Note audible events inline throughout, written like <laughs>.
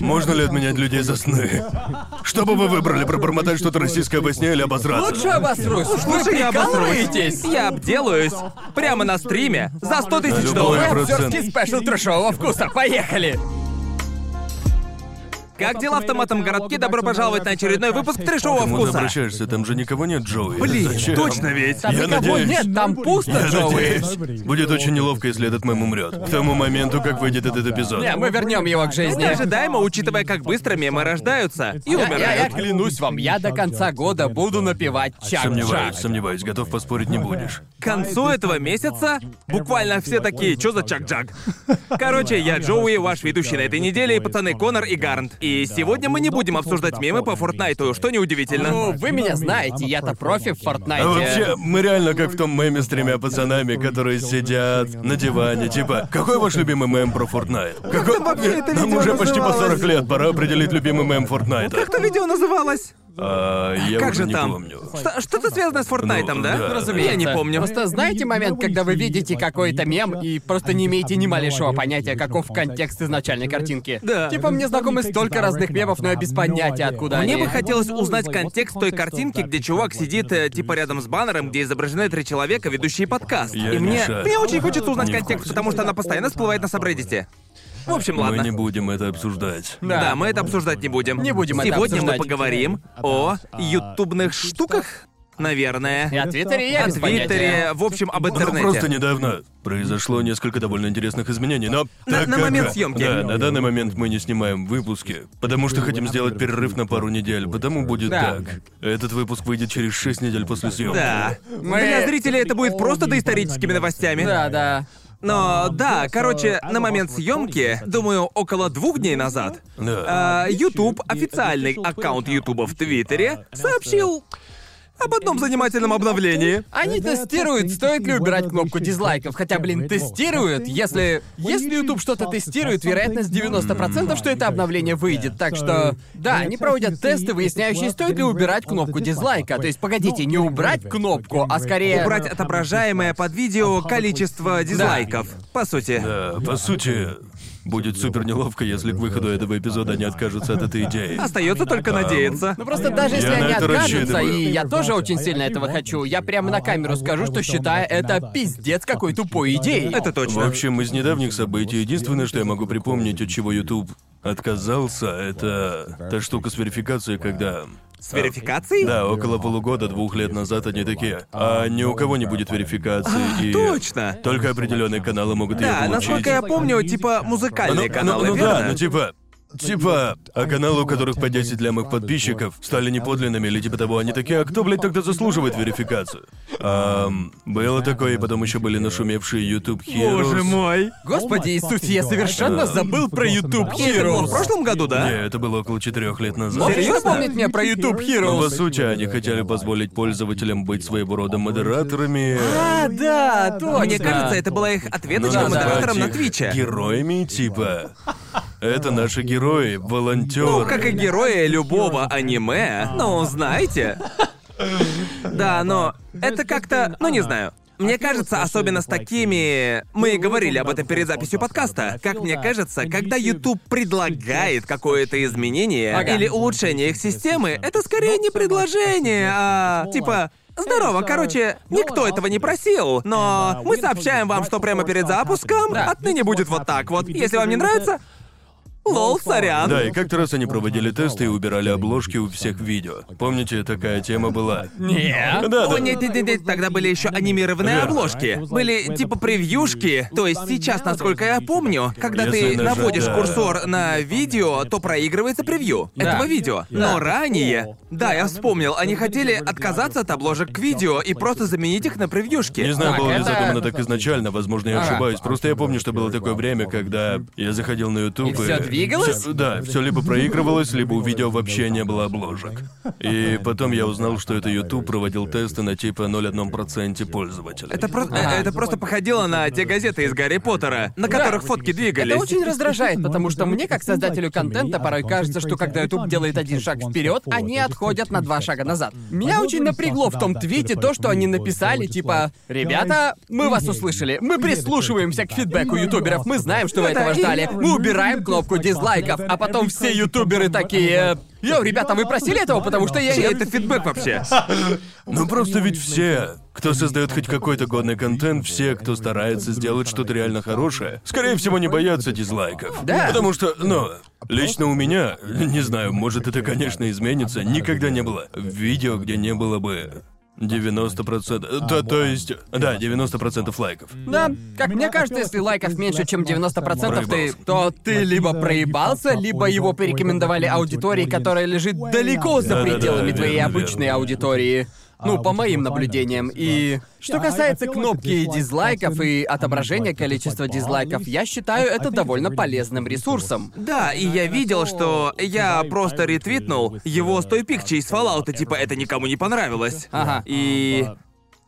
Можно ли отменять людей за сны? Что бы вы выбрали, пробормотать что-то российское во сне или обосраться? Лучше обосрусь. Вы Лучше я обосрусь. прикалываетесь? Я обделаюсь. Прямо на стриме. За 100 тысяч Любой долларов. Актерский спешл трешового вкуса. Поехали! Как дела в томатном городке? Добро пожаловать на очередной выпуск трешового Кому ты вкуса. обращаешься? Там же никого нет, Джоуи. Блин, Зачем? точно ведь. Там Я никого надеюсь. нет, там пусто, Я Джоуи. надеюсь. Будет очень неловко, если этот мем умрет. К тому моменту, как выйдет этот эпизод. Не, мы вернем его к жизни. Ожидаемо, учитывая, как быстро мемы рождаются и Я, я- я умирают. клянусь вам, я до конца года буду напевать чак Сомневаюсь, сомневаюсь, готов поспорить не будешь. К концу этого месяца буквально все такие, что за чак-джак? Короче, я Джоуи, ваш ведущий на этой неделе, и пацаны Конор и Гарнт. И сегодня мы не будем обсуждать мемы по Фортнайту, что неудивительно. Ну, вы меня знаете, я-то профи в Фортнайте. А вообще, мы реально как в том меме с тремя пацанами, которые сидят на диване, типа, какой ваш любимый мем про Fortnite? Какой... вообще это Нам уже почти по называлось? 40 лет, пора определить любимый мем Fortnite. Как то видео называлось? А, я Как уже же не там? помню. Что- Что-то связано с Фортнайтом, Ну, да? да. Разумеется. Я не помню. Просто знаете момент, когда вы видите какой-то мем и просто не имеете ни малейшего понятия, каков контекст изначальной картинки? Да. Типа мне знакомы столько разных мемов, но я без понятия, откуда Мне они. бы хотелось узнать контекст той картинки, где чувак сидит э, типа рядом с баннером, где изображены три человека, ведущие подкаст. Я И не мне, шарю. мне очень хочется узнать Не в контекст, курсе. потому что она постоянно всплывает на сабреддите. В общем, Мы ладно. не будем это обсуждать. Да. Да, мы это обсуждать не будем. Не будем это Сегодня мы поговорим о ютубных штуках, наверное. И о Твиттере я О без понятия. Твиттере, в общем, об Ну, интернете. просто недавно произошло несколько довольно интересных изменений, но... На- так на как- момент съемки. Да, на данный момент мы не снимаем выпуски, потому что хотим сделать перерыв на пару недель, потому будет Да. так. Этот выпуск выйдет через 6 недель после съемки. Да. Мы- Для зрителей это будет просто доисторическими новостями. Да, да. Но да, короче, на момент съемки, думаю, около двух дней назад, Да. а, YouTube, официальный аккаунт YouTube в Твиттере, сообщил об одном занимательном обновлении. Они тестируют, стоит ли убирать кнопку дизлайков. Хотя, блин, тестируют. Если, если YouTube что-то тестирует, вероятность 90%, что это обновление выйдет. Так что, да, они проводят тесты, выясняющие, стоит ли убирать кнопку дизлайка. То есть, погодите, не убрать кнопку, а скорее... Убрать отображаемое под видео количество дизлайков. По сути. Да, по сути, будет супер неловко, если к выходу этого эпизода они откажутся от этой идеи. Остается только надеяться. Ну просто даже если Я они откажутся, и я тоже очень сильно этого хочу, я прямо на камеру скажу, что считаю это пиздец какой тупой идеей. Это В точно. общем, из недавних событий единственное, что я могу припомнить, от чего YouTube отказался, это та штука с верификацией, когда... С верификацией? Да, около полугода, двух лет назад они такие. А ни у кого не будет верификации и. точно. Только определенные каналы могут ее Да, получить. насколько я помню, типа музыкальные ну, каналы, ну, ну верно? да, ну типа. Типа, а каналы, у которых по 10 лямых подписчиков, стали неподлинными или типа того, они такие, а кто, блядь, тогда заслуживает верификацию? Ам, было такое, и потом еще были нашумевшие YouTube Heroes. Боже мой. Господи Иисусе, я совершенно забыл про YouTube И это было в прошлом году, да? Не, это было около четырех лет назад. Можешь Серьезно? напомнить мне про YouTube Ну, по Heroes? сути, они хотели позволить пользователям быть своего рода модераторами. А, да, точно. Мне кажется, это была их ответочка да, да. модераторам на Твиче. Героями, типа. Это наши герои, волонтеры. Ну, как и герои любого аниме, ну, знаете. Да, но это как-то, ну не знаю. Мне кажется, особенно с такими... Мы и говорили об этом перед записью подкаста. Как мне кажется, когда YouTube предлагает какое-то изменение Ага. или улучшение их системы, это скорее не предложение, а типа... Здорово, короче, никто этого не просил, но мы сообщаем вам, что прямо перед запуском отныне будет вот так вот. Если вам не нравится, лол, сорян. Да, и как-то раз они проводили тесты и убирали обложки у всех видео. Помните, такая тема была? Нет. Да, О, да. нет, нет, нет, нет, тогда были еще анимированные Верно. обложки. Были типа превьюшки. То есть сейчас, насколько я помню, когда Если ты нажать, наводишь да. курсор на видео, то проигрывается превью Да. этого видео. Но ранее, да, я вспомнил, они хотели отказаться от обложек к видео и просто заменить их на превьюшки. Не знаю, Так, было ли задумано так изначально, возможно, я Ага. ошибаюсь. Просто я помню, что было такое время, когда я заходил на YouTube И двигалось? всё- да, все либо проигрывалось, либо у видео вообще не было обложек. И потом я узнал, что это YouTube проводил тесты на типа 0,1% пользователей. Это, про- Ага. э, это просто походило на те газеты из Гарри Поттера, на которых фотки двигались. Это очень раздражает, потому что мне, как создателю контента, порой кажется, что когда YouTube делает один шаг вперед, они отходят на два шага назад. Меня очень напрягло в том твите то, что они написали, типа, «Ребята, мы вас услышали, мы прислушиваемся к фидбэку ютуберов, мы знаем, что вы этого ждали, мы убираем кнопку дизлайков, а потом все ютуберы такие... Йоу, ребята, вы просили этого, потому что я это фидбэк вообще? <laughs> Ну просто ведь все, кто создает хоть какой-то годный контент, все, кто старается сделать что-то реально хорошее, скорее всего, не боятся дизлайков. Да. Потому что, ну, лично у меня, не знаю, может это, конечно, изменится, никогда не было видео, где не было бы 90%. Да, то есть, да, 90% лайков. Да, как мне кажется, если лайков меньше, чем 90%, ты, то ты либо проебался, либо его порекомендовали аудитории, которая лежит далеко за пределами твоей верно, обычной верно. аудитории. Ну, по моим наблюдениям. И что касается кнопки дизлайков и отображения количества дизлайков, я считаю это довольно полезным ресурсом. Да, и я видел, что я просто ретвитнул его стой пикчи из Fallout, типа это никому не понравилось. Ага. И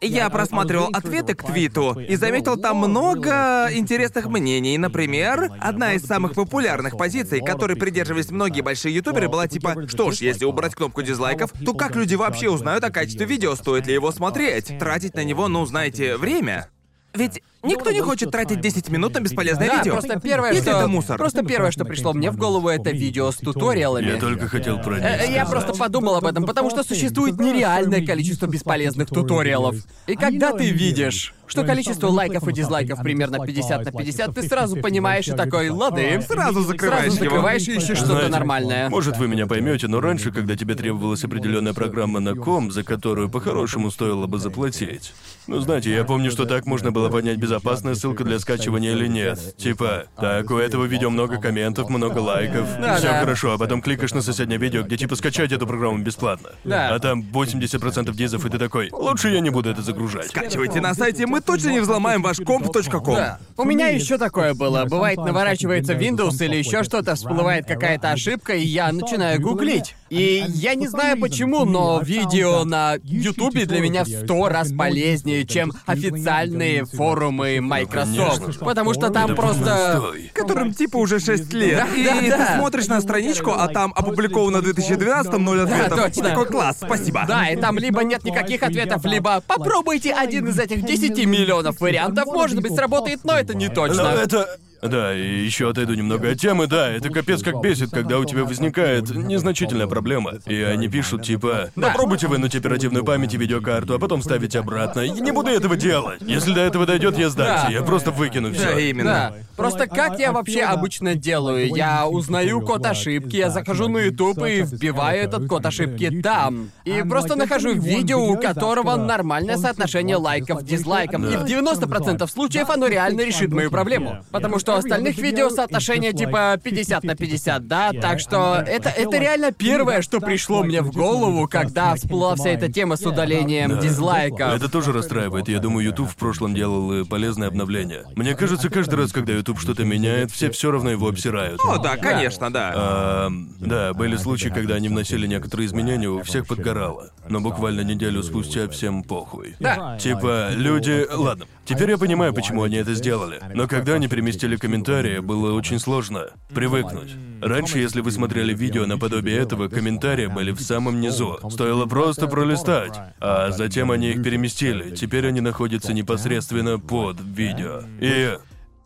я просматривал ответы к твиту и заметил там много интересных мнений. Например, одна из самых популярных позиций, которой придерживались многие большие ютуберы, была типа, что ж, если убрать кнопку дизлайков, то как люди вообще узнают о качестве видео, стоит ли его смотреть? Тратить на него, ну, знаете, время. Ведь никто не хочет тратить 10 минут на бесполезное Да, видео. просто первое, Если что... это мусор. Просто первое, что пришло мне в голову, это видео с туториалами. Я только хотел про них Э, Я сказать. просто подумал об этом, потому что существует нереальное количество бесполезных туториалов. И когда ты видишь, что количество лайков и дизлайков примерно 50 на 50, ты сразу понимаешь и такой, лады. Сразу закрываешь Сразу его. закрываешь и ищешь что-то Знаете, нормальное. Может, вы меня поймете, но раньше, когда тебе требовалась определенная программа на ком, за которую по-хорошему стоило бы заплатить. Ну, знаете, я помню, что так можно было понять, безопасная ссылка для скачивания или нет. Типа, так, у этого видео много комментов, много лайков. Да, Все да. хорошо, а потом кликаешь на соседнее видео, где типа скачать эту программу бесплатно. Да. А там 80% дизов, и ты такой, лучше я не буду это загружать. Скачивайте на сайте, мы точно не взломаем ваш комп.ком. Да. У меня еще такое было. Бывает, наворачивается Windows или еще что-то, всплывает какая-то ошибка, и я начинаю гуглить. И я не знаю почему, но видео на Ютубе для меня в сто раз полезнее, чем официальные форумы Microsoft. Потому что там просто... которым типа уже 6 лет. Да, и да, ты да. смотришь на страничку, а там опубликовано в 2012 ноль ответов. точно. Такой класс, спасибо. Да, и там либо нет никаких ответов, либо попробуйте один из этих 10 миллионов вариантов. Может быть, сработает, но это не Но точно. это... Да, и еще отойду немного от темы, да, это капец как бесит, когда у тебя возникает незначительная проблема. И они пишут типа, попробуйте вынуть оперативную память и видеокарту, а потом ставить обратно. Я не буду этого делать. Если до этого дойдет, я сдамся, Да. я просто выкину все. Да, именно. Да. Просто как я вообще обычно делаю? Я узнаю код ошибки, я захожу на YouTube и вбиваю этот код ошибки там. И просто нахожу видео, у которого нормальное соотношение лайков к дизлайкам. И в 90% случаев оно реально решит мою проблему. Потому что у остальных видео соотношение типа 50 на 50, да? Так что это, это реально первое, что пришло мне в голову, когда всплыла вся эта тема с удалением Да. дизлайков. Это тоже расстраивает. Я думаю, YouTube в прошлом делал э, полезное обновление. Мне кажется, каждый раз, когда YouTube что-то меняет, все все равно его обсирают. О, да, конечно, да. А, да, были случаи, когда они вносили некоторые изменения, у всех подгорало. Но буквально неделю спустя всем похуй. Да. Типа, люди... Ладно, теперь я понимаю, почему они это сделали. Но когда они переместили комментарии, было очень сложно привыкнуть. Раньше, если вы смотрели видео наподобие этого, комментарии были в самом низу. Стоило просто пролистать. А затем они их переместили. Теперь они находятся непосредственно под видео. И...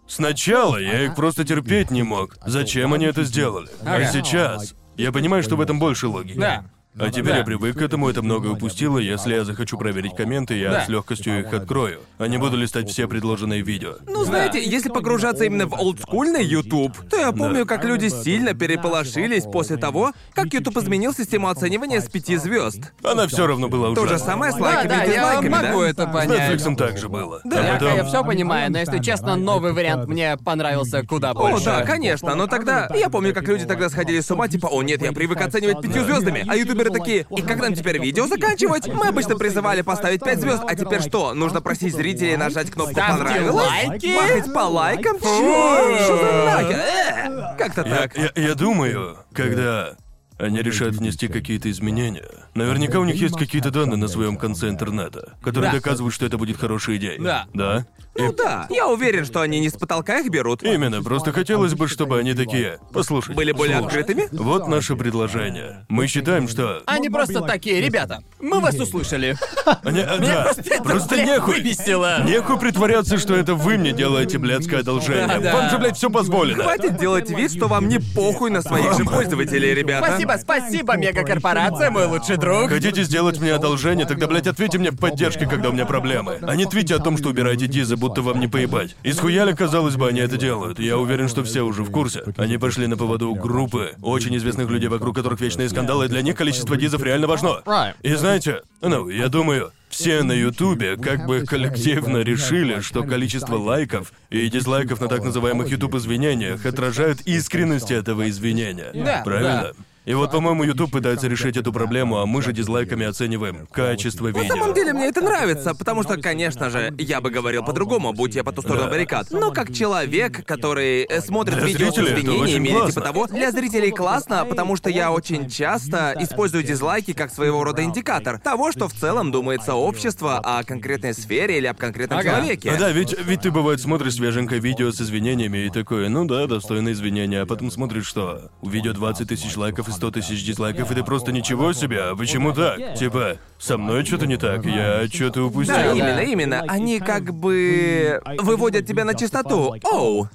Сначала я их просто терпеть не мог. Зачем они это сделали? А сейчас я понимаю, что в этом больше логики. Да. А теперь Да. я привык к этому, это многое упустило. Если я захочу проверить комменты, я Да. с легкостью их открою. А не буду листать все предложенные видео. Ну, знаете, если погружаться именно в олдскульный YouTube, то я помню, как люди сильно переполошились после того, как YouTube изменил систему оценивания с пяти звезд. Она все равно была То ужасна. же самое с Да, лайками да, и я дизлайками, могу да? это С понять. Netflix так же было. Да, а Я, потом... я все понимаю, но если честно, новый вариант мне понравился куда О, больше. да, конечно, но тогда... Я помню, как люди тогда сходили с ума, типа, о нет, я привык оценивать пятью звездами, а ютуберы такие, и как нам теперь видео заканчивать? Мы обычно призывали поставить пять звезд, а теперь что? Нужно просить зрителей нажать кнопку Ставьте «Понравилось»? лайки. Бахать по лайкам? Чё? Что за нахер? Э, Как-то Я, так. я- я думаю, когда они решают внести какие-то изменения. Наверняка у них есть какие-то данные на своем конце интернета, которые Да. доказывают, что это будет хорошей идеей. Да. Да? Ну да, я уверен, что они не с потолка их берут. Именно, просто хотелось бы, чтобы они такие. Послушайте. Были более слушай. открытыми? Вот наше предложение. Мы считаем, что... Они просто такие, ребята, мы вас услышали. Они- а, Меня да, просто это, просто блядь, нехуй. выбесило. Нехуй притворяться, что это вы мне делаете блядское одолжение. Да. Вам же, блядь, все позволено. Хватит делать вид, что вам не похуй на своих же пользователей, ребята. Спасибо, спасибо, мегакорпорация, мой лучший друг. Хотите сделать мне одолжение, тогда, блядь, ответьте мне в поддержке, когда у меня проблемы. А не твите о том, что убираете дизы, будто вам не поебать. Из хуяля, казалось бы, они это делают. Я уверен, что все уже в курсе. Они пошли на поводу группы очень известных людей, вокруг которых вечные скандалы, и для них количество дизов реально важно. И знаете, ну, я думаю, все на Ютубе как бы коллективно решили, что количество лайков и дизлайков на так называемых Ютуб-извинениях отражают искренность этого извинения. Да, Правильно? И вот, по-моему, YouTube пытается решить эту проблему, а мы же дизлайками оцениваем качество видео. На самом деле мне это нравится, потому что, конечно же, я бы говорил по-другому, будь я по ту сторону Да. баррикад. Но как человек, который э, смотрит Для видео с зрителей это извинениями или типа того, для зрителей классно, потому что я очень часто использую дизлайки как своего рода индикатор того, что в целом думает сообщество о конкретной сфере или об конкретном Ага. человеке. А да, ведь, ведь ты бывает смотришь свеженькое видео с извинениями и такое, ну да, достойно извинения, а потом смотришь, что у видео 20 тысяч лайков и 100 тысяч дизлайков, и ты просто ничего себе, а почему так? Типа, со мной что-то не так, я что-то упустил. Да, Да. именно, именно. Они как бы выводят тебя на чистоту. Оу.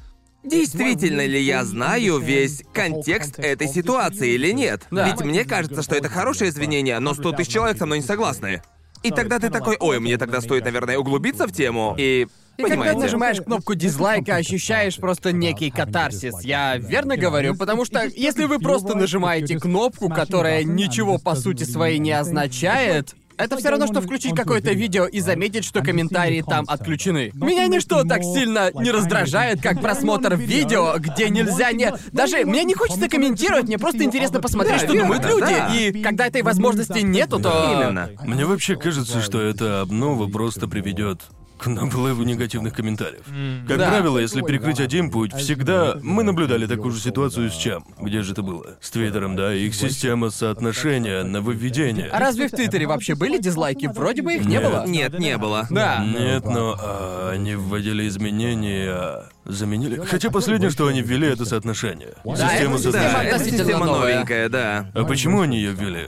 Действительно ли я знаю весь контекст этой ситуации или нет? Да. Ведь мне кажется, что это хорошее извинение, но 100 тысяч человек со мной не согласны. И тогда ты такой, ой, мне тогда стоит, наверное, углубиться в тему. И И когда Понимаете? нажимаешь кнопку дизлайка, ощущаешь просто некий катарсис. Я верно говорю? Потому что если вы просто нажимаете кнопку, которая ничего по сути своей не означает, это все равно, что включить какое-то видео и заметить, что комментарии там отключены. Меня ничто так сильно не раздражает, как просмотр видео, где нельзя не... Даже мне не хочется комментировать, мне просто интересно посмотреть, Да, что верно, думают люди. да. И когда этой возможности нету, то... именно. Мне вообще кажется, что эта обнова просто приведет к наплыву негативных комментариев. Как Да. правило, если перекрыть один путь, всегда мы наблюдали такую же ситуацию с чем? Где же это было? С Твиттером, да, их система соотношения нововведения. А разве в Твиттере вообще были дизлайки? Вроде бы их не Нет. было. Нет, не было. Да. Нет, но а, они вводили изменения, а, заменили. Хотя последнее, что они ввели, это соотношение. это Система Да, соотношения. это относительно система новенькая, да. А почему они ее ввели?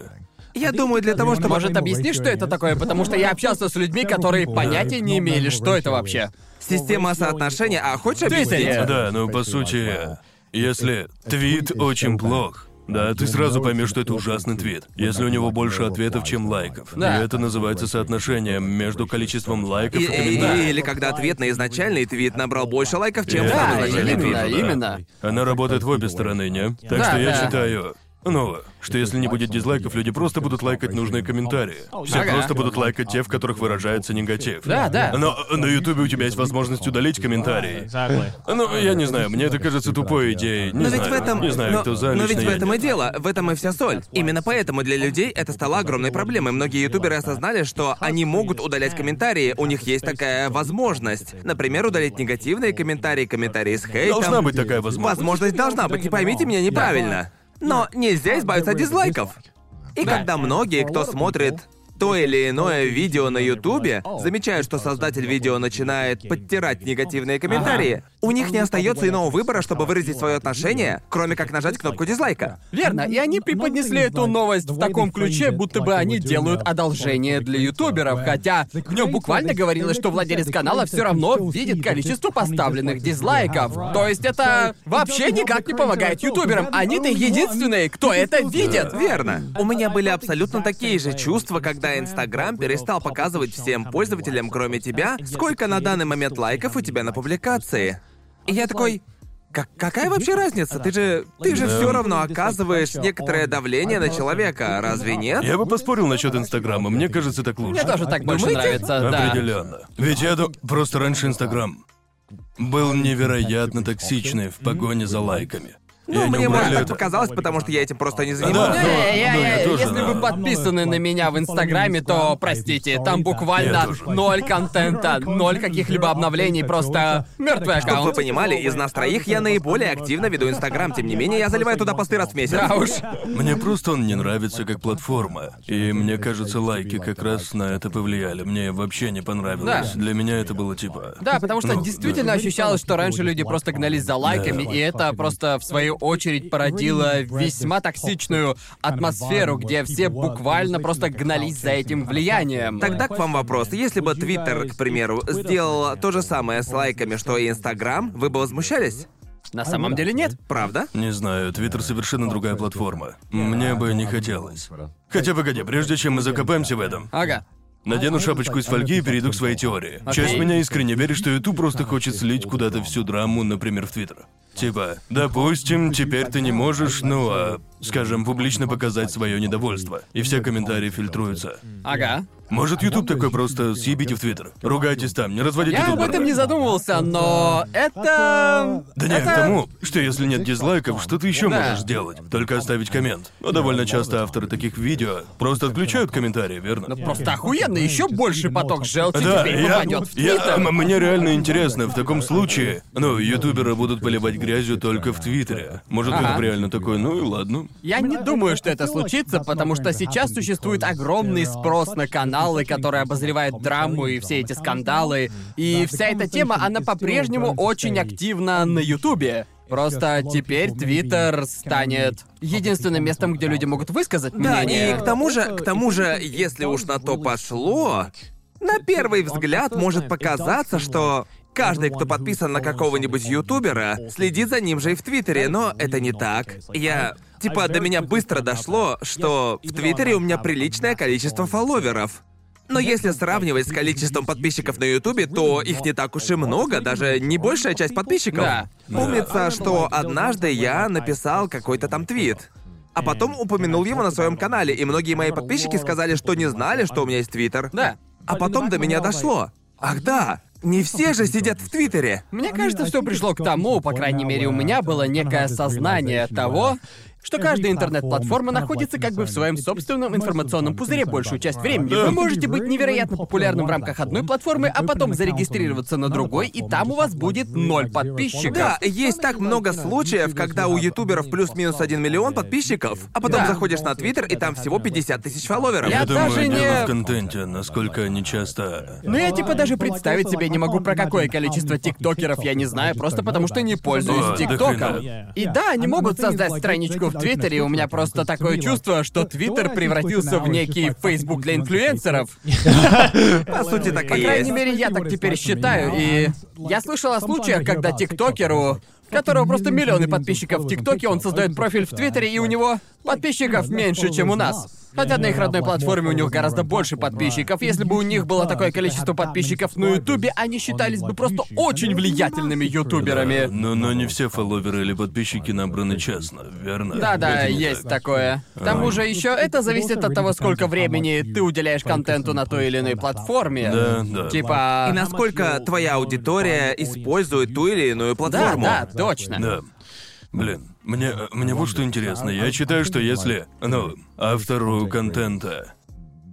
Я думаю, для того, чтобы... Может, объяснишь, что это такое? Потому что я общался с людьми, которые понятия не имели, что это вообще. Система соотношения... А хочешь объяснить? Да, ну по сути, если твит очень плох, да, ты сразу поймешь, что это ужасный твит. Если у него больше ответов, чем лайков. Да. И это называется соотношением между количеством лайков И- и, комментариев. или когда ответ на изначальный твит набрал больше лайков, чем Да, сам Да, изначальный твит. именно, да. именно. Она работает в обе стороны, не? Так Да, что я да. считаю, ну, что если не будет дизлайков, люди просто будут лайкать нужные комментарии. Все Ага. просто будут лайкать те, в которых выражается негатив. Да, да. Но на Ютубе у тебя есть возможность удалить комментарии. Ну, я не знаю, мне это кажется тупой идеей. Не Но знаю, ведь в этом... не знаю, но, кто за но ведь в этом и дело, в этом и вся соль. Именно поэтому для людей это стало огромной проблемой. Многие ютуберы осознали, что они могут удалять комментарии, у них есть такая возможность. Например, удалить негативные комментарии, комментарии с хейтом. Должна быть такая возможность. Возможность должна быть, не поймите меня неправильно. Но нельзя избавиться от дизлайков. И когда многие, кто смотрит то или иное видео на Ютубе, замечают, что создатель видео начинает подтирать негативные комментарии, у них не остается иного выбора, чтобы выразить свое отношение, кроме как нажать кнопку дизлайка. Верно, и они преподнесли эту новость в таком ключе, будто бы они делают одолжение для ютуберов, хотя в нем буквально говорилось, что владелец канала все равно видит количество поставленных дизлайков. То есть это вообще никак не помогает ютуберам. Они-то единственные, кто это видит. Верно. У меня были абсолютно такие же чувства, когда Инстаграм перестал показывать всем пользователям, кроме тебя, сколько на данный момент лайков у тебя на публикации. И я такой. «Как- какая вообще разница? Ты же. Ты же Да. все равно оказываешь некоторое давление на человека, разве нет? Я бы поспорил насчет Инстаграма, мне кажется, так лучше. Мне тоже так больше Думаете? нравится, да. Определенно. Ведь я просто раньше Инстаграм был невероятно токсичный в погоне за лайками. Ну, мне, может, так показалось, потому что я этим просто не Да, занимаюсь. Не, я- ну, я я- тоже, если да. вы подписаны на меня в Инстаграме, то простите, там буквально ноль контента, ноль каких-либо обновлений, просто мертвый Чтобы вы аккаунт. понимали, из нас троих я наиболее активно веду Инстаграм. Тем не менее, я заливаю туда посты раз в месяц. Да уж. Мне просто он не нравится как платформа. И мне кажется, лайки как раз на это повлияли. Мне вообще не понравилось. Да. Для меня это было типа... Да, потому что ну, действительно ощущалось, что раньше люди просто гнались за лайками, и это просто в свою очередь породило весьма токсичную атмосферу, где все буквально просто гнались за этим влиянием. Тогда к вам вопрос. Если бы Твиттер, к примеру, сделал то же самое с лайками, что и Инстаграм, вы бы возмущались? На самом деле нет. Правда? Не знаю, Твиттер совершенно другая платформа. Мне бы не хотелось. Хотя погоди, прежде чем мы закопаемся в этом, Ага. надену шапочку из фольги и перейду к своей теории. Часть меня искренне верит, что YouTube просто хочет слить куда-то всю драму, например, в Твиттер. Типа, допустим, теперь ты не можешь, ну, а, скажем, публично показать свое недовольство. И все комментарии фильтруются. Ага. Может, YouTube такой просто съебите в Твиттер. Ругайтесь там, не разводите Я об этом не задумывался, но это... Да не, это... к тому, что если нет дизлайков, что ты еще Да. можешь сделать? Только оставить коммент. Но довольно часто авторы таких видео просто отключают комментарии, верно? Ну просто охуенно, еще больше поток желчи Да, теперь я, попадет в я- Твиттер. м- мне реально интересно, в таком случае, ну, ютуберы будут поливать грязью только в Твиттере. Может, Ага. YouTube реально такой, ну и ладно. Я не думаю, что это случится, потому что сейчас существует огромный спрос на каналы, которые обозревают драму и все эти скандалы. И вся эта тема, она по-прежнему очень активна на Ютубе. Просто теперь Твиттер станет единственным местом, где люди могут высказать Да, мнение. и к тому же, к тому же, если уж на то пошло, на первый взгляд может показаться, что каждый, кто подписан на какого-нибудь ютубера, следит за ним же и в Твиттере, но это не так. Я... Типа, до меня быстро дошло, что в Твиттере у меня приличное количество фолловеров. Но если сравнивать с количеством подписчиков на Ютубе, то их не так уж и много, даже не большая часть подписчиков. Да. Помнится, что однажды я написал какой-то там твит. А потом упомянул его на своем канале, и многие мои подписчики сказали, что не знали, что у меня есть твиттер. Да. А потом до меня дошло. Ах да, не все же сидят в Твиттере. Мне кажется, все пришло к тому, по крайней мере, у меня было некое осознание того, что каждая интернет-платформа находится как бы в своем собственном информационном пузыре большую часть времени. Вы можете быть невероятно популярным в рамках одной платформы, а потом зарегистрироваться на другой, и там у вас будет ноль подписчиков. Да, есть так много случаев, когда у ютуберов плюс-минус один миллион подписчиков, а потом Да. заходишь на Твиттер, и там всего 50 тысяч фолловеров. Я Я думаю, даже не- дело в контенте, насколько они часто... Но я типа даже представить себе не могу, про какое количество тиктокеров я не знаю, просто потому что не пользуюсь да тиктоком. И да, они могут создать страничку в Твиттере, у меня просто такое чувство, что Твиттер превратился в некий Фейсбук для инфлюенсеров. <laughs> По сути, так По и крайней есть. мере, я так теперь считаю, и я слышал о случаях, когда тиктокеру, которого просто миллионы подписчиков в ТикТоке, он создает профиль в Твиттере, и у него подписчиков меньше, чем у нас. Хотя на их родной платформе у них гораздо больше подписчиков. Если бы у них было такое количество подписчиков на Ютубе, они считались бы просто очень влиятельными ютуберами. Но, но не все фолловеры или подписчики набраны честно, верно? Да-да, есть так. такое. К тому же еще это зависит от того, сколько времени ты уделяешь контенту на той или иной платформе. Да, да. Типа... И насколько твоя аудитория использует ту или иную Да, платформу. да, точно. Да. Блин, мне, мне вот что интересно. Я считаю, что если, ну, автору контента,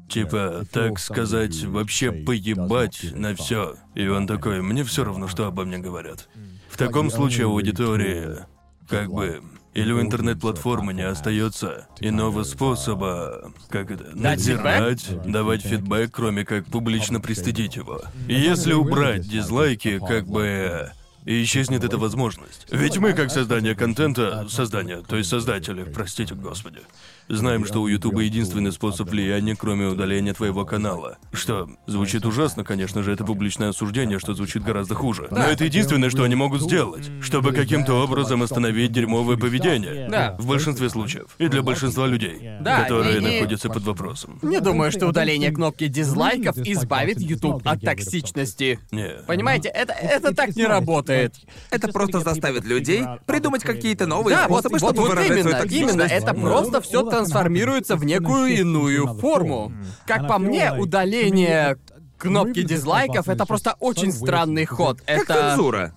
типа, так сказать, вообще поебать на все, и он такой, мне все равно, что обо мне говорят. В таком случае аудитория, как бы, или у интернет-платформы не остается иного способа, как это, надзирать, давать фидбэк, кроме как публично пристыдить его. И если убрать дизлайки, как бы и исчезнет эта возможность. Ведь мы, как создание контента, создание, то есть создатели, простите господи, знаем, что у Ютуба единственный способ влияния, кроме удаления твоего канала. Что звучит ужасно, конечно же, это публичное осуждение, что звучит гораздо хуже. Но это единственное, что они могут сделать, чтобы каким-то образом остановить дерьмовое поведение. Да. В большинстве случаев. И для большинства людей, Да, которые и- и- находятся под вопросом. Не думаю, что удаление кнопки дизлайков избавит YouTube от токсичности. Не. Понимаете, это, это так не работает. Это просто заставит людей придумать какие-то новые Да, способы, вот, чтобы вот выражать именно, свою именно, это просто все трансформируется в некую иную форму. Как по мне, удаление кнопки дизлайков это просто очень странный ход. Как Это цензура.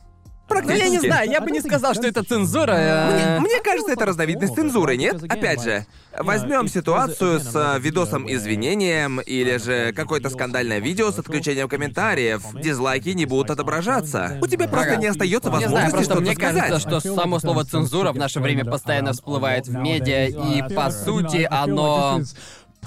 Ну, я не Практически. знаю, я бы не сказал, что это цензура. э, Мне кажется, это разновидность цензуры, нет? Опять же, возьмем ситуацию с э, видосом извинением или же какое-то скандальное видео с отключением комментариев. Дизлайки не будут отображаться. У тебя просто Ага. не остается Не знаю, возможности просто что-то мне сказать. кажется, что само слово цензура в наше время постоянно всплывает в медиа, и по сути оно...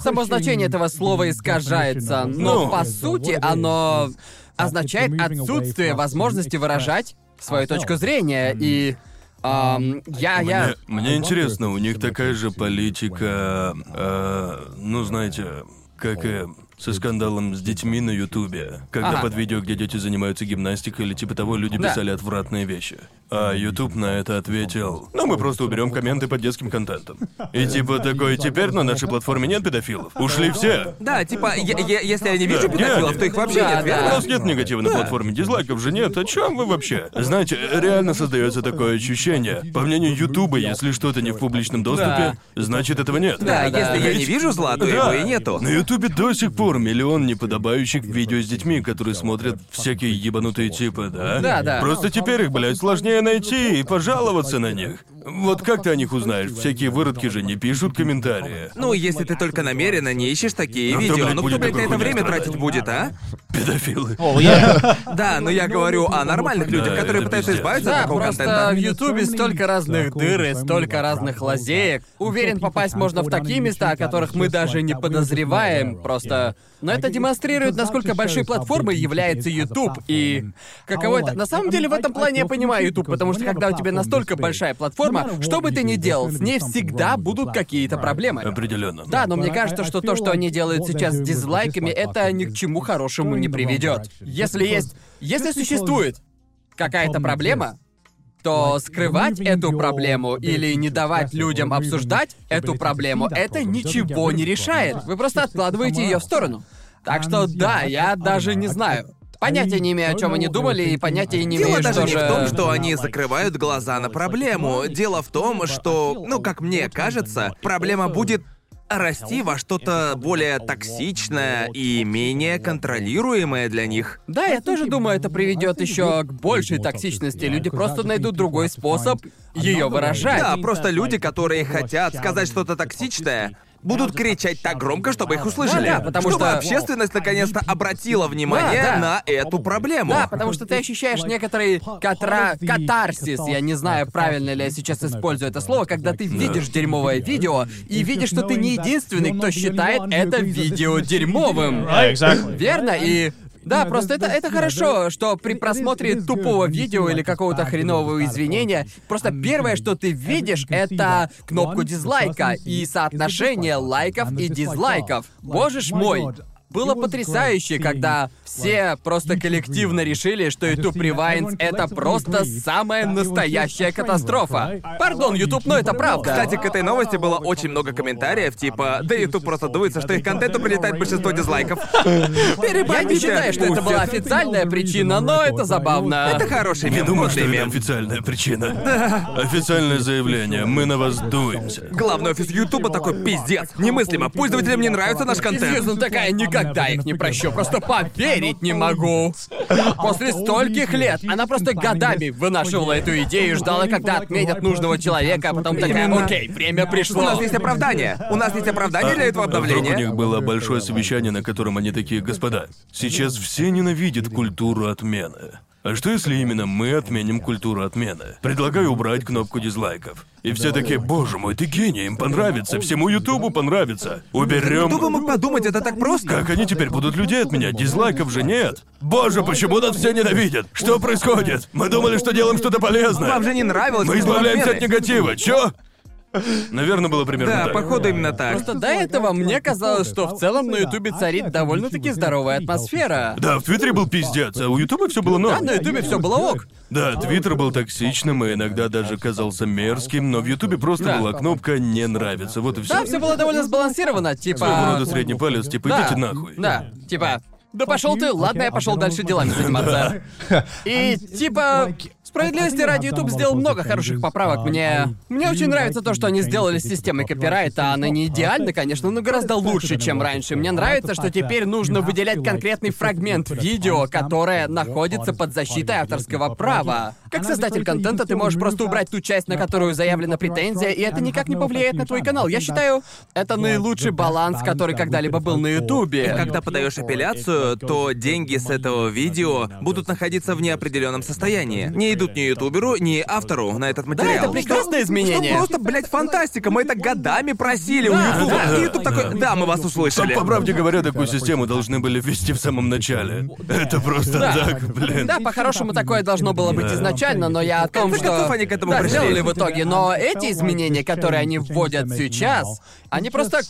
Само значение этого слова искажается, но Ну. по сути оно означает отсутствие возможности выражать свою точку зрения, и... ам, я, я... Мне, мне интересно, у них такая же политика, э, ну знаете, как и со скандалом с детьми на Ютубе, когда Ага. под видео, где дети занимаются гимнастикой или типа того, люди Да. писали отвратные вещи. А Ютуб на это ответил, ну мы просто уберем комменты под детским контентом. И типа такой, теперь на нашей платформе нет педофилов. Ушли все. Да, типа, я- я- если я не вижу Да, педофилов, нет. то их вообще Да, нет, У верно? нас нет негатива на платформе, дизлайков же нет. О чем вы вообще? Знаете, реально создается такое ощущение. По мнению Ютуба, если что-то не в публичном доступе, значит этого нет. Да, Да, если да. я не вижу зла, то его и нету. На Ютубе до сих пор миллион неподобающих видео с детьми, которые смотрят всякие ебанутые типы, да? Да, да. Просто теперь их, блядь, сложнее найти и пожаловаться на них. Вот как ты о них узнаешь? Всякие выродки же не пишут комментарии. Ну, если ты только намеренно не ищешь такие Ну, видео, ну кто, будет блядь, на это время страдать? тратить будет, а? Педофилы. <laughs> Да, но я говорю о нормальных людях, которые пытаются пиздец. избавиться Да, от такого просто контента. в Ютубе столько разных дыр и столько разных лазеек. Уверен, попасть можно в такие места, о которых мы даже не подозреваем. Просто... Но это демонстрирует, насколько большой платформой является YouTube. И каково это... На самом деле, в этом плане я понимаю YouTube, потому что когда у тебя настолько большая платформа, что бы ты ни делал, с ней всегда будут какие-то проблемы. Определенно. Да, но мне кажется, что то, что они делают сейчас с дизлайками, это ни к чему хорошему не приведет. Если есть... Если существует какая-то проблема, то скрывать эту проблему или не давать людям обсуждать эту проблему, это ничего не решает. Вы просто откладываете ее в сторону. Так что да, я даже не знаю. Понятия не имею, о чем они думали, и понятия не Дело имею, даже что не в том, что они закрывают глаза на проблему. Дело в том, что, ну, как мне кажется, проблема будет расти во что-то более токсичное и менее контролируемое для них. Да, я тоже думаю, это приведет еще к большей токсичности. Люди просто найдут другой способ ее выражать. Да, просто люди, которые хотят сказать что-то токсичное, будут кричать так громко, чтобы их услышали. Да, да, потому чтобы что- общественность наконец-то обратила внимание Да, да. на эту проблему. Да, потому что ты ощущаешь некоторый катра... катарсис, я не знаю, правильно ли я сейчас использую это слово, когда ты видишь дерьмовое видео и видишь, что ты не единственный, кто считает это видео дерьмовым. Верно? И да, просто это, это хорошо, что при просмотре тупого видео или какого-то хренового извинения, просто первое, что ты видишь, это кнопку дизлайка и соотношение лайков и дизлайков. Боже ж мой! Было потрясающе, когда все просто коллективно решили, что YouTube Rewinds — это просто самая настоящая катастрофа. Пардон, YouTube, но это правда. Кстати, к этой новости было очень много комментариев, типа, да YouTube просто дуется, что их контенту прилетает большинство дизлайков. <laughs> я не считаю, что это была официальная причина, но это забавно. Это хороший Не мем, думаю, что это официальная причина. <laughs> Официальное заявление. Мы на вас дуемся. Главный офис Ютуба такой пиздец. Немыслимо. Пользователям не нравится наш контент. Сьюзан такая, никогда их не прощу, просто поверить не могу. <laughs> После стольких лет она просто годами вынашивала эту идею и ждала, когда отметят нужного человека, а потом такая, окей, время У пришло. нас есть оправдание. У нас есть оправдание для этого А вдруг у обновления. них было большое совещание, на котором они такие, господа, сейчас все ненавидят культуру отмены. А что если именно мы отменим культуру отмены? Предлагаю убрать кнопку дизлайков. И все такие, боже мой, ты гений, им понравится, всему Ютубу понравится. Уберем... Кто бы мог подумать, это так просто? Как они теперь будут людей отменять? Дизлайков же нет. Боже, почему нас все ненавидят? Что происходит? Мы думали, что делаем что-то полезное. Вам же не нравилось Мы избавляемся от негатива. Чё? Наверное, было примерно Да, так. походу именно так. Просто до этого мне казалось, что в целом на Ютубе царит довольно-таки здоровая атмосфера. Да, в Твиттере был пиздец, а у Ютуба все было норм. Да, на Ютубе все было ок. Да, Твиттер был токсичным и иногда даже казался мерзким, но в Ютубе просто Да. была кнопка «Не нравится». Вот и все. Да, все было довольно сбалансировано, типа. Своего рода средний палец, типа Да, идите нахуй. Да, типа, да пошел ты, ладно, я пошел дальше делами <laughs> заниматься. И типа, Справедливости ради, YouTube сделал много хороших поправок. Мне... Мне очень нравится то, что они сделали с системой копирайта. Она не идеальна, конечно, но гораздо лучше, чем раньше. Мне нравится, что теперь нужно выделять конкретный фрагмент видео, которое находится под защитой авторского права. Как создатель контента ты можешь просто убрать ту часть, на которую заявлена претензия, и это никак не повлияет на твой канал. Я считаю, это наилучший баланс, который когда-либо был на Ютубе. Когда подаешь апелляцию, то деньги с этого видео будут находиться в неопределенном состоянии. Не идут ни ютуберу, ни автору на этот материал. это прекрасное изменение. Что просто, блядь, фантастика. Мы это годами просили у Да, Ютуба. да. И Ютуб такой, да, мы вас услышали. По правде говоря, такую систему должны были ввести в самом начале. Это просто Да. так, блин. Да, по-хорошему такое должно было быть Да. изначально, но я о том, конце что... концов, они к этому да, пришли. сделали в итоге, но эти изменения, которые они вводят сейчас, они просто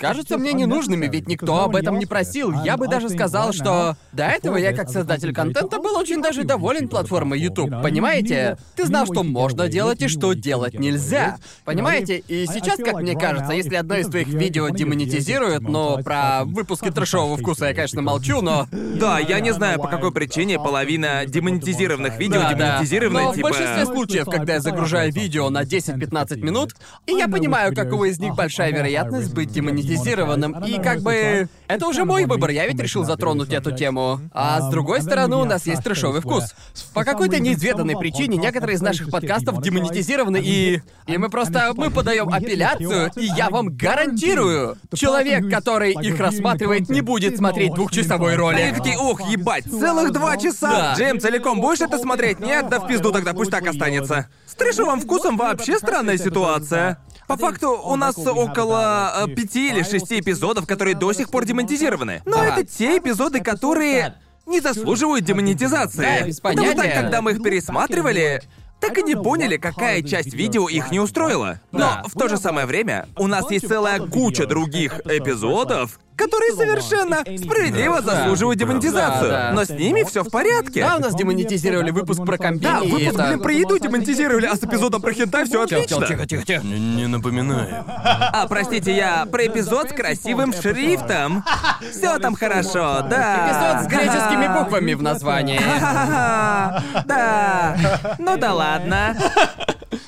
кажутся мне ненужными, ведь никто об этом не просил. Я бы даже сказал, что до этого я как создатель контента был очень даже доволен платформой YouTube, понимаете? Ты знал, что можно делать и что делать нельзя. Понимаете? И сейчас, как мне кажется, если одно из твоих видео демонетизируют, но про выпуски трэшового вкуса я, конечно, молчу, но... Да, я не знаю, по какой причине половина демонетизированных видео Да, да. демонетизированы, Но типа... в большинстве случаев, когда я загружаю видео на 10-15 минут, и я понимаю, какого из них большая вероятность быть демонетизированным, и как бы... Это уже мой выбор, я ведь решил затронуть эту тему. А с другой стороны, у нас есть трешовый вкус. По какой-то неизведанной причине некоторые из наших подкастов демонетизированы, и... И мы просто... Мы подаем апелляцию, и я вам гарантирую, человек, который их рассматривает, не будет смотреть двухчасовой Они ролик. такие, ох, ебать, целых два часа! Да. Джейм, целиком будешь это смотреть? Нет, да в пизду тогда, пусть так останется. С трешовым вкусом вообще странная ситуация. По факту, у нас около э, пяти или шести эпизодов, которые до сих пор демонетизированы. Но это те эпизоды, которые не заслуживают демонетизации. Да, без Потому так, понятия. когда мы их пересматривали, так и не поняли, какая часть видео их не устроила. Но Да. в то же самое время у нас есть целая куча других эпизодов, которые совершенно справедливо заслуживают демонетизацию. Но с ними все в порядке. Да, у нас демонетизировали выпуск про комбини, Да, выпуск, это- блин, про еду демонетизировали, а с эпизодом про хентай все отлично. тихо, тихо, тихо. Не, не напоминаю. А, простите, я про эпизод с красивым шрифтом. Все там хорошо, да. Эпизод с греческими буквами в названии. Ха-ха-ха. <laughs> Да. Ну да ладно.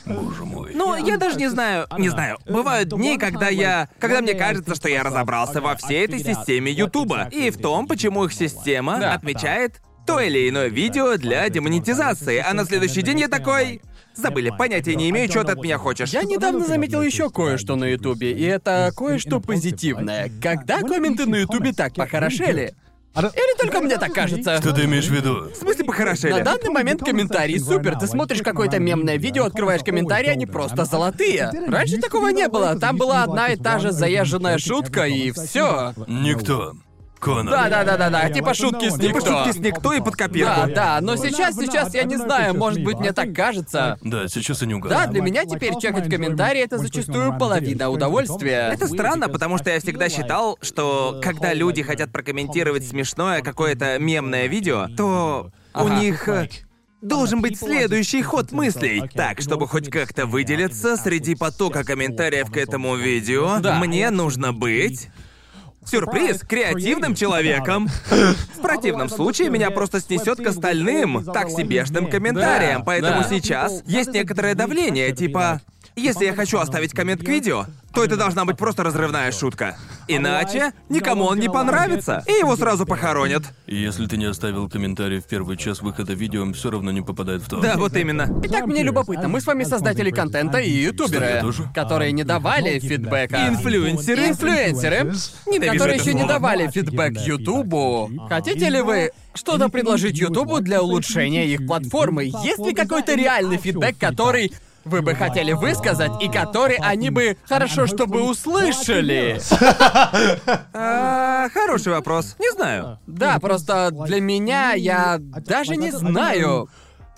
Боже мой. Ну, я даже не знаю, не знаю. Бывают дни, когда я, когда мне кажется, что я разобрался во всей этой системе Ютуба и в том, почему их система Да. отмечает то или иное видео для демонетизации, а на следующий день я такой. Забыли, понятия не имею, что ты от меня хочешь. Я недавно заметил еще кое-что на Ютубе, и это кое-что позитивное. Когда комменты на Ютубе так похорошели? Или только мне так кажется? Что ты имеешь в виду? В смысле похорошели? На данный момент комментарии супер. Ты смотришь какое-то мемное видео, открываешь комментарии, они просто золотые. Раньше такого не было. Там была одна и та же заезженная шутка, и все. Никто. Конан. Да, да, да, да, да. Типа шутки с Типа никто. шутки с никто и под копирку. Да, да, но сейчас, сейчас я не знаю, может быть, мне так кажется. Да, сейчас они Да, угадали. для меня теперь чекать комментарии это зачастую половина удовольствия. Это странно, потому что я всегда считал, что когда люди хотят прокомментировать смешное какое-то мемное видео, то у Ага. них э, должен быть следующий ход мыслей. Так, чтобы хоть как-то выделиться среди потока комментариев к этому видео, Да. мне нужно быть... Сюрприз, креативным человеком. В противном случае меня просто снесет к остальным так себешным комментариям. Поэтому сейчас есть некоторое давление, типа. Если я хочу оставить коммент к видео, то это должна быть просто разрывная шутка. Иначе никому он не понравится, и его сразу похоронят. И если ты не оставил комментарий в первый час выхода видео, он все равно не попадает в топ. Да, вот именно. Итак, мне любопытно, мы с вами создатели контента и ютуберы, которые не давали фидбэка. Инфлюенсеры. Инфлюенсеры, которые еще не давали фидбэк Ютубу. Хотите ли вы что-то предложить Ютубу для улучшения их платформы? Есть ли какой-то реальный фидбэк, который вы бы хотели высказать, и который они бы хорошо, чтобы услышали? А, хороший вопрос. Не знаю. Да, просто для меня я даже не знаю.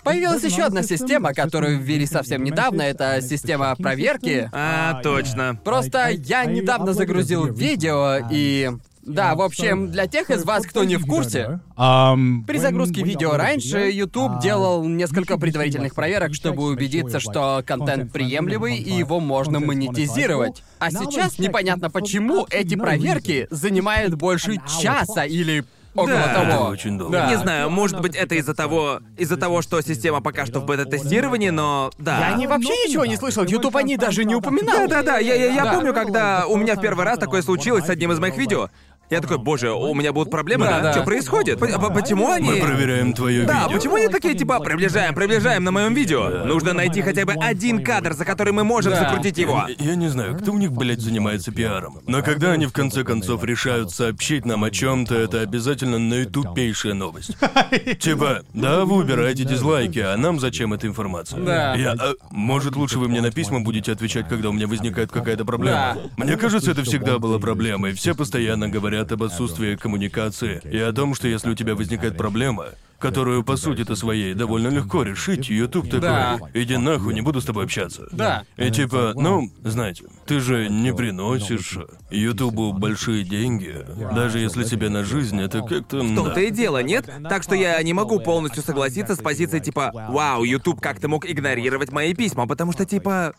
Появилась еще одна система, которую ввели совсем недавно. Это система проверки. А, точно. Просто я недавно загрузил видео и... Да, в общем, для тех из вас, кто не в курсе, при загрузке видео раньше YouTube делал несколько предварительных проверок, чтобы убедиться, что контент приемлемый и его можно монетизировать. А сейчас непонятно почему эти проверки занимают больше часа или около Да. того. Это очень долго. Да. Не знаю, может быть, это из-за того, из-за того, что система пока что в бета-тестировании, но да. Я не вообще ничего не слышал, YouTube они даже не упоминал. Да-да-да, я, я, я Да. помню, когда у меня в первый раз такое случилось с одним из моих видео. Я такой, боже, у меня будут проблемы, Да, да? да. Что происходит? Почему они... Мы проверяем твое Да, видео. почему они такие, типа, приближаем, приближаем на моем видео? Нужно найти хотя бы один кадр, за который мы можем Да. закрутить его. Я не знаю, кто у них, блядь, занимается пиаром. Но когда они в конце концов решают сообщить нам о чем-то, это обязательно наитупейшая новость. Типа, да, вы убираете дизлайки, а нам зачем эта информация? Да. Я, а, может, лучше вы мне на письма будете отвечать, когда у меня возникает какая-то проблема? Мне кажется, это всегда была проблемой. Все постоянно говорят об отсутствии коммуникации и о том, что если у тебя возникает проблема, которую по сути-то своей довольно легко решить, YouTube такой, Да. иди нахуй, не буду с тобой общаться. Да. И типа, ну, знаете, ты же не приносишь Ютубу большие деньги, даже если тебе на жизнь, это как-то... В том-то и дело, нет? Так что я не могу полностью согласиться с позицией типа «Вау, YouTube как ты мог игнорировать мои письма?» Потому что типа...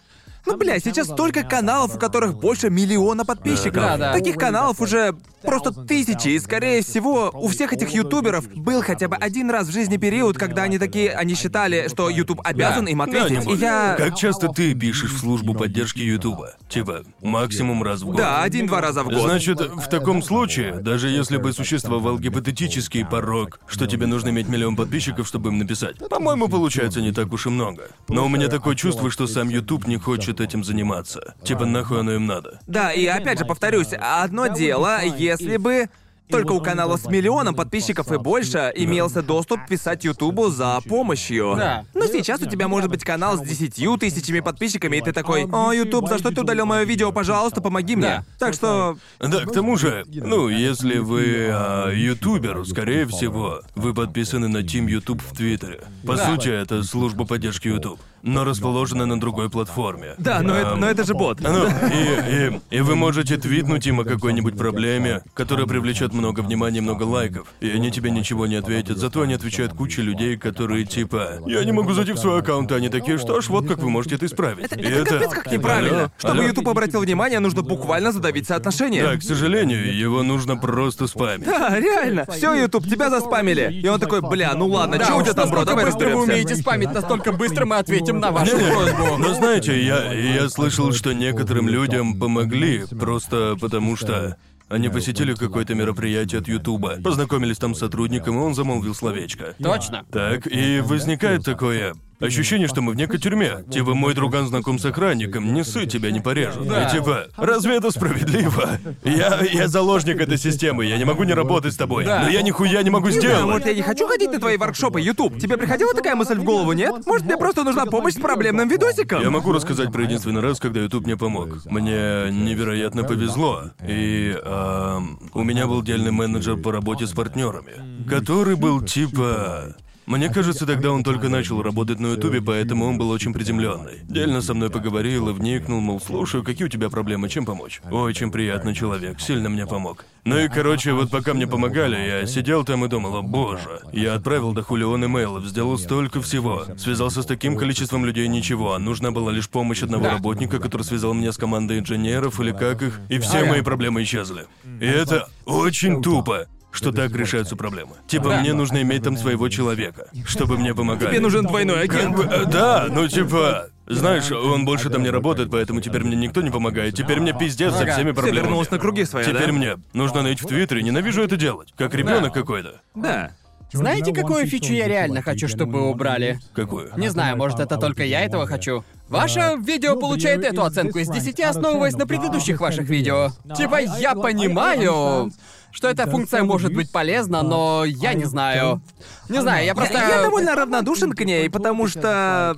Ну, бля, сейчас столько каналов, у которых больше миллиона подписчиков. Да, да. Таких каналов уже просто тысячи, и, скорее всего, у всех этих ютуберов был хотя бы один раз в жизни период, когда они такие, они считали, что YouTube обязан Да. им Да, ответить. не и я... Как часто ты пишешь в службу поддержки Ютуба? Типа, максимум раз в год. Да, один-два раза в год. Значит, в таком случае, даже если бы существовал гипотетический порог, что тебе нужно иметь миллион подписчиков, чтобы им написать, по-моему, получается не так уж и много. Но у меня такое чувство, что сам YouTube не хочет этим заниматься. Типа, нахуй оно им надо. Да, и опять же повторюсь, одно дело, если бы только у канала с миллионом подписчиков и больше имелся доступ писать Ютубу за помощью. Да. Но сейчас у тебя может быть канал с десятью тысячами подписчиками, и ты такой, «О, Ютуб, за что ты удалил мое видео? Пожалуйста, помоги мне». Да. Так что... Да, к тому же, ну, если вы а, ютубер, скорее всего, вы подписаны на Team YouTube в Твиттере. По Да. сути, это служба поддержки YouTube, но расположена на другой платформе. Да, но это, Ам, но это же бот. Ну, <laughs> и, и, и вы можете твитнуть им о какой-нибудь проблеме, которая привлечет много внимания много лайков, и они тебе ничего не ответят, зато они отвечают куче людей, которые типа «Я не могу зайти в свой аккаунт», они такие «Что ж, вот как вы можете это исправить». Это, И это капец как неправильно. Алло, Чтобы алло. Ютуб обратил внимание, нужно буквально задавить соотношение. Да, к сожалению, его нужно просто спамить. Да, реально. Все, Ютуб, тебя заспамили. И он такой, бля, ну ладно, Да, что у тебя там, бро, давай быстро вы умеете спамить, настолько быстро мы ответим на вашу просьбу. Но знаете, я, я слышал, что некоторым людям помогли, просто потому что они посетили какое-то мероприятие от Ютуба, познакомились там с сотрудником, и он замолвил словечко. Точно. Так, и возникает такое ощущение, что мы в некой тюрьме. Типа, мой друган знаком с охранником, не ссы, тебя не порежут. Да. И типа, разве это справедливо? Я, я заложник этой системы, я не могу не работать с тобой. Да. Но я нихуя не могу сделать. может, я не хочу ходить на твои воркшопы, Ютуб. Тебе приходила такая мысль в голову, нет? Может, мне просто нужна помощь с проблемным видосиком? Я могу рассказать про единственный раз, когда YouTube мне помог. Мне невероятно повезло. И ам, у меня был дельный менеджер по работе с партнерами, который был типа. Мне кажется, тогда он только начал работать на Ютубе, поэтому он был очень приземленный. Дельно со мной поговорил и вникнул, мол, слушаю, какие у тебя проблемы, чем помочь? Очень приятный человек, сильно мне помог. Ну и, короче, вот пока мне помогали, я сидел там и думал, о боже. Я отправил до хулион имейлов, сделал столько всего. Связался с таким количеством людей, ничего. А нужна была лишь помощь одного работника, который связал меня с командой инженеров или как их, и все мои проблемы исчезли. И это очень тупо. Что так решаются проблемы. Типа, Да. мне нужно иметь там своего человека, чтобы мне помогали. Тебе нужен двойной Как агент. бы, э, да, ну типа, знаешь, он больше там не работает, поэтому теперь мне никто не помогает. Теперь мне пиздец со всеми Все проблемами. вернулось на круги свои, Теперь да? мне нужно ныть в Твиттере, ненавижу это делать. Как ребенок какой-то. Да. Знаете, какую фичу я реально хочу, чтобы убрали? Какую? Не знаю, может, это только я этого хочу. Ваше видео получает эту оценку из 10, основываясь на предыдущих ваших видео. Типа, я понимаю, что эта функция может быть полезна, но я не знаю. Не знаю, я просто... Я, я довольно равнодушен к ней, потому что...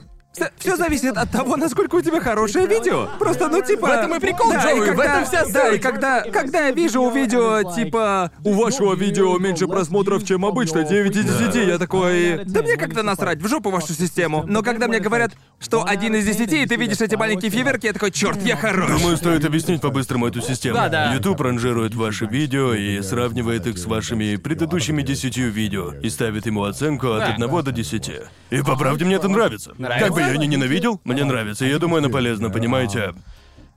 Все зависит от того, насколько у тебя хорошее видео. Просто, ну, типа... В этом и прикол, да, Джоуи, и в когда- этом вся Да, и когда, когда я вижу у видео, типа... У вашего видео меньше просмотров, чем обычно, 9 из 10, я такой... Да мне как-то насрать, в жопу вашу систему. Но когда мне говорят, что один из 10, и ты видишь эти маленькие фиверки, я такой, черт, я хорош. Думаю, стоит объяснить по-быстрому эту систему. Да-да. YouTube ранжирует ваши видео и сравнивает их с вашими предыдущими десятью видео и ставит ему оценку от Да. 1 до 10. И по правде мне это нравится. Нравится? Как бы я не ненавидел, мне нравится. И я думаю, оно полезно, понимаете?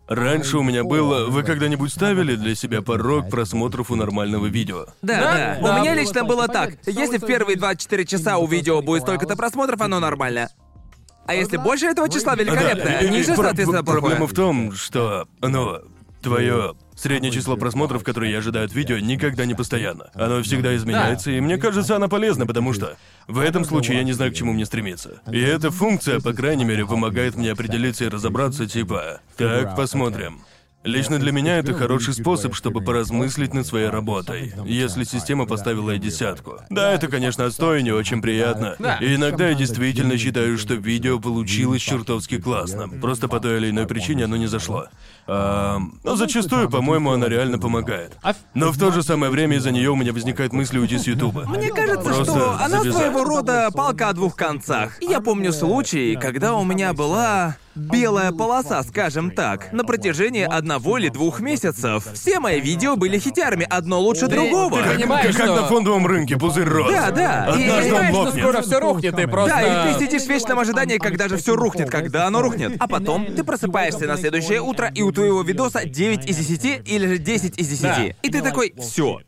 Раньше у меня было... Вы когда-нибудь ставили для себя порог просмотров у нормального видео? Да, да. Да. У меня лично было так. Если в первые 24 часа у видео будет столько-то просмотров, оно нормально. А если больше этого числа великолепное, Да, и- и ниже, про- соответственно, плохое. Проблема в том, что, ну, твое среднее число просмотров, которые я ожидаю от видео, никогда не постоянно. Оно всегда изменяется, и мне кажется, она полезна, потому что в этом случае я не знаю, к чему мне стремиться. И эта функция, по крайней мере, помогает мне определиться и разобраться, типа, так, посмотрим. Лично для меня это хороший способ, чтобы поразмыслить над своей работой, если система поставила ей десятку. Да, это, конечно, отстой не очень приятно. И иногда я действительно считаю, что видео получилось чертовски классным. Просто по той или иной причине оно не зашло. Ам, но зачастую, по-моему, она реально помогает. Но в то же самое время из-за нее у меня возникает мысль уйти с Ютуба. Мне кажется, Просто что она завязать. своего рода палка о двух концах. Я помню случай, когда у меня была белая полоса, скажем так, на протяжении одного или двух месяцев. Все мои видео были хитярами, одно лучше другого. ты Как, Понимаешь, как что- на фондовом рынке пузырь рос. Да, да. Однажды и он Знаешь, что лопнет. скоро все рухнет, и просто... Да, и ты сидишь в вечном ожидании, когда же все рухнет, когда оно рухнет. А потом ты просыпаешься на следующее утро, и у твоего видоса 9 из 10 или же 10 из 10. Да. И ты такой, все.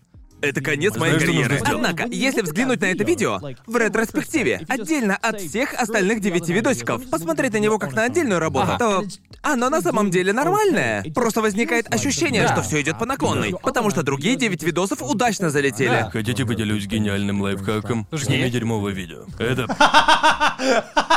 Это конец моей Знаешь, что нужно карьеры. сделать? Однако, если взглянуть на это видео в ретроспективе, отдельно от всех остальных девяти видосиков, посмотреть на него как на отдельную работу, Ага. то оно на самом деле нормальное. Просто возникает ощущение, Да. что все идет по наклонной. Потому что другие девять видосов удачно залетели. Хотите поделюсь гениальным лайфхаком? Сними дерьмовое видео. Это...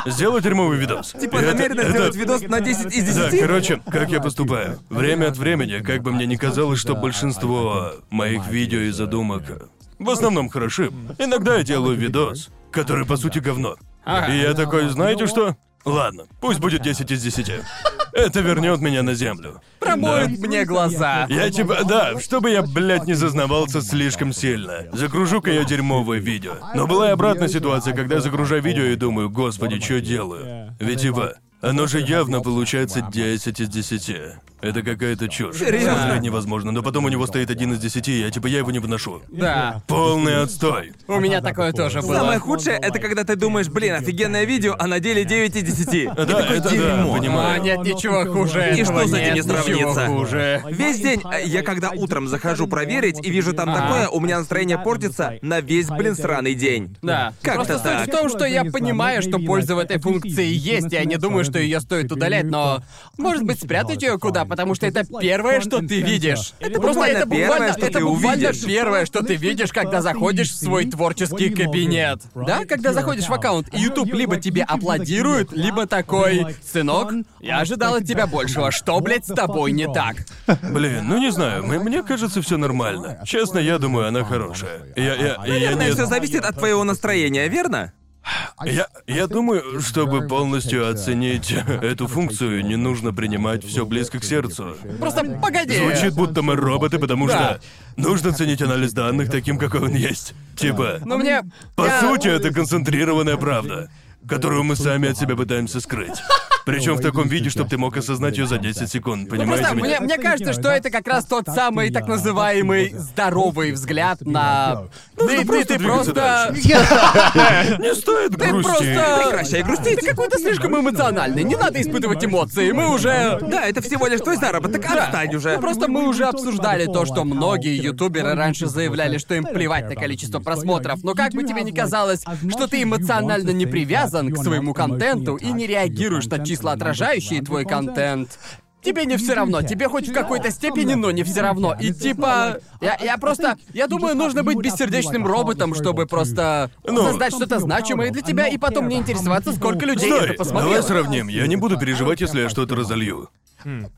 Сделай дерьмовый видос. Типа Это- намеренно это- сделать видос на 10 из 10? Да, короче, как я поступаю. Время от времени, как бы мне ни казалось, что большинство моих видео и задумок в основном хороши, иногда я делаю видос, который по сути говно. И я такой, знаете что? Ладно, пусть будет 10 из 10. Это вернет меня на землю. Промоет Да. мне глаза. Я типа, да, чтобы я, блядь, не зазнавался слишком сильно. Загружу-ка я дерьмовое видео. Но была и обратная ситуация, когда я загружаю видео и думаю, господи, что делаю? Ведь типа, оно же явно получается 10 из 10. Это какая-то чушь. Серьезно? Смотреть невозможно, но потом у него стоит один из 10, и я типа, я его не выношу. Да. Полный отстой. У меня такое тоже было. Самое худшее это когда ты думаешь, блин, офигенное видео, а на деле 9 из 10. Да, такой, это да, дерьмо. А, понимаю. нет ничего хуже И этого, что с этим нет не ничего сравнится? хуже. Весь день, э, я когда утром захожу проверить и вижу там Ага. такое, у меня настроение портится на весь, блин, сраный день. Да. Как-то Просто так. суть в том, что я понимаю, что польза в этой функции есть, я не думаю, что ее стоит удалять, но может быть спрятать ее куда, потому что это первое, что ты видишь. Это Просто это первое, буквально, что это ты буквально увидишь. первое, что ты видишь, когда заходишь в свой творческий кабинет. Да, когда заходишь в аккаунт, и YouTube либо тебе аплодирует, либо такой, сынок, я ожидал от тебя большего. Что, блядь, с тобой не так? <laughs> Блин, ну не знаю, мне, мне кажется, все нормально. Честно, я думаю, она хорошая. Я, я, и я Наверное, не... все зависит от твоего настроения, верно? Я, я думаю, чтобы полностью оценить <laughs> эту функцию, не нужно принимать все близко к сердцу. Просто погоди. Звучит, будто мы роботы, потому Да. что нужно ценить анализ данных таким, какой он есть. Типа, Но мне... по я- сути, это концентрированная правда, которую мы сами от себя пытаемся скрыть. Причем в таком виде, чтобы ты мог осознать ее за 10 секунд, понимаете Просто меня? мне, мне кажется, что это как раз тот самый так называемый здоровый взгляд на... Ты, ты, просто ты просто... <laughs> <laughs> Не стоит Ты грусти. просто... Прекращай грустить. Ты какой-то слишком эмоциональный, не надо испытывать эмоции, мы уже... Да, это всего лишь твой заработок, отстань уже. Просто мы уже обсуждали то, что многие ютуберы раньше заявляли, что им плевать на количество просмотров, но как бы тебе ни казалось, что ты эмоционально не привязан к своему контенту и не реагируешь на числа, отражающие твой контент, Тебе не все равно, тебе хоть в какой-то степени, но не все равно. И типа, я, я просто, я думаю, нужно быть бессердечным роботом, чтобы просто Ну. создать что-то значимое для тебя, и потом не интересоваться, сколько людей Стой, это посмотрело. давай сравним. Я не буду переживать, если я что-то разолью.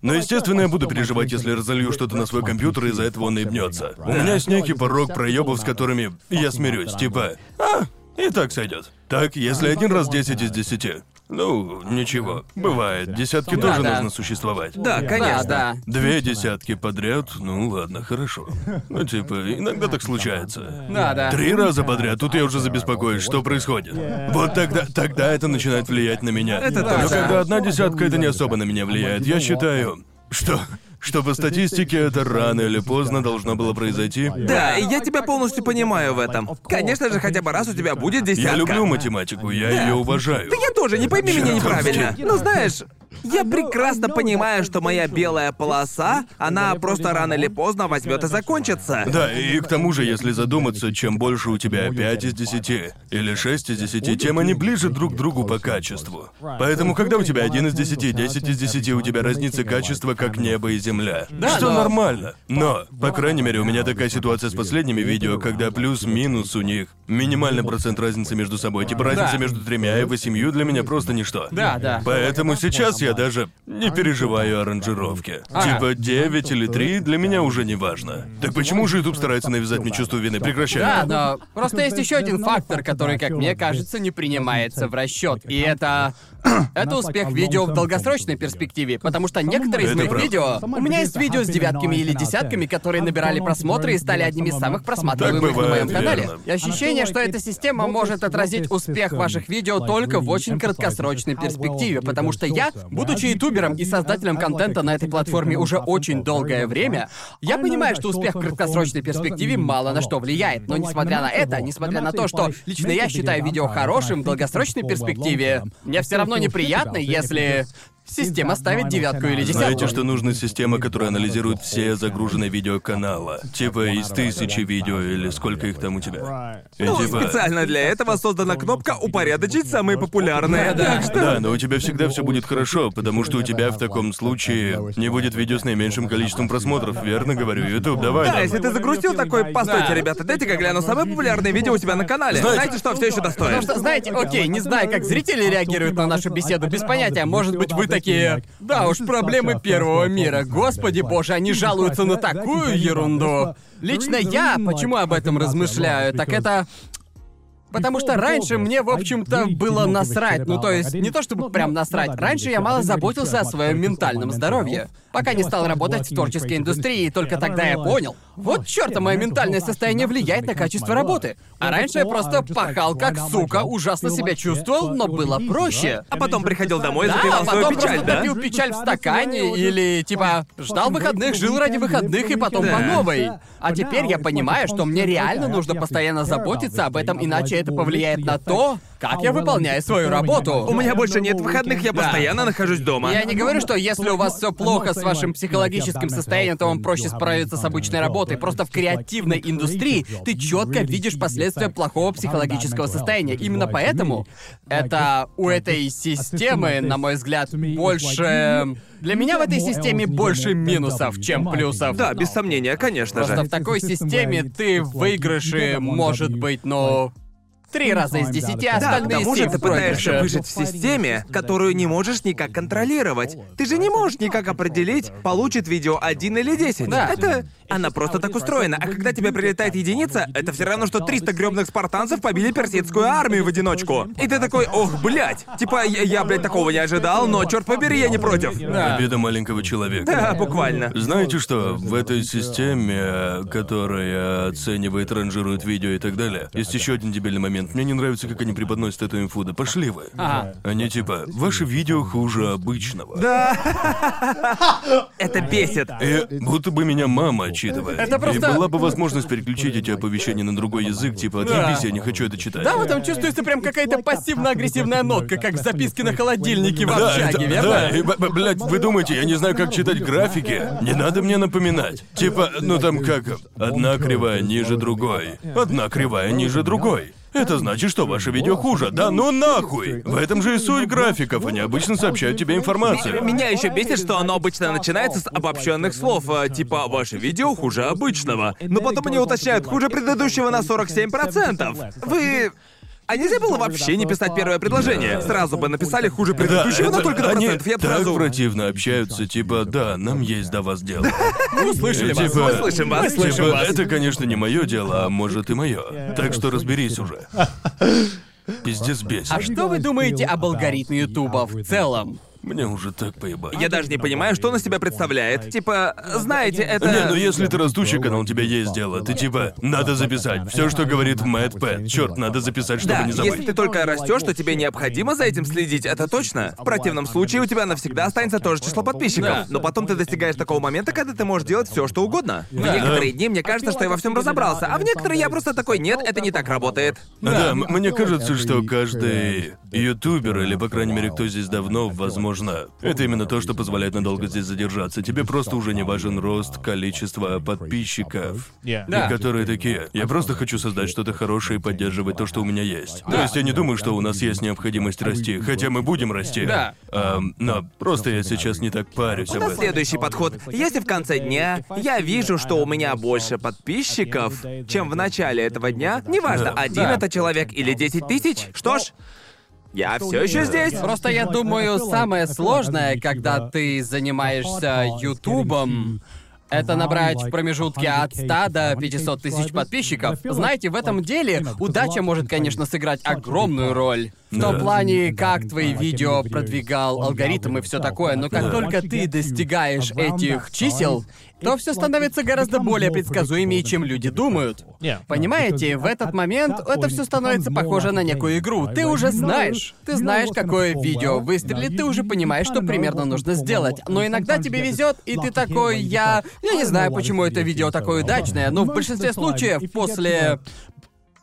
Но, естественно, я буду переживать, если разолью что-то на свой компьютер, и из-за этого он наебнется. У меня есть некий порог проебов, с которыми я смирюсь. Типа, а, и так сойдет. Так, если один раз 10 из 10. Ну, ничего. Бывает. Десятки Да, тоже да. нужно существовать. Да, конечно. Да, да. Две десятки подряд, ну ладно, хорошо. Ну, типа, иногда так случается. Да, да. Три раза подряд, тут я уже забеспокоюсь, что происходит. Вот тогда, тогда это начинает влиять на меня. Это Но точно. когда одна десятка, это не особо на меня влияет. Я считаю, что, что по статистике это рано или поздно должно было произойти. Да, и я тебя полностью понимаю в этом. Конечно же, хотя бы раз у тебя будет десятка. Я люблю математику, я ее уважаю. Я тоже, не пойми меня неправильно. Но знаешь, Я прекрасно понимаю, что моя белая полоса, она просто рано или поздно возьмет и закончится. Да, и к тому же, если задуматься, чем больше у тебя 5 из 10 или 6 из 10, тем они ближе друг к другу по качеству. Поэтому, когда у тебя 1 из 10, 10 из 10, у тебя разница качества как небо и земля. Да, что но- нормально. Но, по крайней мере, у меня такая ситуация с последними видео, когда плюс-минус у них минимальный процент разницы между собой. Типа разница Да. между тремя и восемью для меня просто ничто. Да, да. Поэтому сейчас я даже не переживаю о аранжировке. Ага. Типа 9 или 3 для меня уже не важно. Так почему же YouTube старается навязать мне чувство вины? Прекращай. Да, но просто есть еще один фактор, который, как мне кажется, не принимается в расчет. И это... <clears throat> Это успех видео в долгосрочной перспективе, потому что некоторые из Это моих видео... У меня есть видео с девятками или десятками, которые набирали просмотры и стали одними из самых просматриваемых на моем канале. И ощущение, что эта система может отразить успех ваших видео только в очень краткосрочной перспективе, потому что я, будучи ютубером и создателем контента на этой платформе уже очень долгое время, я понимаю, что успех в краткосрочной перспективе мало на что влияет. Но несмотря на это, несмотря на то, что лично я считаю видео хорошим в долгосрочной перспективе, мне все равно неприятно, если система ставит девятку или десятку. Знаете, что нужна система, которая анализирует все загруженные видео канала? Типа из тысячи видео или сколько их там у тебя? И Ну, типа... специально для этого создана кнопка «Упорядочить самые популярные». Да, да. Да, но у тебя всегда все будет хорошо, потому что у тебя в таком случае не будет видео с наименьшим количеством просмотров, верно говорю? YouTube, давай. Да, нам. если ты загрустил такой, постойте, Да. ребята, дайте-ка гляну самые популярные видео у себя на канале. Знаете- Знаете, что все еще достоин? Потому что, знаете, окей, не знаю, как зрители реагируют на нашу беседу, без понятия. Может быть, вы такие... Да уж, проблемы первого мира. Господи боже, они жалуются на такую ерунду. Лично я, почему об этом размышляю, так это... Потому что раньше мне, в общем-то, было насрать. Ну, то есть, не то чтобы прям насрать. Раньше я мало заботился о своем ментальном здоровье. Пока не стал работать в творческой индустрии, и только тогда я понял. Вот чёрта, мое ментальное состояние влияет на качество работы. А раньше я просто пахал как сука, ужасно себя чувствовал, но было проще. А потом приходил домой и Да, запивал а свою потом печаль, просто да? допил печаль в стакане или типа ждал выходных, жил ради выходных и потом Да. по новой. А теперь я понимаю, что мне реально нужно постоянно заботиться об этом, иначе это повлияет на то, как я выполняю свою работу. У меня больше нет выходных, я Да. постоянно нахожусь дома. Я не говорю, что если у вас все плохо с вашим психологическим состоянием, то вам проще справиться с обычной работой. Просто в креативной индустрии ты четко видишь последствия плохого психологического состояния. Именно поэтому это у этой системы, на мой взгляд, больше... Для меня в этой системе больше минусов, чем плюсов. Да, без сомнения, конечно Просто же. в такой системе ты в выигрыше, может быть, ну... Три раза из десяти, а Да, к остальные тому же ты пытаешься выжить в системе, которую не можешь никак контролировать. Ты же не можешь никак определить, получит видео один или десять. Да. Это... Она просто так устроена. А когда тебе прилетает единица, это все равно, что 300 гребных спартанцев побили персидскую армию в одиночку. И ты такой, ох, блядь. Типа, я, я, блядь, такого не ожидал, но, черт побери, я не против. Да. Победа маленького человека. Да, буквально. Знаете что, в этой системе, которая оценивает, ранжирует видео и так далее, есть еще один дебильный момент. Мне не нравится, как они преподносят эту инфу. Да пошли вы. Ага. Они типа, ваши видео хуже обычного. <laughs> Это бесит. И будто бы меня мама отчитывает. Это просто- И была бы возможность переключить эти оповещения на другой язык, типа, отъебись, я не хочу это читать. Да, в этом чувствуется прям какая-то пассивно-агрессивная нотка, как в записке на холодильнике в Да, общаге, верно? да, и, блядь, вы думаете, я не знаю, как читать графики? Не надо мне напоминать. Типа, ну там как, одна кривая ниже другой, одна кривая ниже другой. Это значит, что ваше видео хуже. Да ну нахуй! В этом же и суть графиков, они обычно сообщают тебе информацию. Меня еще бесит, что оно обычно начинается с обобщенных слов, э, типа «Ваше видео хуже обычного». Но потом они уточняют «хуже предыдущего на 47%». Вы... А нельзя было вообще не писать первое предложение? Сразу бы написали «хуже Да, предыдущего на это- только они процентов». Я бы так сразу... противно общаются, типа, да, нам есть до вас дело. Мы услышали вас. типа- Мы слышим вас. Мы слышим Типа, вас. это, конечно, не мое дело, а может и мое. Так что разберись уже. <laughs> Пиздец бесит. А что вы думаете об алгоритме Ютуба в целом? Мне уже так поебать. Я даже не понимаю, что он из себя представляет. Типа, знаете, это... Не, ну если ты растущий канал, у тебя есть дело. Ты типа, надо записать. Все, что говорит Мэтт Пэт. Черт, надо записать, чтобы Да, не забыть. если ты только растешь, то тебе необходимо за этим следить, это точно. В противном случае у тебя навсегда останется то же число подписчиков. Да. Но потом ты достигаешь такого момента, когда ты можешь делать все, что угодно. В некоторые дни мне кажется, что я во всем разобрался, а в некоторые я просто такой, нет, это не так работает. Да, м- мне кажется, что каждый ютубер, или, по крайней мере, кто здесь давно, возможно, важна. Это именно то, что позволяет надолго здесь задержаться. Тебе просто уже не важен рост количества подписчиков. Да. И которые такие. Я просто хочу создать что-то хорошее и поддерживать то, что у меня есть. То есть я не думаю, что у нас есть необходимость расти, хотя мы будем расти. Да. Ам, но просто я сейчас не так парюсь об Это этом. следующий подход. Если в конце дня я вижу, что у меня больше подписчиков, чем в начале этого дня, неважно, Да. один Да. это человек или 10 тысяч, что ж, я все еще здесь. Просто я думаю, самое сложное, когда ты занимаешься Ютубом, это набрать в промежутке от 100 до 500 тысяч подписчиков. Знаете, в этом деле удача может, конечно, сыграть огромную роль. В том плане, как твои видео продвигал алгоритм и все такое, но как только ты достигаешь этих чисел, то все становится гораздо более предсказуемее, чем люди думают. Понимаете, в этот момент это все становится похоже на некую игру. Ты уже знаешь. Ты знаешь, какое видео выстрелит, ты уже понимаешь, что примерно нужно сделать. Но иногда тебе везет, и ты такой, я. Я не знаю, почему это видео такое удачное, но в большинстве случаев после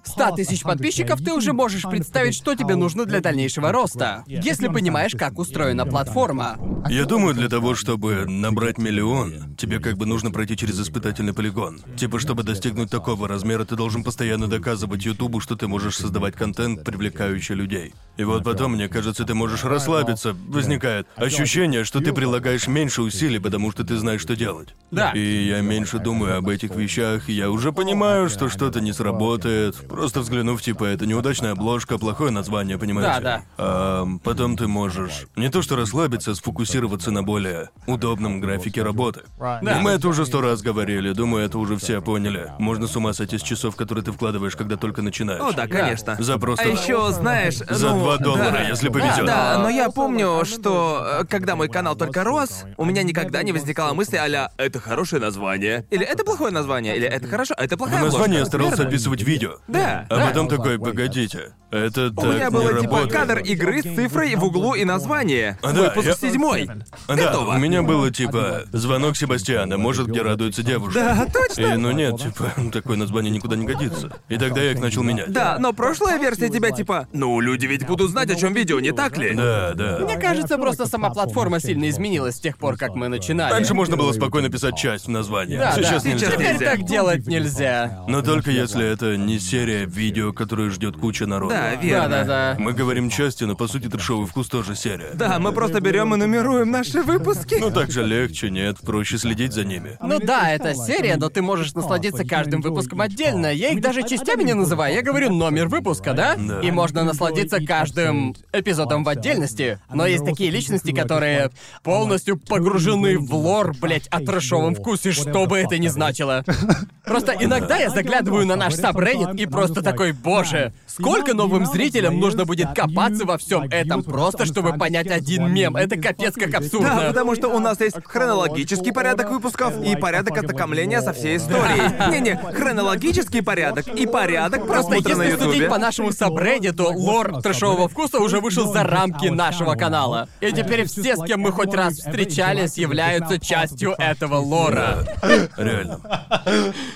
100 тысяч подписчиков, ты уже можешь представить, что тебе нужно для дальнейшего роста. Если понимаешь, как устроена платформа. Я думаю, для того, чтобы набрать миллион, тебе как бы нужно пройти через испытательный полигон. Типа, чтобы достигнуть такого размера, ты должен постоянно доказывать Ютубу, что ты можешь создавать контент, привлекающий людей. И вот потом, мне кажется, ты можешь расслабиться. Возникает ощущение, что ты прилагаешь меньше усилий, потому что ты знаешь, что делать. Да. И я меньше думаю об этих вещах, и я уже понимаю, что что-то не сработает. Просто взглянув, типа, это неудачная обложка, плохое название, понимаете? Да, да. А, потом ты можешь не то что расслабиться, а сфокусироваться на более удобном графике работы. И мы это уже сто раз говорили, думаю, это уже все поняли. Можно с ума сойти с часов, которые ты вкладываешь, когда только начинаешь. О, да, конечно. За просто... А еще, знаешь, За ну, 2 доллара, да. если повезет. Да, но я помню, что э, когда мой канал только рос, у меня никогда не возникала мысли а «это хорошее название», или «это плохое название», или «это хорошо», а «это плохая Название я обложка». старался описывать видео. Да, А да. потом такой, погодите, это так У меня не было типа работает. кадр игры с цифрой в углу и название. А, да, Выпуск я- седьмой. Да, Готово. у меня было типа звонок Себастьяна, может, где радуется девушка. Да, точно. И ну нет, типа, <laughs> такое название никуда не годится. И тогда я их начал менять. Да, но прошлая версия тебя типа «Ну, люди ведь будут знать, о чем видео, не так ли?» Да, да. Мне кажется, просто сама платформа сильно изменилась с тех пор, как мы начинали. Раньше можно было спокойно писать часть в названии. Да, Сейчас да. нельзя. Сейчас Теперь нельзя. так делать нельзя. Но только если это не серия видео, которую ждет куча народа. Да, верно. Да-да-да. Мы говорим части, но по сути трешовый вкус тоже серия. Да, мы просто берем и нумеруем наши выпуски. Ну так же легче, нет, проще следить за ними. Ну да, это серия, но ты можешь насладиться каждым выпуском отдельно. Я их даже частями не называю, я говорю номер выпуска, да? Да. И можно насладиться каждым эпизодом в отдельности. Но есть такие личности, которые полностью погружены в лор, блять, о трэшовом вкусе, что бы это ни значило. <laughs> Просто иногда я заглядываю на наш сабреддит и просто такой, боже, сколько новым зрителям нужно будет копаться во всем этом, просто чтобы понять один мем. Это капец как абсурдно. Да, потому что у нас есть хронологический порядок выпусков и порядок ознакомления со всей историей. <laughs> Не-не, хронологический порядок и порядок Просто просмотра на если судить по нашему сабреддиту, лор трэшового вкуса уже вышел за рамки нашего канала. И теперь все, с кем мы хоть раз встречались, являются частью этого лора. <laughs> Реально.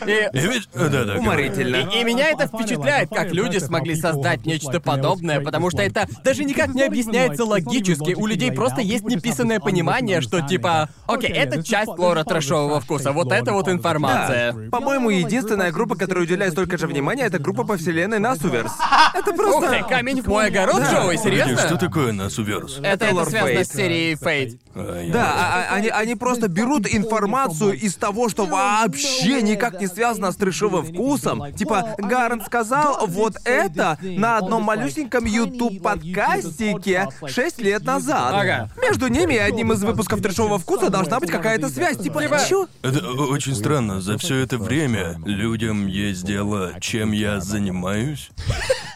И. Уморительно. и меня это впечатляет, как люди смогли создать нечто подобное, потому что это даже никак <laughs> не объясняется логически. У людей просто есть неписанное понимание, что типа, окей, это часть лора трэшового вкуса, вот это вот информация. По-моему, единственная группа, которая уделяет столько же внимания, это группа по вселенной Насуверс. Это Ух просто... ты, камень в мой огород, Джоуи, Видишь, серьезно? что такое Насуверс? Это, это связано с серией Фейт. А, я- Да, а- а- они, они просто берут информацию из того, что вообще никак не связано с трешовым вкусом. Типа, Гарн сказал вот это на одном малюсеньком YouTube подкастике 6 лет назад. Ага. Между ними и одним из выпусков трешового вкуса должна быть какая-то связь. Типа, чё? Это очень странно. За все это время людям есть дело, чем я занимаюсь.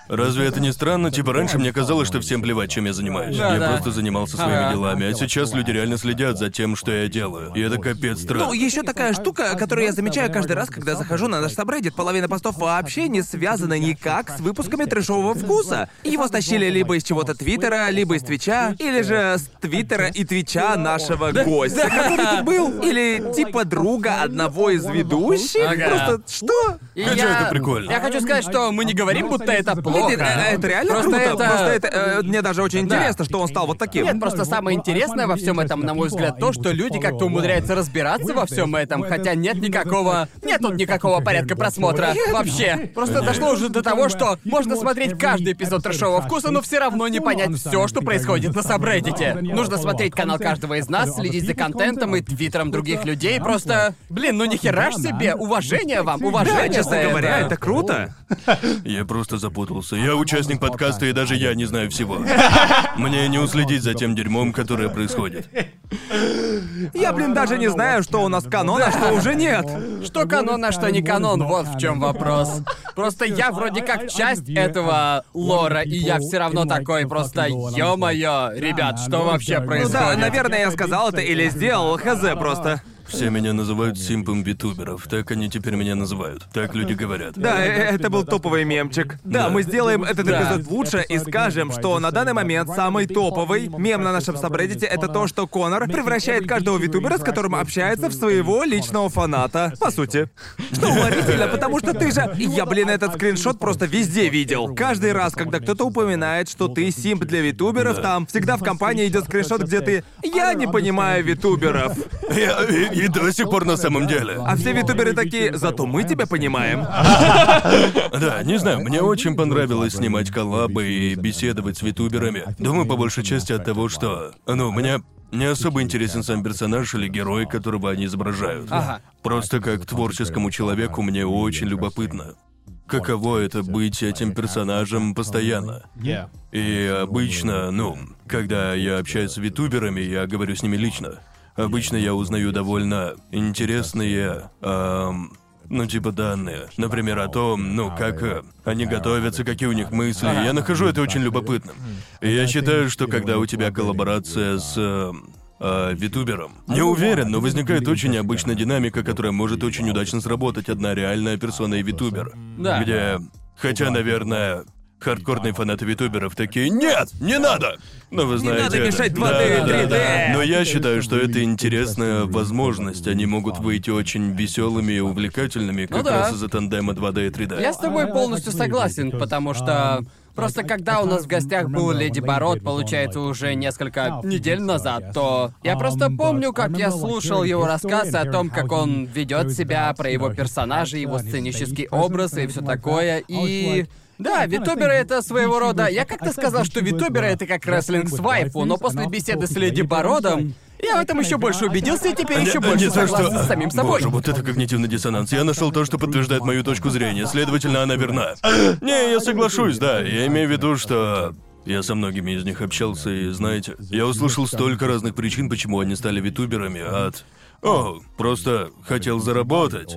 Разве это не странно? Типа раньше мне казалось, что всем плевать, чем я занимаюсь. Да, я да. просто занимался своими Ага. делами, а сейчас люди реально следят за тем, что я делаю. И это капец странно. Ну, еще такая штука, которую я замечаю каждый раз, когда захожу на наш сабреддит. Половина постов вообще не связана никак с выпусками трешового вкуса. Его стащили либо из чего-то Твиттера, либо из Твича, или же с Твиттера и Твича нашего гостя, который тут был. Или типа друга одного из ведущих. Ага. Просто что? И Хотя я... это прикольно. Я хочу сказать, что мы не говорим, будто это плохо. Нет, э, это реально Просто круто. это- Просто это э, мне даже очень Да. интересно, что он стал вот таким. Нет, просто самое интересное во всем этом, на мой взгляд, то, что люди как-то умудряются разбираться во всем этом, хотя нет никакого... Нет тут никакого порядка просмотра. Вообще. Просто дошло уже до того, что можно смотреть каждый эпизод трэшового вкуса, но все равно не понять все, что происходит на сабреддите. Нужно смотреть канал каждого из нас, следить за контентом и твиттером других людей. Просто, блин, ну нихера ж себе. Уважение вам, Да, уважение честно за говоря, это. это круто. <laughs> Я просто запутался. Я участник подкаста, и даже я не знаю всего. Мне не уследить за тем дерьмом, которое происходит. Я, блин, даже не знаю, что у нас канон, а что уже нет. Что канон, а что не канон, вот в чем вопрос. Просто я вроде как часть этого лора, и я все равно такой просто, ё-моё, ребят, что вообще Ну да, происходит? наверное, я сказал это или сделал, хз просто. Все меня называют симпом витуберов. Так они теперь меня называют. Так люди говорят. Да, э, это был топовый мемчик. Да, Да. мы сделаем этот Да. эпизод лучше и скажем, что на данный момент самый топовый мем на нашем сабреддите это то, что Конор превращает каждого витубера, с которым общается, в своего личного фаната. По сути. Что уморительно, потому что ты же... Я, блин, этот скриншот просто везде видел. Каждый раз, когда кто-то упоминает, что ты симп для витуберов, Да. там всегда в компании идет скриншот, где ты... Я не понимаю витуберов. Я и, до сих пор на самом деле. А все витуберы такие, зато мы тебя понимаем. <laughs> Да, не знаю, мне очень понравилось снимать коллабы и беседовать с витуберами. Думаю, по большей части от того, что... Ну, мне не особо интересен сам персонаж или герой, которого они изображают. Ага. Просто как творческому человеку мне очень любопытно. Каково это быть этим персонажем постоянно? И обычно, ну, когда я общаюсь с витуберами, я говорю с ними лично. Обычно я узнаю довольно интересные, эм, ну, типа данные. Например, о том, ну, как э, они готовятся, какие у них мысли. Я нахожу это очень любопытным. И я считаю, что когда у тебя коллаборация с э, э, витубером. Не уверен, но возникает очень необычная динамика, которая может очень удачно сработать. Одна реальная персона и витубер. Да. Где, хотя, наверное, хардкорные фанаты витуберов такие «Нет, не надо!» Но вы знаете... надо это. мешать 2D Да, и да, да, 3D. да. Но я считаю, что это интересная возможность. Они могут выйти очень веселыми и увлекательными, как Ну да. раз из-за тандема 2D и 3D. Я с тобой полностью согласен, потому что Просто когда у нас в гостях был Леди Барот, получается, уже несколько недель назад, то я просто помню, как я слушал его рассказы о том, как он ведет себя, про его персонажа, его сценический образ и все такое. И да, витуберы это своего рода... Я как-то сказал, что витуберы это как рестлинг с вайфу, но после беседы с Леди Бародом я в этом еще больше убедился и теперь еще больше согласен с самим собой. Боже, вот это когнитивный диссонанс. Я нашел то, что подтверждает мою точку зрения. Следовательно, она верна. Не, я соглашусь, да. Я имею в виду, что я со многими из них общался, и знаете, я услышал столько разных причин, почему они стали витуберами, от... О, просто хотел заработать.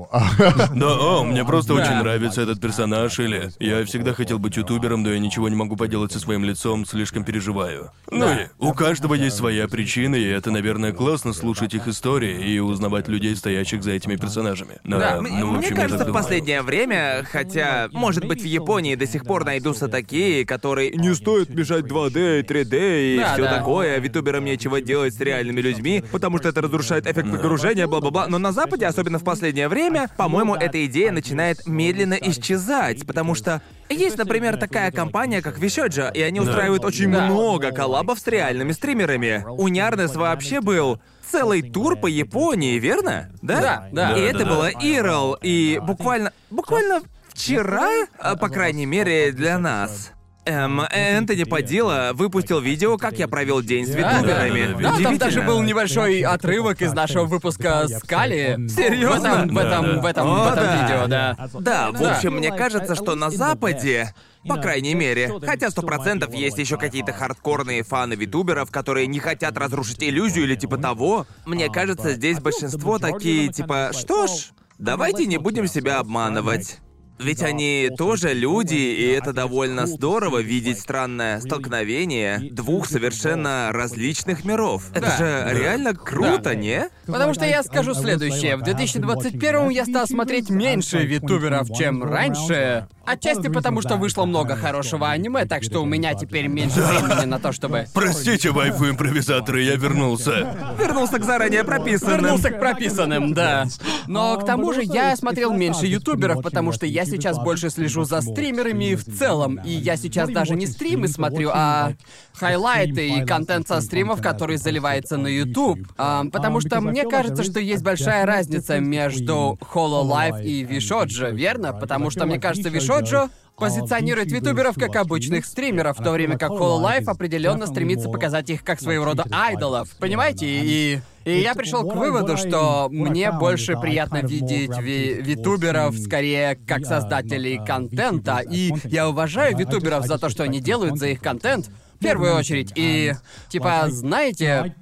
Да, о, мне просто очень нравится этот персонаж, или я всегда хотел быть ютубером, но я ничего не могу поделать со своим лицом, слишком переживаю. Ну и у каждого есть своя причина, и это, наверное, классно слушать их истории и узнавать людей, стоящих за этими персонажами. Но, Да, ну, в Мне общем, я кажется, в думаю. последнее время, хотя, может быть, в Японии до сих пор найдутся такие, которые не стоит бежать 2D, 3D и Да, все да. такое, витуберам нечего делать с реальными людьми, потому что это разрушает эффект погружения, бла-бла-бла. Но на Западе, особенно в последнее время, по-моему, эта идея начинает медленно исчезать, потому что есть, например, такая компания, как Вишоджа, и они устраивают очень Да. много коллабов с реальными стримерами. У Нярнес вообще был целый тур по Японии, верно? Да? Да, да. И Да, это да, да. было Ирл, и буквально, буквально вчера, а, по крайней мере, для нас. Эм, Энтони Падила выпустил видео, как я провел день с Да, да, витуберами. да, да, Да, там даже был небольшой отрывок из нашего выпуска Скали. Серьезно? В этом, в этом, в этом, О, в этом да. видео, да. Да, в Да. общем, мне кажется, что на Западе, по крайней мере, хотя сто процентов есть еще какие-то хардкорные фаны витуберов, которые не хотят разрушить иллюзию или типа того, мне кажется, здесь большинство такие, типа, что ж, давайте не будем себя обманывать. Ведь они тоже люди, и это довольно здорово видеть странное столкновение двух совершенно различных миров. Это Да. же реально круто, Да. не? Потому что я скажу следующее. В 2021 я стал смотреть меньше витуберов, чем раньше. Отчасти потому, что вышло много хорошего аниме, так что у меня теперь меньше времени на то, чтобы... <laughs> Простите, вайфу импровизаторы, я вернулся. Вернулся к заранее прописанным. Вернулся к прописанным, <laughs> да. Но к тому же я смотрел меньше ютуберов, потому что я сейчас больше слежу за стримерами в целом. И я сейчас даже не стримы смотрю, а хайлайты и контент со стримов, который заливается на YouTube. А, потому что мне кажется, что есть большая разница между Hololive и Вишоджо, верно? Потому что мне кажется, Вишоджо позиционирует витуберов как обычных стримеров, в то время как Hololive определенно стремится показать их как своего рода айдолов. Понимаете? И и я пришел к выводу, что мне больше приятно видеть ви- витуберов скорее как создателей контента. И я уважаю витуберов за то, что они делают за их контент, в первую очередь. И, типа, знаете,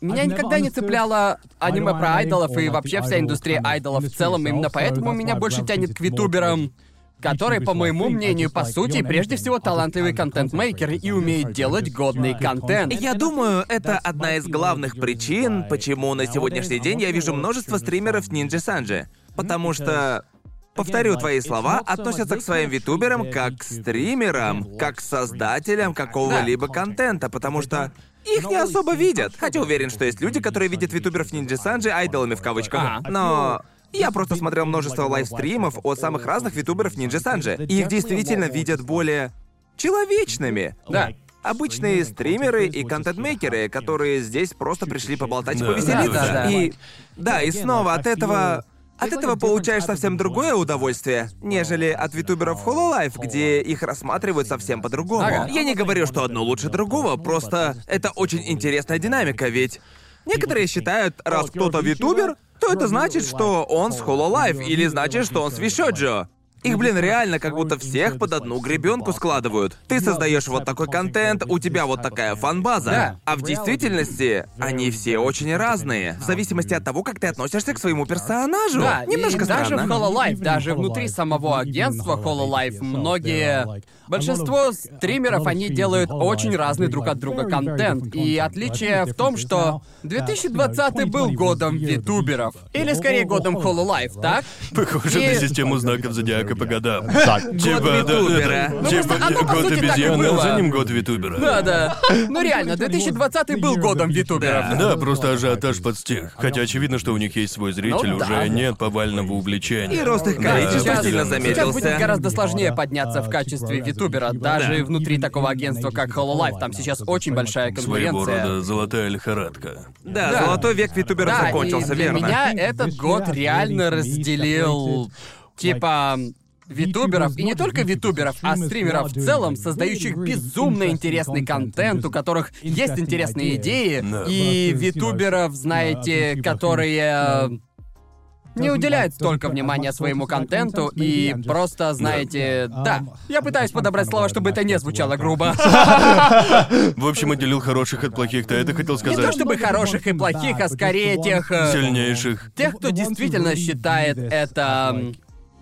меня никогда не цепляло аниме про айдолов и вообще вся индустрия айдолов в целом. Именно поэтому меня больше тянет к витуберам, которые, по моему мнению, по сути, прежде всего талантливый контент-мейкер и умеет делать годный контент. Я думаю, это одна из главных причин, почему на сегодняшний день я вижу множество стримеров Ninja Санджи. Потому что Повторю твои слова, относятся к своим витуберам как к стримерам, как к создателям какого-либо контента, потому что их не особо видят. Хотя уверен, что есть люди, которые видят витуберов Ninja Санджи айдолами в кавычках. Но я просто смотрел множество лайвстримов от самых разных витуберов Ninja Санджи. И их действительно видят более человечными. Да. Обычные стримеры и контент-мейкеры, которые здесь просто пришли поболтать и Да. повеселиться. Да, да, да. И да, и снова от этого от этого получаешь совсем другое удовольствие, нежели от витуберов Hololive, где их рассматривают совсем по-другому. Ага. Я не говорю, что одно лучше другого, просто это очень интересная динамика, ведь некоторые считают, раз кто-то витубер, то это значит, что он с Hololive, или значит, что он с Вишоджо. Их, блин, реально как будто всех под одну гребенку складывают. Ты создаешь вот такой контент, у тебя вот такая фан-база. Да. А в действительности они все очень разные. В зависимости от того, как ты относишься к своему персонажу. Да, Немножко и даже в странно. Hololive, даже внутри самого агентства Hololive, многие... Большинство стримеров, они делают очень разный друг от друга контент. И отличие в том, что 2020 был годом витуберов. Или скорее годом Hololive, так? Похоже И- на систему знаков зодиака по годам. Так. Типа, да, витубера. да, Ну, Типа, просто оно, по год сути, так и обезьяны, а было. за ним год витубера. Да, да. Ну реально, 2020 был годом витуберов. Да, просто ажиотаж подстих. Хотя очевидно, что у них есть свой зритель, Ну да. уже нет повального увлечения. И рост их Да, количества сейчас, сильно сейчас будет гораздо сложнее подняться в качестве витубера, даже Да. внутри такого агентства, как Hololive. Там сейчас очень большая Своего конкуренция. рода золотая лихорадка. Да, Да. золотой век витуберов Да, закончился, и для верно. меня этот год реально разделил, типа, витуберов, и не только витуберов, а стримеров в целом, создающих безумно интересный контент, у которых есть интересные идеи, Да. и витуберов, знаете, которые не уделяют столько внимания своему контенту и просто, знаете, да. Я пытаюсь подобрать слова, чтобы это не звучало грубо. <laughs> В общем, отделил хороших от плохих, ты это хотел Не то сказать? чтобы хороших и плохих, а скорее тех... э, Сильнейших. Тех, кто действительно считает это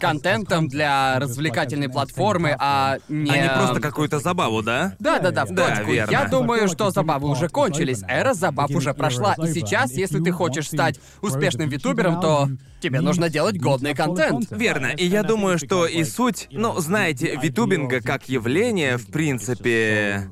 контентом для развлекательной платформы, а не... А не просто какую-то забаву, да? Да-да-да, в Да, точку. верно. Я думаю, что забавы уже кончились, эра забав уже прошла, и сейчас, если ты хочешь стать успешным витубером, то тебе нужно делать годный контент. Верно, и я думаю, что и суть, ну, знаете, витубинга как явление, в принципе,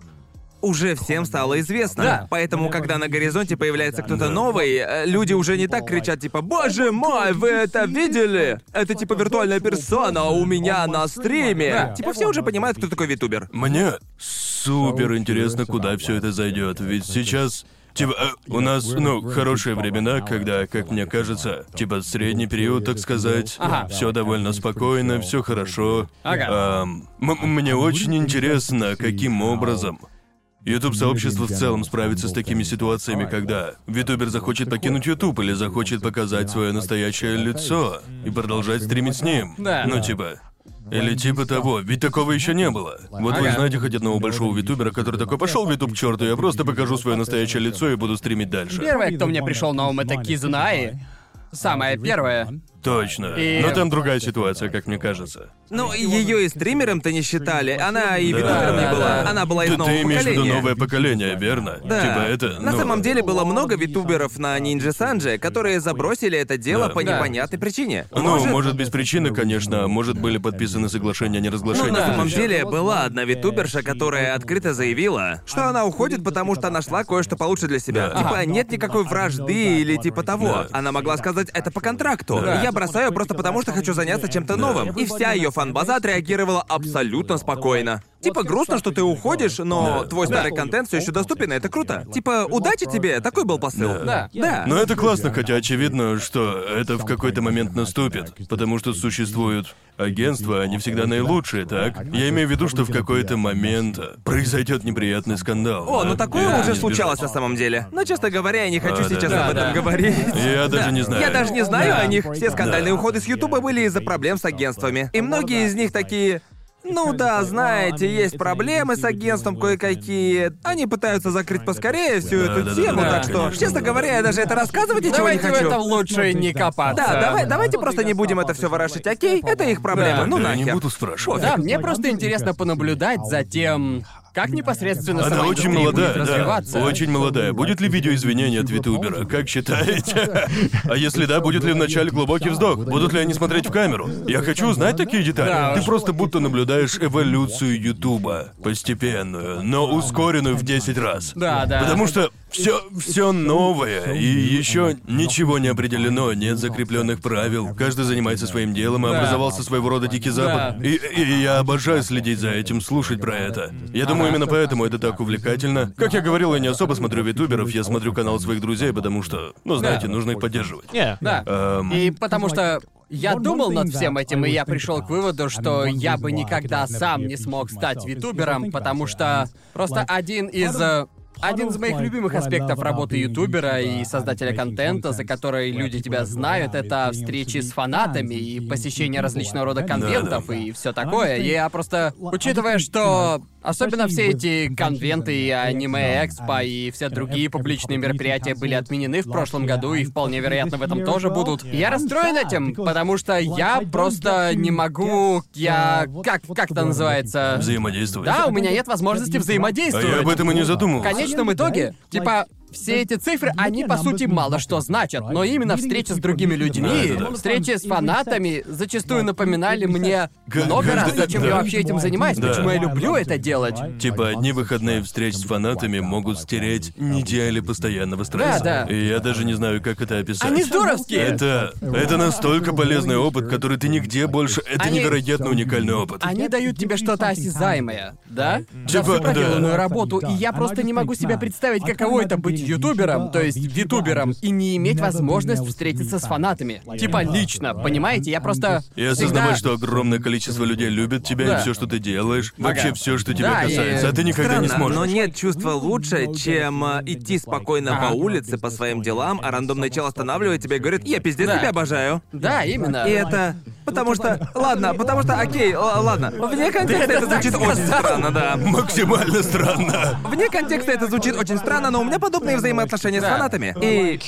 уже всем стало известно. Да. Поэтому, когда на горизонте появляется кто-то новый, э, люди уже не так кричат, типа, «Боже мой, вы это видели? Это типа виртуальная персона у меня на стриме!» Да. Типа все уже понимают, кто такой витубер. Мне супер интересно, куда все это зайдет. Ведь сейчас. Типа, э, у нас, ну, хорошие времена, когда, как мне кажется, типа средний период, так сказать, Ага. все довольно спокойно, все хорошо. Ага. Ам, м- мне очень интересно, каким образом YouTube сообщество в целом справится с такими ситуациями, когда витубер захочет покинуть YouTube или захочет показать свое настоящее лицо и продолжать стримить с ним. Да. Ну типа. Или типа того, ведь такого еще не было. Вот вы знаете хоть одного большого витубера, который такой пошел в YouTube к черту, я просто покажу свое настоящее лицо и буду стримить дальше. Первое, кто мне пришел на ум, это Кизунаи. Самое первое. Точно. И- Но там другая ситуация, как мне кажется. Ну, ее и стримером-то не считали. Она и Да, витубером не да, была. да. Она была из Ты, нового ты имеешь в виду поколения. новое поколение, верно? Да. Типа это. На ну, самом деле было много витуберов на Нинджи Санджи, которые забросили это дело Да. по Да. непонятной причине. Ну, может... без причины, конечно, а может были подписаны соглашения о Ну, неразглашении. на самом деле, была одна витуберша, которая открыто заявила, что она уходит, потому что нашла кое-что получше для себя. Да. Типа, нет никакой вражды или типа того. Да. Она могла сказать это по контракту. Да. Я бросаю просто потому, что хочу заняться чем-то новым. И вся ее фан-база отреагировала абсолютно спокойно. Типа, грустно, что ты уходишь, но Да. твой старый контент все еще доступен, и это круто. Типа, удачи тебе, такой был посыл. Да. Да. Но это классно, хотя очевидно, что это в какой-то момент наступит. Потому что существуют агентства, они всегда наилучшие, так? Я имею в виду, что в какой-то момент произойдет неприятный скандал. О, да? ну такое уже случалось на самом деле. Но, честно говоря, я не хочу А, сейчас да, об этом да. говорить. Я даже Да. не знаю. Я даже не знаю Да. о них. Все скандальные Да. уходы с Ютуба были из-за проблем с агентствами. И многие из них такие... Ну да, знаете, есть проблемы с агентством кое-какие. Они пытаются закрыть поскорее всю эту тему, так что, честно говоря, я даже это рассказывать ничего Давайте не в хочу. этом лучше не копаться. Да, давай, давайте просто не будем это все ворошить, окей? Это их проблемы, Да. ну Да, я не нахер. буду спрашивать. Да, мне просто интересно понаблюдать за тем, как непосредственно Она очень молодая, будет да. развиваться. Очень молодая. Будет ли видео извинения от Витубера? Как считаете? <laughs> А если да, будет ли в начале глубокий вздох? Будут ли они смотреть в камеру? Я хочу узнать такие детали. Да Ты уж. просто будто наблюдаешь эволюцию Ютуба. Постепенную, но ускоренную в 10 раз. Да, да. Потому что все, все новое, и еще ничего не определено, нет закрепленных правил. Каждый занимается своим делом, и Да. образовался своего рода дикий запад. Да. И, и я обожаю следить за этим, слушать про это. Я думаю, именно поэтому это так увлекательно. Как я говорил, я не особо смотрю витуберов, я смотрю канал своих друзей, потому что, ну, знаете, Да. нужно их поддерживать. Да. Эм, И потому что я думал над всем этим, и я пришел к выводу, что я бы никогда сам не смог стать витубером, потому что просто один из... э, Один из моих любимых аспектов работы ютубера и создателя контента, за который люди тебя знают, это встречи с фанатами и посещение различного рода конвентов и все такое. И я просто, учитывая, что особенно все эти конвенты и аниме экспо и все другие публичные мероприятия были отменены в прошлом году и вполне вероятно в этом тоже будут. Я расстроен этим, потому что я просто не могу, я как как это называется? взаимодействовать. Да, у меня нет возможности А взаимодействовать. я об этом и не задумывался. Конечном итоге, типа, все эти цифры, они по сути мало что значат, но именно встреча с другими людьми, встречи с фанатами зачастую напоминали мне много раз, зачем я вообще этим занимаюсь, почему я люблю это делать. Типа, одни выходные встреч с фанатами могут стереть недели постоянного стресса. Да, да. И я даже не знаю, как это описать. Они здоровские! Это, это настолько полезный опыт, который ты нигде больше... Это Они- невероятно уникальный опыт. Они дают тебе что-то осязаемое, да? За Типа, всю проделанную да. работу, и я просто не могу себе представить, каково это быть ютубером, то есть витубером, и не иметь возможность встретиться с фанатами. Типа лично, понимаете? Я просто... И осознавать, всегда- что огромное количество людей любит тебя Да. и все, что ты делаешь, вообще все, что тебя Да, и- касается, а ты никогда не Странно, сможешь. но нет чувства лучше, чем э, идти спокойно Ага. по улице, по своим делам, а рандомный чел останавливает тебя и говорит, я пиздец Да. тебя обожаю. Да, именно. И это... Потому что... Ладно, потому что... Окей, л- ладно. Вне контекста это так звучит очень сказал. странно, да. Максимально странно. Вне контекста это звучит очень странно, но у меня подобные взаимоотношения с фанатами. И...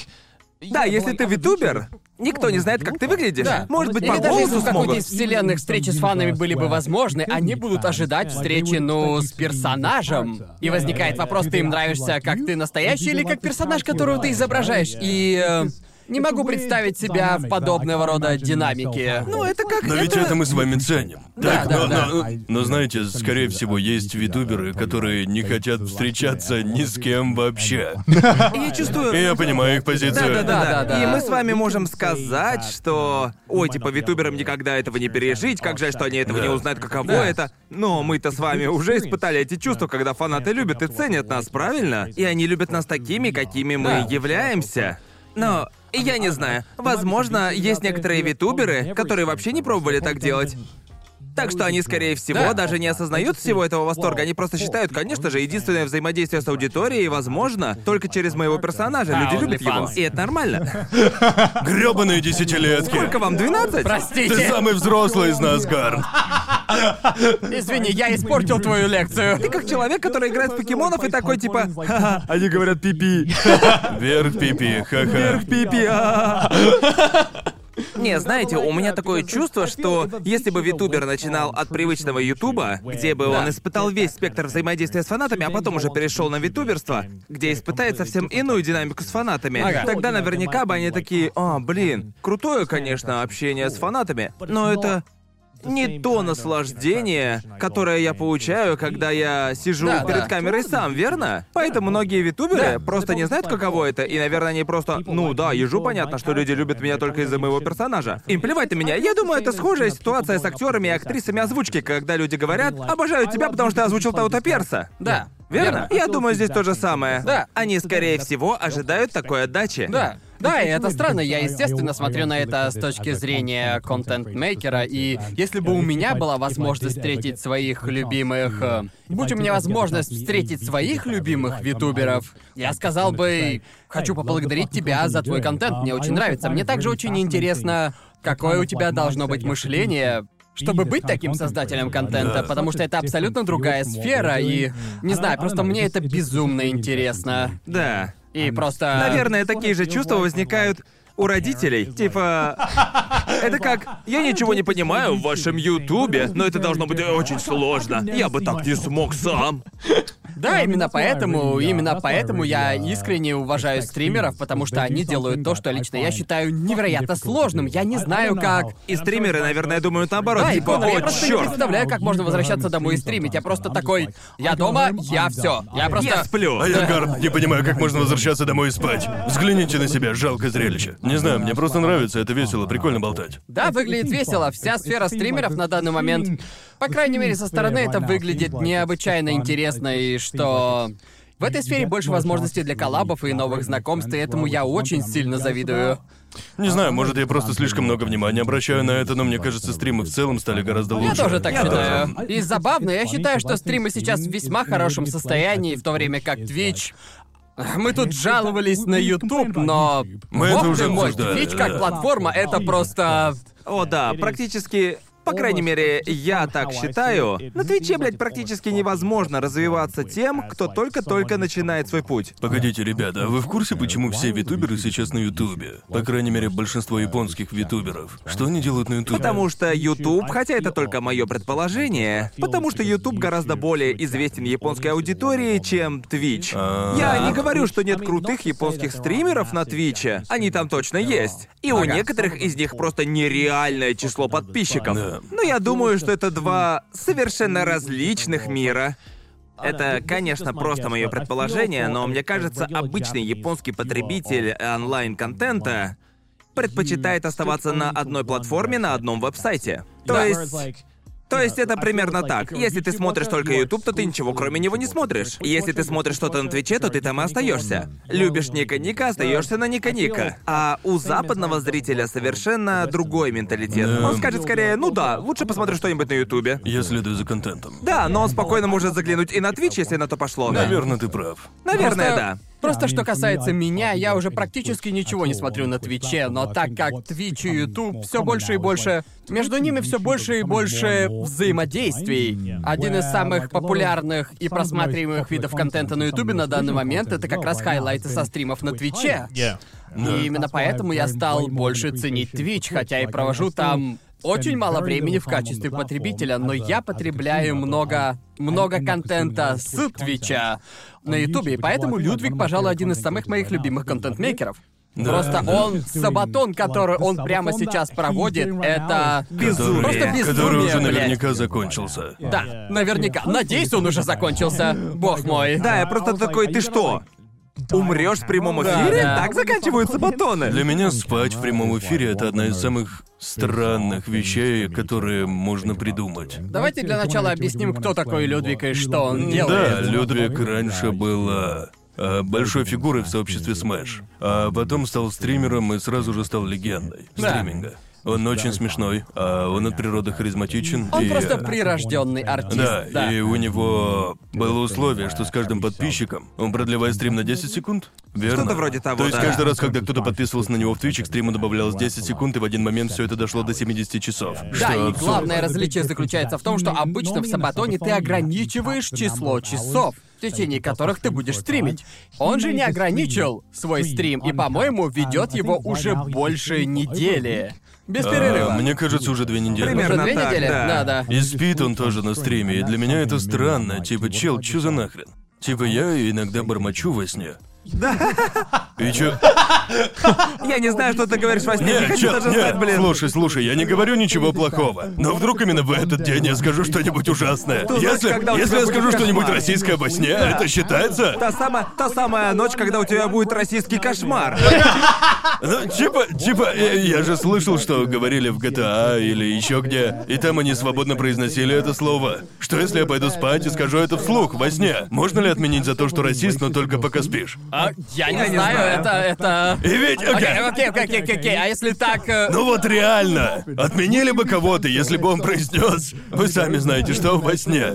Да, если ты витубер, никто не знает, как ты выглядишь. Да. Может быть, Или по даже если в какой-то из вселенных встречи с фанами были бы возможны, они будут ожидать встречи, ну, с персонажем. И возникает вопрос, ты им нравишься как ты настоящий или как персонаж, которого ты изображаешь. И... э, не могу представить себя в подобного рода динамике. Ну, это как... Но ведь это мы с вами ценим. Да, Так, да, но, да. но- но знаете, скорее всего, есть витуберы, которые не хотят встречаться ни с кем вообще. <laughs> Я чувствую... Я понимаю их позицию. Да, да, да, Да. И мы с вами можем сказать, что. Ой, типа, витуберам никогда этого не пережить, как жаль, что они этого не узнают, каково это. Но мы-то с вами уже испытали эти чувства, когда фанаты любят и ценят нас, правильно? И они любят нас такими, какими мы являемся. Но я не знаю. Возможно, есть некоторые витуберы, которые вообще не пробовали так делать. Так что они, скорее всего, Да. даже не осознают всего этого восторга. Они просто считают, конечно же, единственное взаимодействие с аудиторией возможно только через моего персонажа. А, Люди любят его. И это нормально. <laughs> Грёбаные десятилетки. Сколько вам, 12? Ты Простите. самый взрослый из нас, Гарн. <laughs> Извини, я испортил твою лекцию. Ты как человек, который играет в покемонов и такой типа «Ха-ха, они говорят пипи, <laughs> Вверх, пипи, ха-ха. вверх пипи, а Не, знаете, у меня такое чувство, что если бы витубер начинал от привычного ютуба, где бы он испытал весь спектр взаимодействия с фанатами, а потом уже перешел на витуберство, где испытает совсем иную динамику с фанатами, тогда наверняка бы они такие, а, блин, крутое, конечно, общение с фанатами, но это не то наслаждение, которое я получаю, когда я сижу Да, перед да. камерой сам, верно? Поэтому многие витуберы Да. просто не знают, каково это, и, наверное, они просто, ну да, ежу понятно, что люди любят меня только из-за моего персонажа. Им плевать на меня. Я думаю, это схожая ситуация с актерами и актрисами озвучки, когда люди говорят, обожаю тебя, потому что ты озвучил того-то перса. Да. Верно? Я думаю, здесь то же самое. Да. Они, скорее всего, ожидают такой отдачи. Да. Да, и это странно. Я, естественно, смотрю на это с точки зрения контент-мейкера, и если бы у меня была возможность встретить своих любимых... э, Будь у меня возможность встретить своих любимых витуберов, я сказал бы, хочу поблагодарить тебя за твой контент, мне очень нравится. Мне также очень интересно, какое у тебя должно быть мышление, чтобы быть таким создателем контента, потому что это абсолютно другая сфера, и... Не знаю, просто мне это безумно интересно. Да. И просто... Наверное, такие же чувства возникают у родителей. Типа, <laughs> это как, я ничего не понимаю в вашем Ютубе, но это должно быть очень сложно. Я бы так не смог сам. Да, именно поэтому, именно поэтому я искренне уважаю стримеров, потому что они делают то, что лично я считаю невероятно сложным. Я не знаю, как. И стримеры, наверное, думают наоборот. Да, и типа, Конор, я о, просто не черт. представляю, как можно возвращаться домой и стримить. Я просто такой, я дома, я все. Я просто. Я сплю. А я, Гарн, не понимаю, как можно возвращаться домой и спать. Взгляните на себя, жалкое зрелище. Не знаю, мне просто нравится, это весело, прикольно болтать. Да, выглядит весело. Вся сфера стримеров на данный момент, по крайней мере, со стороны это выглядит необычайно интересно, и что... В этой сфере больше возможностей для коллабов и новых знакомств, и этому я очень сильно завидую. Не знаю, может, я просто слишком много внимания обращаю на это, но мне кажется, стримы в целом стали гораздо лучше. Я тоже так Я считаю. И забавно, я считаю, что стримы сейчас в весьма хорошем состоянии, в то время как Twitch... Мы тут жаловались на YouTube, но... Мы Бог это уже ты мой, обсуждали, Twitch как платформа, это просто... О, да, практически... По крайней мере, я так считаю. На Твиче, блядь, практически невозможно развиваться тем, кто только-только начинает свой путь. Погодите, ребята, а вы в курсе, почему все витуберы сейчас на Ютубе? По крайней мере, большинство японских витуберов. Что они делают на Ютубе? Потому что YouTube, хотя это только мое предположение, потому что YouTube гораздо более известен японской аудитории, чем Twitch. А. Я не говорю, что нет крутых японских стримеров на Твиче. Они там точно есть. И у некоторых из них просто нереальное число подписчиков. Да. Но я думаю, что это два совершенно различных мира. Это, конечно, просто мое предположение, но мне кажется, обычный японский потребитель онлайн-контента предпочитает оставаться на одной платформе, на одном веб-сайте. То есть... То есть это примерно так. Если ты смотришь только YouTube, то ты ничего кроме него не смотришь. Если ты смотришь что-то на Твиче, то ты там и остаешься. Любишь Ника Ника, остаешься на Ника Ника. А у западного зрителя совершенно другой менталитет. Да. Он скажет скорее, ну да, лучше посмотрю что-нибудь на Ютубе. Я следую за контентом. Да, но он спокойно может заглянуть и на Twitch, если на то пошло. Наверное, ты прав. Наверное, Просто- да. Просто что касается меня, я уже практически ничего не смотрю на Твиче, но так как Твич и Ютуб все больше и больше... Между ними все больше и больше взаимодействий. Один из самых популярных и просматриваемых видов контента на Ютубе на данный момент это как раз хайлайты со стримов на Твиче. И именно поэтому я стал больше ценить Твич, хотя и провожу там очень мало времени в качестве потребителя, но я потребляю много, много контента с Твича на Ютубе, и поэтому Людвиг, пожалуй, один из самых моих любимых контент-мейкеров. Да, Просто он, сабатон, который он прямо сейчас проводит, это... Безумие. Просто безумие, Который уже блядь. наверняка закончился. Да, наверняка. Надеюсь, он уже закончился. Бог мой. Да, я просто такой, ты что? Умрешь в прямом Да, эфире? да. Так заканчиваются батоны. Для меня спать в прямом эфире это одна из самых странных вещей, которые можно придумать. Давайте для начала объясним, кто такой Людвиг и что он Да, делает. Людвиг раньше был а, а, большой фигурой в сообществе Smash, а потом стал стримером и сразу же стал легендой Да. стриминга. Он очень смешной, а он от природы харизматичен. Он и, просто прирожденный артист. Да, и у него было условие, что с каждым подписчиком он продлевает стрим на 10 секунд. Верно? Что-то вроде того, То есть да. каждый раз, когда кто-то подписывался на него в Twitch, к стриму добавлялось 10 секунд, и в один момент все это дошло до 70 часов. Да, Что и абсурд. главное различие заключается в том, что обычно в Сабатоне ты ограничиваешь число часов, в течение которых ты будешь стримить. Он же не ограничил свой стрим, и, по-моему, ведет его уже больше недели. Без А, перерыва. мне кажется, уже две недели. Уже Примерно две так, недели? да. да. И спит он тоже на стриме, и для меня это странно. Типа, чел, чё за нахрен? Типа, я иногда бормочу во сне. Да. И чё? Я не знаю, что ты говоришь во сне, не хочу чё, даже знать, блин. слушай, слушай, я не говорю ничего плохого. Но вдруг именно в этот день я скажу что-нибудь ужасное. Ту ночь, Если, когда у если тебя я будет скажу что-нибудь кошмар. российское во сне, это считается? Та самая, та самая ночь, когда у тебя будет российский кошмар. Ну, типа, типа, э, я же слышал, что говорили в GTA или еще где, и там они свободно произносили это слово. Что если я пойду спать и скажу это вслух, во сне? Можно ли отменить за то, что расист, но только пока спишь? А, я не Я не знаю, это, это... И ведь, Окей, окей, окей, окей, окей, окей, а если так... э, Ну вот реально, отменили бы кого-то, если бы он произнес. Вы сами знаете, что во сне.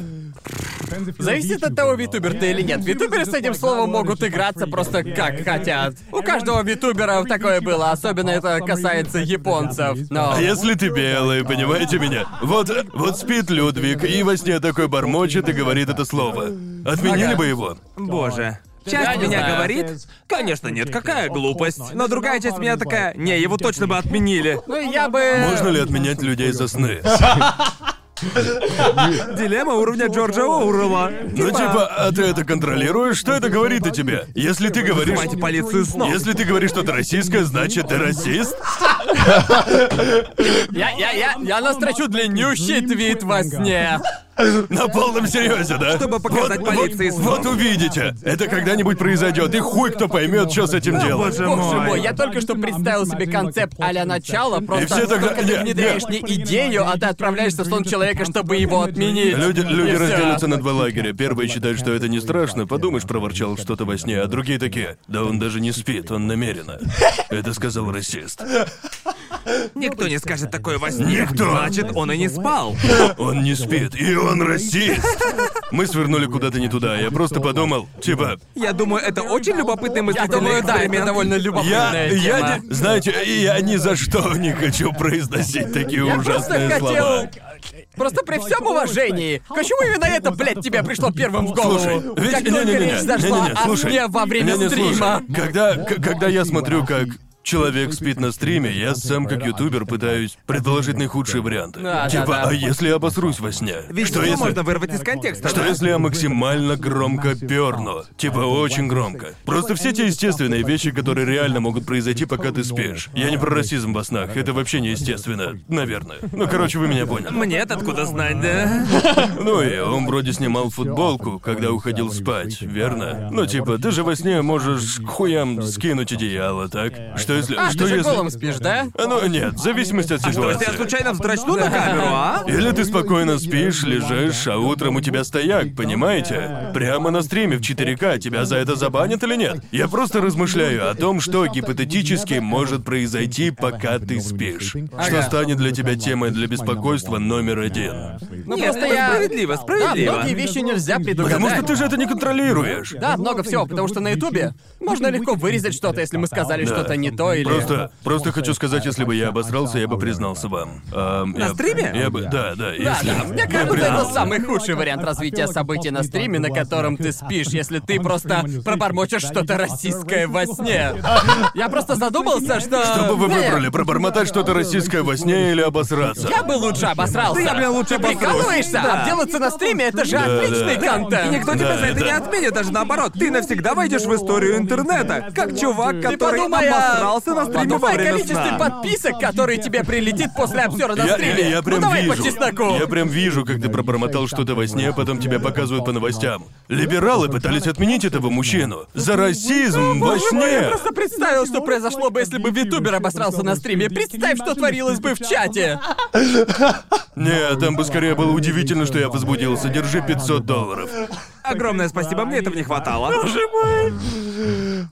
Зависит от того, витубер ты или нет. Витуберы с этим словом могут играться просто как хотят. У каждого витубера такое было, особенно это касается японцев. Но... А если ты белый, понимаете меня? Вот, вот спит Людвиг, и во сне такой бормочет и говорит это слово. Отменили Ага. бы его? Боже. Часть меня знаю. говорит, конечно нет, какая глупость. Но другая часть меня такая, не, его точно бы отменили. Ну, я бы... Можно ли отменять людей за сны? <laughs> Дилемма уровня Джорджа Оуэлла. Ну типа, а ты это контролируешь? Что это говорит о тебе? Если ты говоришь... Полицию снова. Если ты говоришь что-то российское, значит ты расист? Я, я, я, я настрочу длиннющий твит во сне. На полном серьезе, да? Чтобы показать вот, полиции вот, вот увидите. Это когда-нибудь произойдет, и хуй кто поймет, что с этим делать. боже Боже мой. мой, я только что представил себе концепт а-ля начало, просто все тогда- только ты не, внедряешь не. не идею, а ты отправляешься в сон человека, чтобы его отменить. Люди, люди И разделятся на два лагеря. Первые считают, что это не страшно, подумаешь, проворчал что-то во сне, а другие такие, да он даже не спит, он намеренно. <laughs> Это сказал расист. Никто не скажет такое во сне. Никто. Значит, он и не спал. Он не спит, и он расист. Мы свернули куда-то не туда, я просто подумал, типа, Я думаю, это очень любопытный Я мыслительный думаю, да, это довольно я, любопытная я тема. не, знаете, я ни за что не хочу произносить такие Я просто ужасные хотел... слова. Просто при всем уважении, почему именно это, блядь, тебе пришло первым в голову? Слушай, ведь как только не-не-не, речь зашла не-не-не, о слушай, сне во время не-не, стрима. слушай, когда, к- когда я смотрю, как человек спит на стриме, я сам как ютубер пытаюсь предположить наихудшие варианты. Да, типа, да, да. а если я обосрусь во сне? Ведь что если... можно вырвать из контекста. Что да? если я максимально громко перну? Типа очень громко. Просто все те естественные вещи, которые реально могут произойти, пока ты спишь. Я не про расизм во снах, это вообще неестественно, наверное. Ну, короче, вы меня поняли. Мне откуда знать, да? <laughs> Ну и он вроде снимал футболку, когда уходил спать, верно? Ну типа, ты же во сне можешь к хуям скинуть одеяло, так? Что если... А, что ты же если... голым спишь, да? А, Ну нет, в зависимости от Что, если я ситуации. случайно вздрачну на камеру, а? Или ты спокойно спишь, лежишь, а утром у тебя стояк, понимаете? Прямо на стриме в 4К тебя за это забанят или нет? Я просто размышляю о том, что гипотетически может произойти, пока ты спишь. Что станет для тебя темой для беспокойства номер один. Ну Нет, просто это я... справедливо, Да, справедливо. многие вещи нельзя предугадать. Потому что ты же это не контролируешь. Да, много всего, потому что на Ютубе можно легко вырезать что-то, если мы сказали Да. что-то не то или... Просто, просто хочу сказать, если бы я обосрался, я бы признался вам. Ам, На я- стриме? Я бы, да, да. Да, если- да, мне я кажется, это самый худший вариант развития событий на стриме, на котором ты спишь, если ты просто пробормочешь что-то российское во сне. Я просто задумался, что... Что бы вы выбрали, пробормотать что-то российское во сне или обосраться? Я бы лучше обосрался. Да я, блин, лучше Ты обосрусь. прикалываешься? Да. Обделаться на стриме — это же Да, отличный да. контент. И никто тебя Да, за это да. не отменит, даже наоборот. Ты навсегда войдешь в историю интернета. Как чувак, Ты который подумай о- обосрался на стриме во время количестве сна. подписок, которые тебе прилетит после обзора на Я, стриме. я- я прям ну давай вижу. по чесноку. Я прям вижу, как ты пробормотал что-то во сне, а потом тебя показывают по новостям. Либералы пытались отменить этого мужчину. За расизм во Боже мой, я сне. просто представил, что произошло бы, если бы Витубер обосрался на стриме. Представь, что творилось бы в чате. <laughs> Нет, там бы скорее было удивительно, что я возбудился. Держи 500 долларов. Огромное спасибо, мне этого не хватало.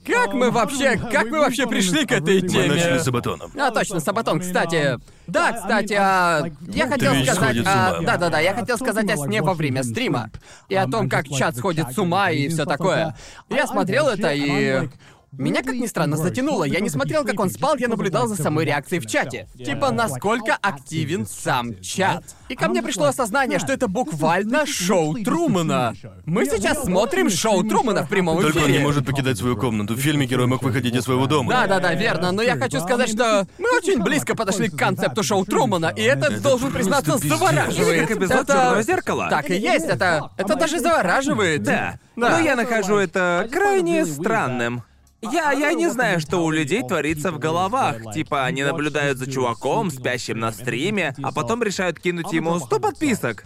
Как мы вообще, как мы вообще пришли к этой Мы теме? начали с Абатоном. А, точно, Сабатон, кстати. Да, кстати, а... Я хотел Твич сказать... сходит с а. Да-да-да, я хотел сказать о сне во время стрима. И о том, как чат сходит с ума и все такое. Я смотрел это и... меня, как ни странно, затянуло. Я не смотрел, как он спал, я наблюдал за самой реакцией в чате. Типа, насколько активен сам чат. И ко мне пришло осознание, что это буквально шоу Трумана. Мы сейчас смотрим шоу Трумана в прямом Только он эфире. не может покидать свою комнату. В фильме герой мог выходить из своего дома. Да, да, да, верно. Но я хочу сказать, что мы очень близко подошли к концепту шоу Трумана, и это, должен признаться, завораживает. Или как эпизод Это- «Чёрного зеркала». Так и есть, это. Это даже завораживает. Да. Да. Но я нахожу это крайне странным. Я, я не знаю, что у людей творится в головах. Типа, они наблюдают за чуваком, спящим на стриме, а потом решают кинуть ему 100 подписок,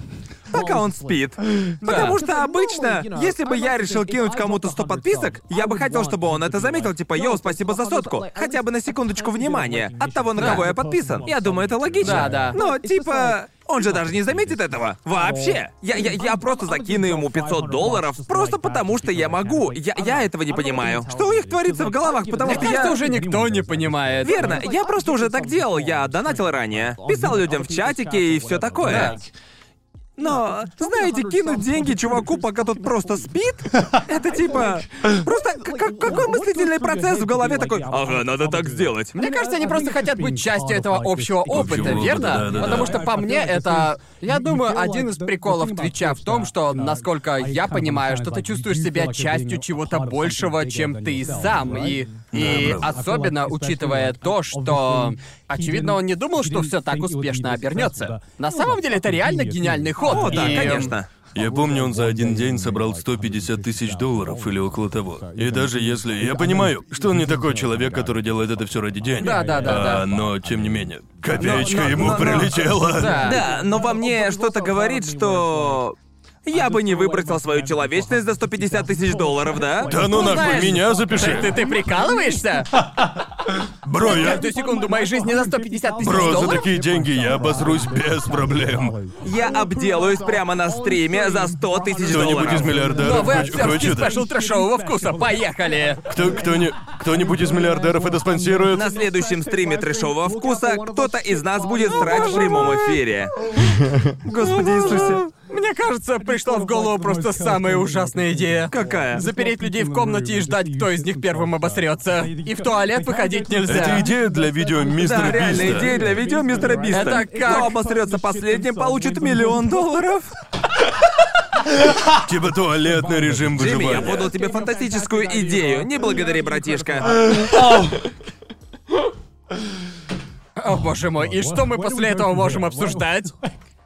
пока он спит. Потому что обычно, если бы я решил кинуть кому-то 100 подписок, я бы хотел, чтобы он это заметил, типа, йоу, спасибо за сотку. Хотя бы на секундочку внимания от того, на кого я подписан. Я думаю, это логично. Да, да. Но, типа, он же даже не заметит этого. Вообще. Я, я, я просто закину ему 500 долларов, просто потому что я могу. Я, я этого не понимаю. Что у них творится в головах, потому что я... уже никто не понимает. Верно, я просто уже так делал, я донатил ранее. Писал людям в чатике и все такое. Но, знаете, кинуть деньги чуваку, пока тот просто спит, <laughs> это типа... Просто какой мыслительный процесс в голове такой, ага, надо так сделать. Мне кажется, они просто хотят быть частью этого общего опыта, верно? Потому что по мне это, я думаю, один из приколов Твича в том, что, насколько я понимаю, что ты чувствуешь себя частью чего-то большего, чем ты сам, и и особенно учитывая то, что очевидно он не думал, что все так успешно обернется. На самом деле это реально гениальный ход. О, да, и- конечно. Я помню, он за один день собрал 150 тысяч долларов или около того. И даже если... Я понимаю, что он не такой человек, который делает это все ради денег. Да, да, да, да. А, Но, тем не менее, копеечка Но- но- ему но- но- прилетела. Да. Да, но во мне что-то говорит, что... Я бы не выбросил свою человечность за 150 тысяч долларов, да? Да ну нахуй, знаешь, меня запиши. ты, ты прикалываешься? Бро, я... Каждую секунду моей жизни за 150 тысяч Бро, за долларов? такие деньги я обосрусь без проблем. Я обделаюсь прямо на стриме за 100 тысяч Кто-нибудь долларов. из миллиардеров Новый хоч- актерский хочет? спешл трэшового вкуса. Поехали! Кто, кто не... Кто-нибудь из миллиардеров это спонсирует? На следующем стриме трешового вкуса кто-то из нас будет срать в прямом эфире. <laughs> Господи Иисусе. Мне кажется, пришла в голову просто самая ужасная идея. Какая? Запереть людей в комнате и ждать, кто из них первым обосрется. И в туалет выходить нельзя. Это идея для видео мистера Да, реальная Биста. идея для видео мистера Биста. Это как- Кто обосрется последним, получит миллион долларов. Типа туалетный режим Джимми, я выживания. подал тебе фантастическую идею. Не благодари, братишка. О боже мой, и что мы после этого можем обсуждать?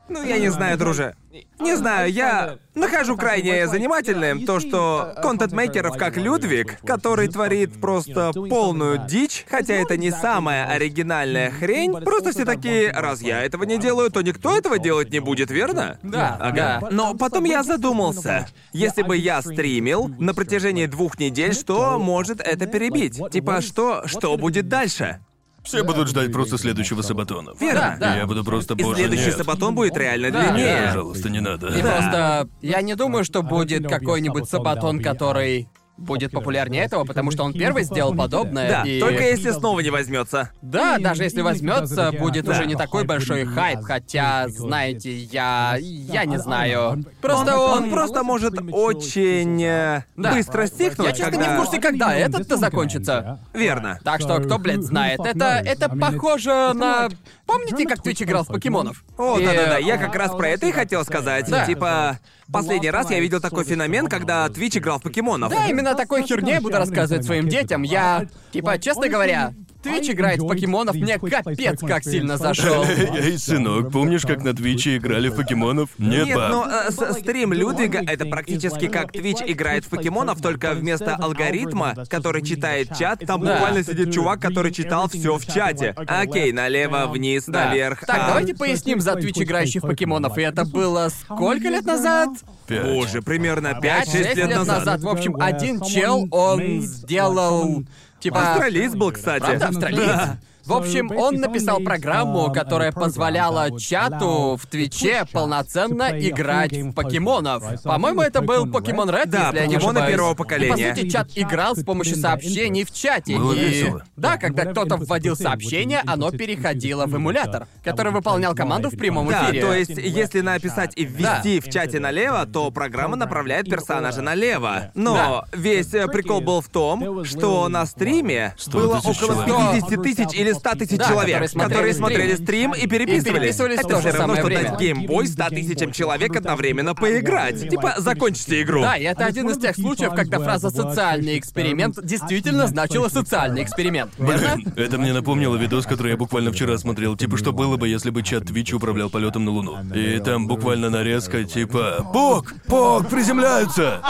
Ну, я не знаю, друже. Не знаю, я нахожу крайне занимательным то, что контент-мейкеров как Людвиг, который творит просто полную дичь, хотя это не самая оригинальная хрень, просто все такие, раз я этого не делаю, то никто этого делать не будет, верно? Да, Ага. Но потом я задумался. Если бы я стримил на протяжении двух недель, что может это перебить? Типа, что, что будет дальше? Все будут ждать просто следующего сабатона. Верно. Да, да. Я буду просто И следующий нет. сабатон будет реально Да. длиннее. Пожалуйста, не надо. И просто я не думаю, что будет какой-нибудь сабатон, который будет популярнее этого, потому что он первый сделал подобное. Да, и... только если снова не возьмется. Да, даже если возьмется, будет Да. уже не такой большой хайп, хотя, знаете, я... я не знаю. Просто он... Он просто может очень э, Да. быстро стихнуть, Я честно когда... не в курсе, когда этот-то закончится. Верно. Так что, кто, блядь, знает, это, это похоже на... Помните, как Твич играл в покемонов? О, И- да-да-да, я как раз про это и хотел сказать. Да. Типа, последний раз я видел такой феномен, когда Твич играл в покемонов. Да, именно такой херне буду рассказывать своим детям. Я, типа, честно говоря, Твич играет в покемонов мне капец как сильно зашел. <laughs> Эй, сынок, помнишь, как на Твиче играли в покемонов? Нет, Нет, но э, с- стрим Людвига — это практически как Твич играет в покемонов, только вместо алгоритма, который читает чат, там Да. буквально сидит чувак, который читал все в чате. Окей, налево, вниз, Да. наверх. Так, а- давайте поясним за Твич играющих покемонов. И это было сколько лет назад? Пять. Боже, примерно 5-6 5-6 лет назад. В общем, один чел, он сделал... Типа... Австралиец был, кстати. Правда, австралиец? Да. В общем, он написал программу, которая позволяла чату в Твиче полноценно играть в покемонов. По-моему, это был Покемон Ред, Да, если я не покемоны ошибаюсь. первого И, по поколения. сути, чат играл с помощью сообщений в чате. Было и... весело. Да, когда кто-то вводил сообщение, оно переходило в эмулятор, который выполнял команду в прямом Да, эфире. то есть, если написать и ввести в чате налево, то программа направляет персонажа налево. Но весь э, прикол был в том, что на стриме 100 было около человек. 50 тысяч или 100 тысяч Да, человек, которые смотрели которые стрим. смотрели стрим и переписывались. И переписывались Это же равно, самое что время. дать геймбой 100 тысячам человек одновременно поиграть. Типа, закончите игру. Да, и это один из тех случаев, когда фраза «социальный эксперимент» действительно значила «социальный эксперимент». Блин, это мне напомнило видос, который я буквально вчера смотрел. Типа, что было бы, если бы чат Twitch управлял полетом на Луну. И там буквально нарезка, типа «Пок! Пок! Приземляются!»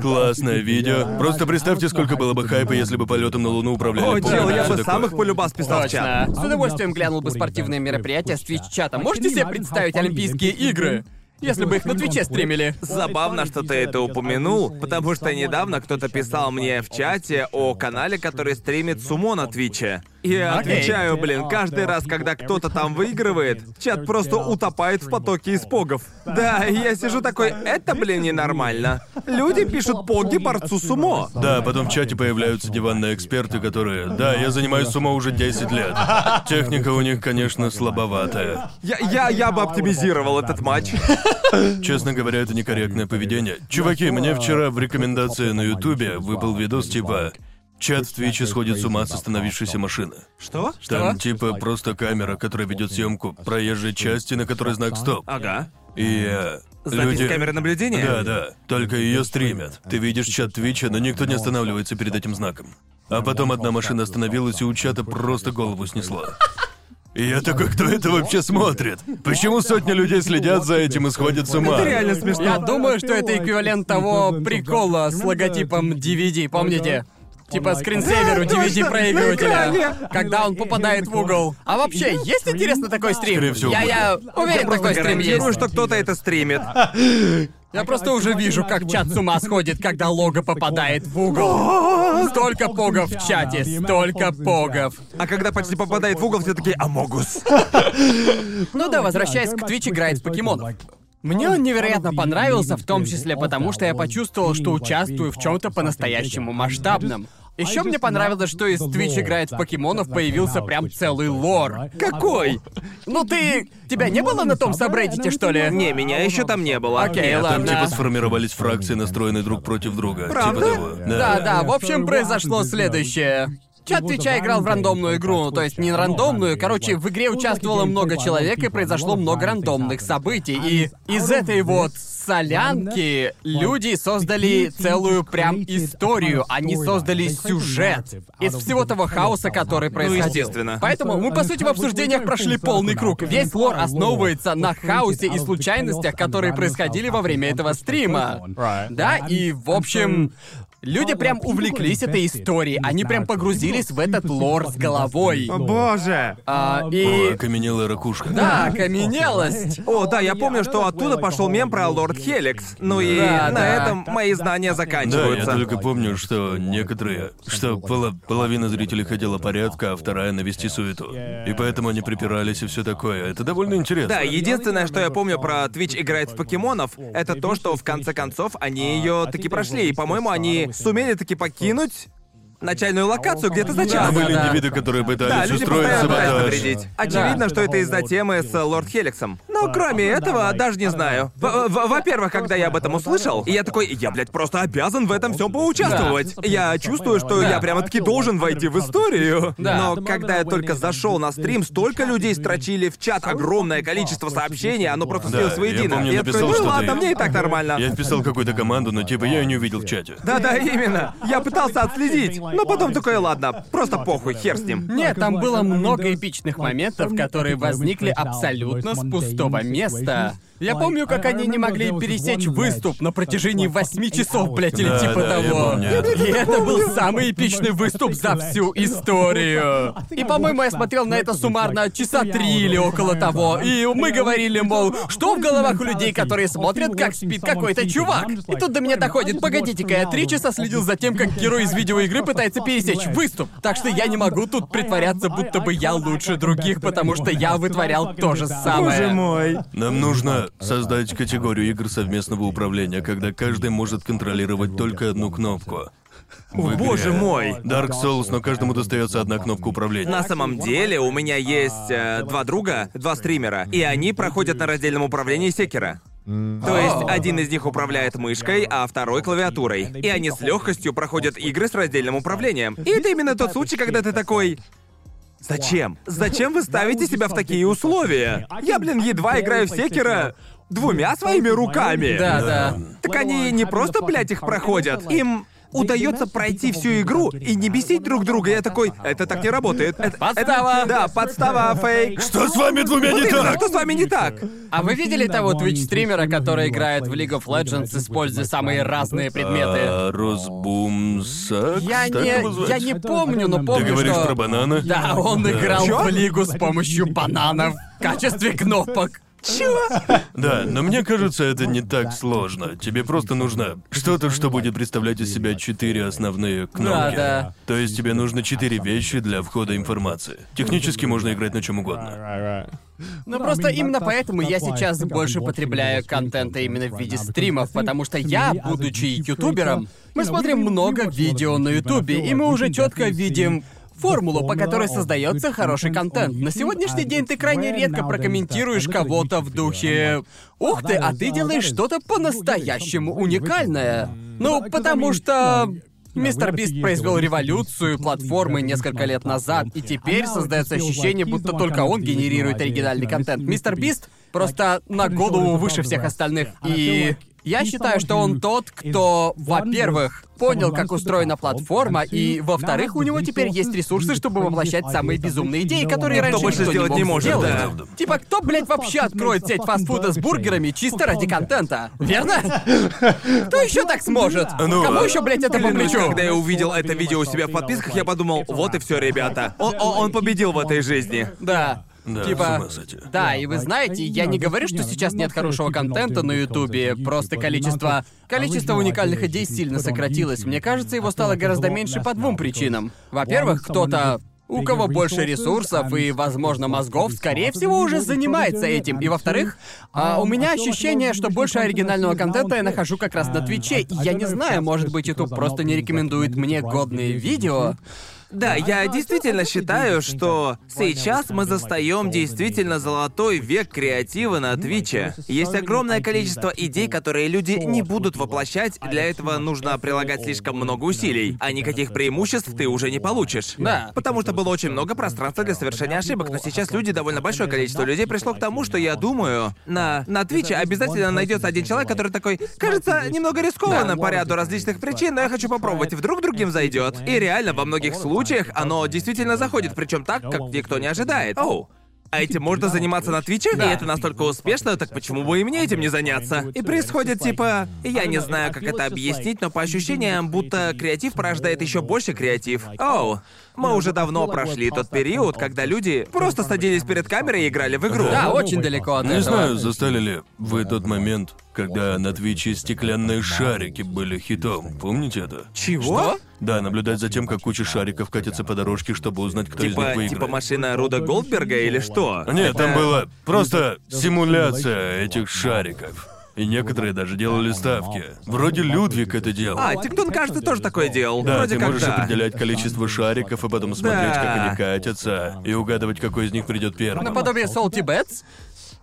Классное видео. Просто представьте, сколько было бы хайпа, если бы полетом на Луну управляли О, чел, я бы самых полюбас писал в чат. С удовольствием глянул бы спортивные мероприятия с Twitch-чата. Можете себе представить Олимпийские игры? Если бы их на Твиче стримили. Забавно, что ты это упомянул, потому что недавно кто-то писал мне в чате о канале, который стримит сумо на Твиче. И отвечаю, блин, каждый раз, когда кто-то там <laughs> выигрывает, чат просто утопает в потоке испогов. Да, и я сижу такой, это, блин, ненормально. Люди пишут поги борцу сумо. Да, потом в чате появляются диванные эксперты, которые... Да, я занимаюсь сумо уже 10 лет. <laughs> Техника у них, конечно, слабоватая. Я, я, я бы оптимизировал этот матч. <laughs> Честно говоря, это некорректное поведение. Чуваки, мне вчера в рекомендации на Ютубе выпал видос типа Чат в Твиче сходит с ума с остановившейся машины. Что? Там типа просто камера, которая ведет съемку проезжей части, на которой знак стоп. Ага. И э, Запись люди... камеры наблюдения? Да, да. Только ее стримят. Ты видишь чат Твича, но никто не останавливается перед этим знаком. А потом одна машина остановилась, и у чата просто голову снесла. И я такой, кто это вообще смотрит? Почему сотни людей следят за этим и сходят с ума? Это реально смешно. Я думаю, что это эквивалент того прикола с логотипом DVD, помните? Типа скринсейвер у DVD-проигрывателя, когда он попадает в угол. А вообще, есть интересно такой стрим? Скорее всего, я, я уверен, Я такой стрим есть. что кто-то это стримит. <laughs> Я просто уже вижу, как чат с ума сходит, когда лого попадает в угол. <laughs> Столько погов в чате, столько погов. А когда почти попадает в угол, все такие «Амогус». <laughs> Ну да, возвращаясь к Twitch играет в покемонов. Мне он невероятно понравился, в том числе потому, что я почувствовал, что участвую в чем-то по-настоящему масштабном. Еще мне понравилось, что из Twitch играет в покемонов появился прям целый лор. Какой? Ну ты... Тебя не было на том сабреддите, что ли? Не, меня еще там не было. Окей, Нет. ладно. Там типа сформировались фракции, настроенные друг против друга. Правда? Типа того. Да, да, в общем, произошло следующее. Чат Твича играл в рандомную игру, ну, то есть не рандомную, короче, в игре участвовало много человек и произошло много рандомных событий. И из этой вот солянки люди создали целую прям историю, они создали сюжет из всего того хаоса, который происходил. естественно. Поэтому мы, по сути, в обсуждениях прошли полный круг. Весь лор основывается на хаосе и случайностях, которые происходили во время этого стрима. Да, и в общем, люди прям увлеклись этой историей, они прям погрузились в этот лор с головой. О, боже. А, О, и... окаменелая ракушка. Да, окаменелость. О, да, я помню, что оттуда пошел мем про Лорд Хеликс. Ну и Да, на да. этом мои знания Да, я заканчиваются. только помню, что некоторые, что пола- половина зрителей хотела порядка, а вторая навести суету. И поэтому они припирались и все такое. Это довольно интересно. Да, единственное, что я помню про Twitch играет в покемонов, это то, что в конце концов они ее таки прошли. И, по-моему, они сумели таки покинуть начальную локацию где-то за час. Там были да. индивиды, которые Да, пытались люди устроить постоянно пытаются саботаж. навредить. Очевидно, что это из-за темы с э, Лорд Хеликсом. Но кроме этого, даже не знаю. В- в- Во-первых, когда я об этом услышал, я такой, я, блядь, просто обязан в этом всем поучаствовать. Я чувствую, что я прямо-таки должен войти в историю. Да. Но когда я только зашел на стрим, столько людей строчили в чат огромное количество сообщений, оно просто Да, слилось я воедино. помню, я написал такой, ну что-то ладно, и- мне и так нормально. Я вписал какую-то команду, но типа я ее не увидел в чате. Да-да, именно. Я пытался отследить, но потом такой, ладно, просто похуй, хер с ним. Нет, там было много эпичных моментов, которые возникли абсолютно с пустого места. Я помню, как они не могли пересечь выступ <laughs> на протяжении восьми часов, блядь, или Да, типа да, того. И это был самый эпичный выступ за всю историю. И, по-моему, я смотрел на это суммарно часа три или около того. И мы говорили, мол, что в головах у людей, которые смотрят, как спит какой-то чувак. И тут до меня доходит, погодите-ка, я три часа следил за тем, как герой из видеоигры пытается пытается пересечь выступ. Так что я не могу тут притворяться, будто бы я лучше других, потому что я вытворял то же самое. Боже мой. Нам нужно создать категорию игр совместного управления, когда каждый может контролировать только одну кнопку. В игре Боже мой. Dark Souls, но каждому достается одна кнопка управления. На самом деле у меня есть э, два друга, два стримера, и они проходят на раздельном управлении секера. То есть один из них управляет мышкой, а второй клавиатурой. И они с легкостью проходят игры с раздельным управлением. И это именно тот случай, когда ты такой. Зачем? Зачем вы ставите себя в такие условия? Я, блин, едва играю в секера двумя своими руками. Да, да. Так они не просто, блядь, их проходят. Им удается пройти всю игру и не бесить друг друга. Я такой, это так не работает. Это, Подстава. это- да, подстава, фейк. Что с вами двумя не так? Что с вами не так? А вы видели того Twitch-стримера, который играет в League of Legends, используя самые разные предметы? А, Росбум Сакс? Я не, я не помню, но помню, Ты говоришь что... про банана? Да, он играл в лигу с помощью бананов в качестве кнопок. Да, но мне кажется, это не так сложно. Тебе просто нужно что-то, что будет представлять из себя четыре основные кнопки. да. То есть тебе нужно четыре вещи для входа информации. Технически можно играть на чем угодно. Ну просто именно поэтому я сейчас больше потребляю контента именно в виде стримов, потому что я, будучи ютубером, мы смотрим много видео на ютубе, и мы уже четко видим формулу, по которой создается хороший контент. На сегодняшний день ты крайне редко прокомментируешь кого-то в духе «Ух ты, а ты делаешь что-то по-настоящему уникальное». Ну, потому что Мистер Бист произвел революцию платформы несколько лет назад, и теперь создается ощущение, будто только он генерирует оригинальный контент. Мистер Бист просто на голову выше всех остальных. И я считаю, что он тот, кто, во-первых, понял, как устроена платформа, и, во-вторых, у него теперь есть ресурсы, чтобы воплощать самые безумные идеи, которые раньше больше никто сделать не, мог может, да. Типа, кто, блядь, вообще откроет сеть фастфуда с бургерами чисто ради контента? Верно? <laughs> Кто еще так сможет? Ну, Кому а- еще, блядь, это по Клянусь, плечу? когда я увидел это видео у себя в подписках, я подумал, вот и все, ребята. Он победил в этой жизни. Да. Да, типа, да, и вы знаете, я не говорю, что сейчас нет хорошего контента на Ютубе, просто количество... Количество уникальных идей сильно сократилось. Мне кажется, его стало гораздо меньше по двум причинам. Во-первых, кто-то у кого больше ресурсов и, возможно, мозгов, скорее всего, уже занимается этим. И во-вторых, а, у меня ощущение, что больше оригинального контента я нахожу как раз на Твиче. И я не знаю, может быть, YouTube просто не рекомендует мне годные видео. Да, я действительно считаю, что сейчас мы застаем действительно золотой век креатива на Твиче. Есть огромное количество идей, которые люди не будут воплощать, для этого нужно прилагать слишком много усилий, а никаких преимуществ ты уже не получишь. Да. Потому что было очень много пространства для совершения ошибок, но сейчас люди, довольно большое количество людей пришло к тому, что я думаю, на, на Твиче обязательно найдется один человек, который такой, кажется, немного рискованно по ряду различных причин, но я хочу попробовать, вдруг другим зайдет. И реально, во многих случаях оно действительно заходит, причем так, как никто не ожидает. Оу. А этим можно заниматься на Твиче? И это настолько успешно, так почему бы и мне этим не заняться? И происходит типа... Я не знаю, как это объяснить, но по ощущениям, будто креатив порождает еще больше креатив. Оу. Мы уже давно прошли тот период, когда люди просто садились перед камерой и играли в игру. Да, очень далеко от Не этого. знаю, застали ли вы тот момент, когда на Твиче стеклянные шарики были хитом. Помните это? Чего? Что? Да, наблюдать за тем, как куча шариков катится по дорожке, чтобы узнать, кто из них Типа, выиграет. типа машина Руда Голдберга или что? Нет, там Это- была просто симуляция этих шариков. И некоторые даже делали ставки. Вроде Людвиг это делал. А, Тиктон, кажется, тоже такое делал. Да, Вроде ты как можешь да. определять количество шариков и потом смотреть, Да. как они катятся, и угадывать, какой из них придет первым. Наподобие Salty Bets?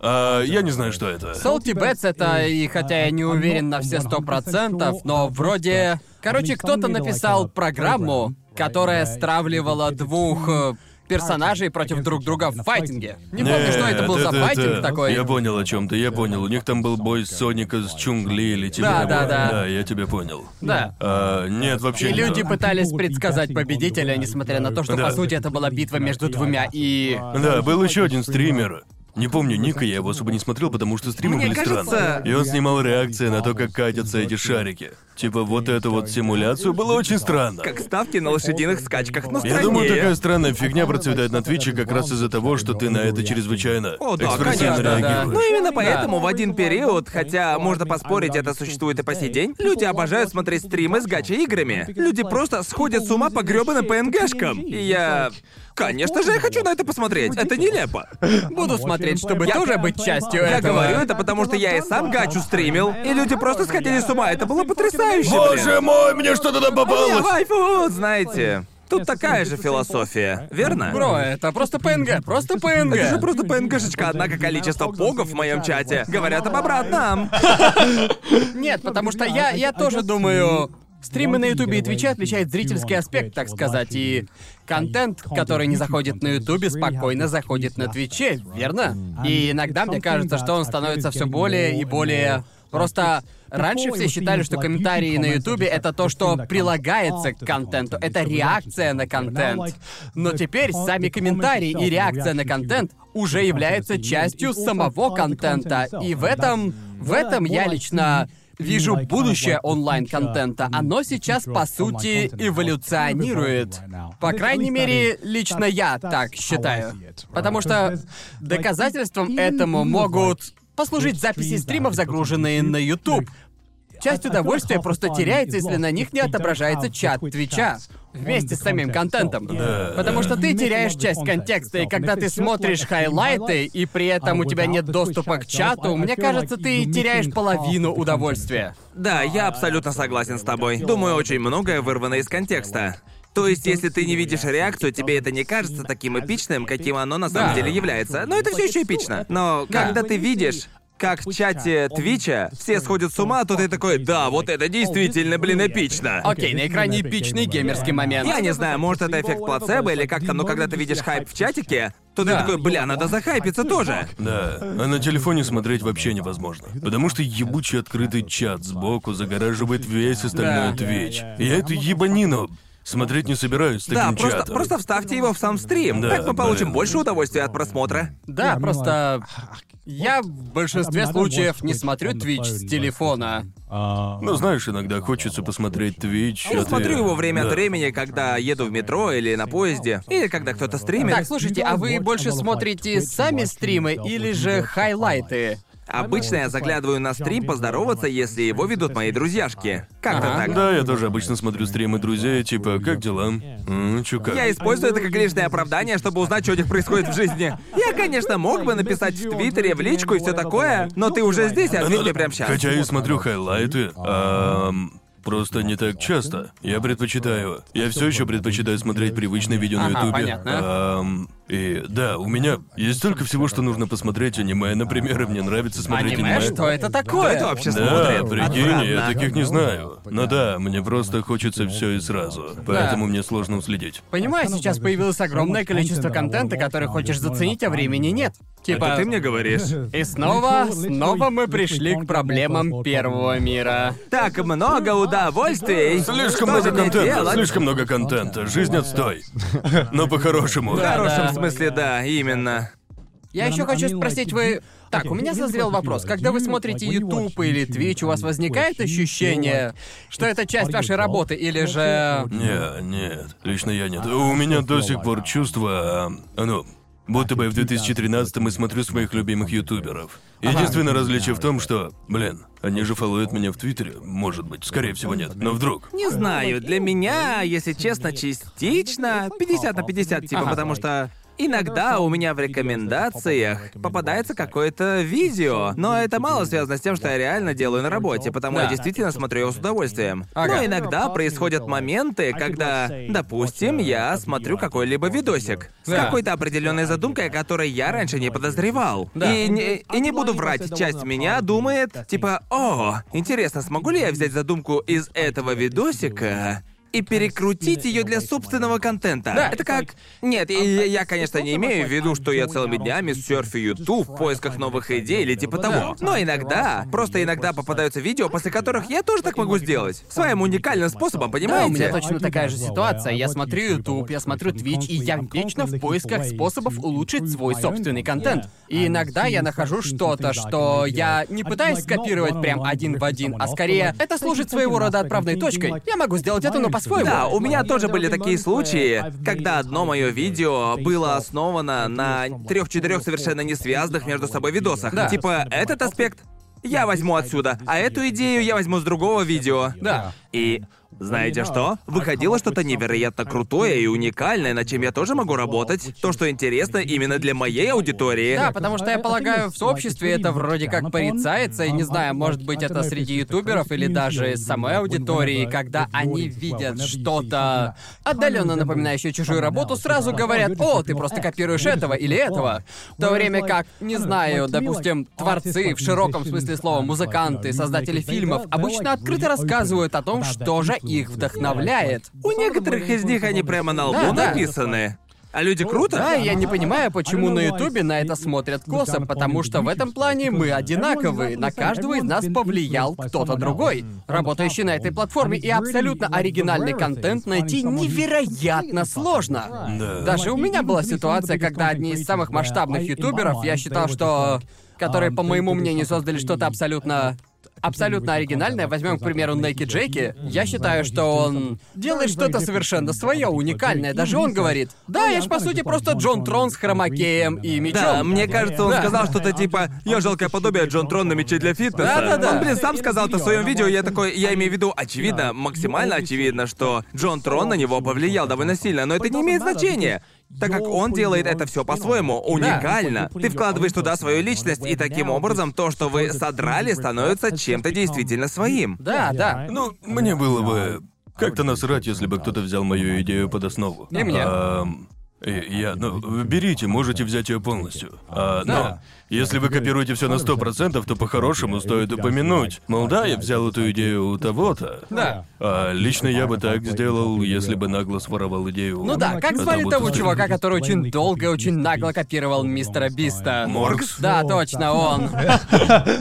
А, я не знаю, что это. Salty Bets это, и хотя я не уверен на все сто процентов, но вроде... Короче, кто-то написал программу, которая стравливала двух э, персонажей против друг друга в файтинге. Не помню, что это был за файтинг такой. Я понял о чем ты, я понял. У них там был бой Соника с Чунгли или типа Да, да, да. Да, я тебя понял. Да. А, нет, вообще И люди пытались предсказать победителя, несмотря на то, что, по сути, это была битва между двумя и... Да, был еще один стример. Не помню Ника, я его особо не смотрел, потому что стримы Мне были кажется- странные. И он снимал реакции на то, как катятся эти шарики. Типа вот эту вот симуляцию было очень странно. Как ставки на лошадиных скачках, но Я думаю, такая странная фигня процветает на Твиче как раз из-за того, что ты на это чрезвычайно О, да, экспрессивно конечно, да. реагируешь. Ну именно поэтому в один период, хотя можно поспорить, это существует и по сей день, люди обожают смотреть стримы с гача-играми. Люди просто сходят с ума по грёбаным ПНГшкам. И я... Конечно же, я хочу на это посмотреть. Это нелепо. Буду смотреть, чтобы тоже быть частью Я этого. говорю это потому, что я и сам гачу стримил, и люди просто сходили с ума. Это было потрясающе, блин. Боже мой, мне что-то там Я попалось! вайфу, знаете. Тут такая же философия, верно? Бро, это просто ПНГ, просто ПНГ. Это же просто ПНГшечка, однако количество погов в моем чате говорят об обратном. Нет, потому что я, я тоже думаю... Стримы на Ютубе и Твиче отличает зрительский аспект, так сказать, и контент, который не заходит на Ютубе, спокойно заходит на Твиче, верно? И иногда мне кажется, что он становится все более и более... Просто раньше все считали, что комментарии на Ютубе это то, что прилагается к контенту, это реакция на контент. Но теперь сами комментарии и реакция на контент уже являются частью самого контента. И в этом, в этом я лично вижу будущее онлайн-контента. Оно сейчас, по сути, эволюционирует. По крайней мере, лично я так считаю. Потому что доказательством этому могут послужить записи стримов, загруженные на YouTube. Часть удовольствия просто теряется, если на них не отображается чат Твича вместе с самим контентом. Потому что ты теряешь часть контекста, и когда ты смотришь хайлайты, и при этом у тебя нет доступа к чату, мне кажется, ты теряешь половину удовольствия. Да, я абсолютно согласен с тобой. Думаю, очень многое вырвано из контекста. То есть, если ты не видишь реакцию, тебе это не кажется таким эпичным, каким оно на самом Да. деле является. Но это все еще эпично. Но Да. когда ты видишь, как в чате Твича все сходят с ума, то ты такой, да, вот это действительно, блин, эпично. Окей, на экране эпичный геймерский момент. Я не знаю, может это эффект плацебо или как-то, но когда ты видишь хайп в чатике, то ты Да. такой, бля, надо захайпиться тоже. Да, а на телефоне смотреть вообще невозможно. Потому что ебучий открытый чат сбоку загораживает весь остальной Да. Твич. Я эту ебанину смотреть не собираюсь с Да, таким просто, чатом. просто вставьте его в сам стрим. Да, так мы получим блин. больше удовольствия от просмотра. Да, просто я в большинстве случаев не смотрю Twitch с телефона. Ну, знаешь, иногда хочется посмотреть Твич. Я а ты- смотрю его время Да. от времени, когда еду в метро или на поезде, или когда кто-то стримит. Так, слушайте, а вы больше смотрите сами стримы или же хайлайты? Обычно я заглядываю на стрим поздороваться, если его ведут мои друзьяшки. Как-то Ага. так. Да, я тоже обычно смотрю стримы друзей, типа, как дела? М, чё как? Я использую это как лишнее оправдание, чтобы узнать, что у них происходит в жизни. Я, конечно, мог бы написать в Твиттере, в личку и все такое, но ты уже здесь, и ответь мне прямо сейчас. Хотя я смотрю хайлайты, ам, просто не так часто. Я предпочитаю. Я все еще предпочитаю смотреть привычные видео на Ага, Ютубе. понятно. Ам, и да, у меня есть столько всего, что нужно посмотреть аниме, например, и мне нравится смотреть Аниме? Что это Кто такое? это вообще Да, смотрит? прикинь, я таких не знаю. Но да, мне просто хочется все и сразу. Поэтому мне сложно уследить. Понимаю, сейчас появилось огромное количество контента, который хочешь заценить, а времени нет. Типа... Это ты мне говоришь? <laughs> И снова, снова мы пришли к проблемам первого мира. Так много удовольствий. Слишком Что много контента, делать? слишком много контента. Жизнь отстой. <laughs> Но по-хорошему. Хорошем Да. Смысле, да, именно. Я еще хочу спросить, вы... Так, у меня созрел вопрос. Когда вы смотрите YouTube или Twitch, у вас возникает ощущение, что это часть вашей работы, или же... Не, нет, лично я нет. У меня до сих пор чувство, а, ну, будто бы я в 2013 и смотрю своих любимых ютуберов. Единственное различие в том, что, блин, они же фолловят меня в Твиттере, может быть, скорее всего нет, но вдруг. Не знаю, для меня, если честно, частично 50 на 50, типа, Ага. потому что Иногда у меня в рекомендациях попадается какое-то видео, но это мало связано с тем, что я реально делаю на работе, потому Да. я действительно смотрю его с удовольствием. Ага. Но иногда происходят моменты, когда, допустим, я смотрю какой-либо видосик с Да. какой-то определенной задумкой, о которой я раньше не подозревал. Да. И, не, и не буду врать, часть меня думает, типа, о, интересно, смогу ли я взять задумку из этого видосика и перекрутить ее для собственного контента. Да. Это как... Нет, я, я- я, конечно, не имею в виду, что я целыми днями серфю YouTube в поисках новых идей или типа того. Но иногда, просто иногда попадаются видео, после которых я тоже так могу сделать. Своим уникальным способом, Да, понимаете? у меня точно такая же ситуация. Я смотрю YouTube, я смотрю Twitch, и я вечно в поисках способов улучшить свой собственный контент. И иногда я нахожу что-то, что я не пытаюсь скопировать прям один в один, а скорее это служит своего рода отправной точкой. Я могу сделать это, но по-своему. Да, у меня тоже были такие случаи, когда одно мое видео было основано на трех-четырех совершенно не связанных между собой видосах. Да. Типа, этот аспект я возьму отсюда, а эту идею я возьму с другого видео. Да. И знаете что? Выходило что-то невероятно крутое и уникальное, над чем я тоже могу работать. То, что интересно именно для моей аудитории. Да, потому что я полагаю, в сообществе это вроде как порицается, и не знаю, может быть, это среди ютуберов или даже самой аудитории, когда они видят что-то отдаленно напоминающее чужую работу, сразу говорят, о, ты просто копируешь этого или этого. В то время как, не знаю, допустим, творцы, в широком смысле слова, музыканты, создатели фильмов, обычно открыто рассказывают о том, что же их вдохновляет. У некоторых из них они прямо на лбу Да, да. написаны. А люди круто? Да, я не понимаю, почему на Ютубе на это смотрят косо, потому что в этом плане мы одинаковые. На каждого из нас повлиял кто-то другой, работающий на этой платформе, и абсолютно оригинальный контент найти невероятно сложно. Да. Даже у меня была ситуация, когда одни из самых масштабных ютуберов, я считал, что... которые, по моему мнению, создали что-то абсолютно абсолютно оригинальное. Возьмем, к примеру, Неки Джейки. Я считаю, что он делает что-то совершенно свое, уникальное. Даже он говорит, да, я ж по сути просто Джон Трон с хромакеем и мечом. Да, мне кажется, он Да. сказал что-то типа «Я жалкое подобие Джон Трон на мече для фитнеса». Да-да-да. Он, блин, сам сказал это в своем видео, я такой, я имею в виду, очевидно, максимально очевидно, что Джон Трон на него повлиял довольно сильно, но это не имеет значения. Так как он делает это все по-своему, уникально. Ты вкладываешь туда свою личность, и таким образом то, что вы содрали, становится чем-то действительно своим. Да, да. Ну, мне было бы как-то насрать, если бы кто-то взял мою идею под основу. И мне. И я, ну, берите, можете взять ее полностью. А, но Да. Если вы копируете все на сто процентов, то по-хорошему стоит упомянуть. Мол, да, я взял эту идею у того-то. Да. А лично я бы так сделал, если бы нагло своровал идею. Ну да, как от звали того с чувака, который очень долго, очень нагло копировал мистера Биста? Моркс? Да, точно, он.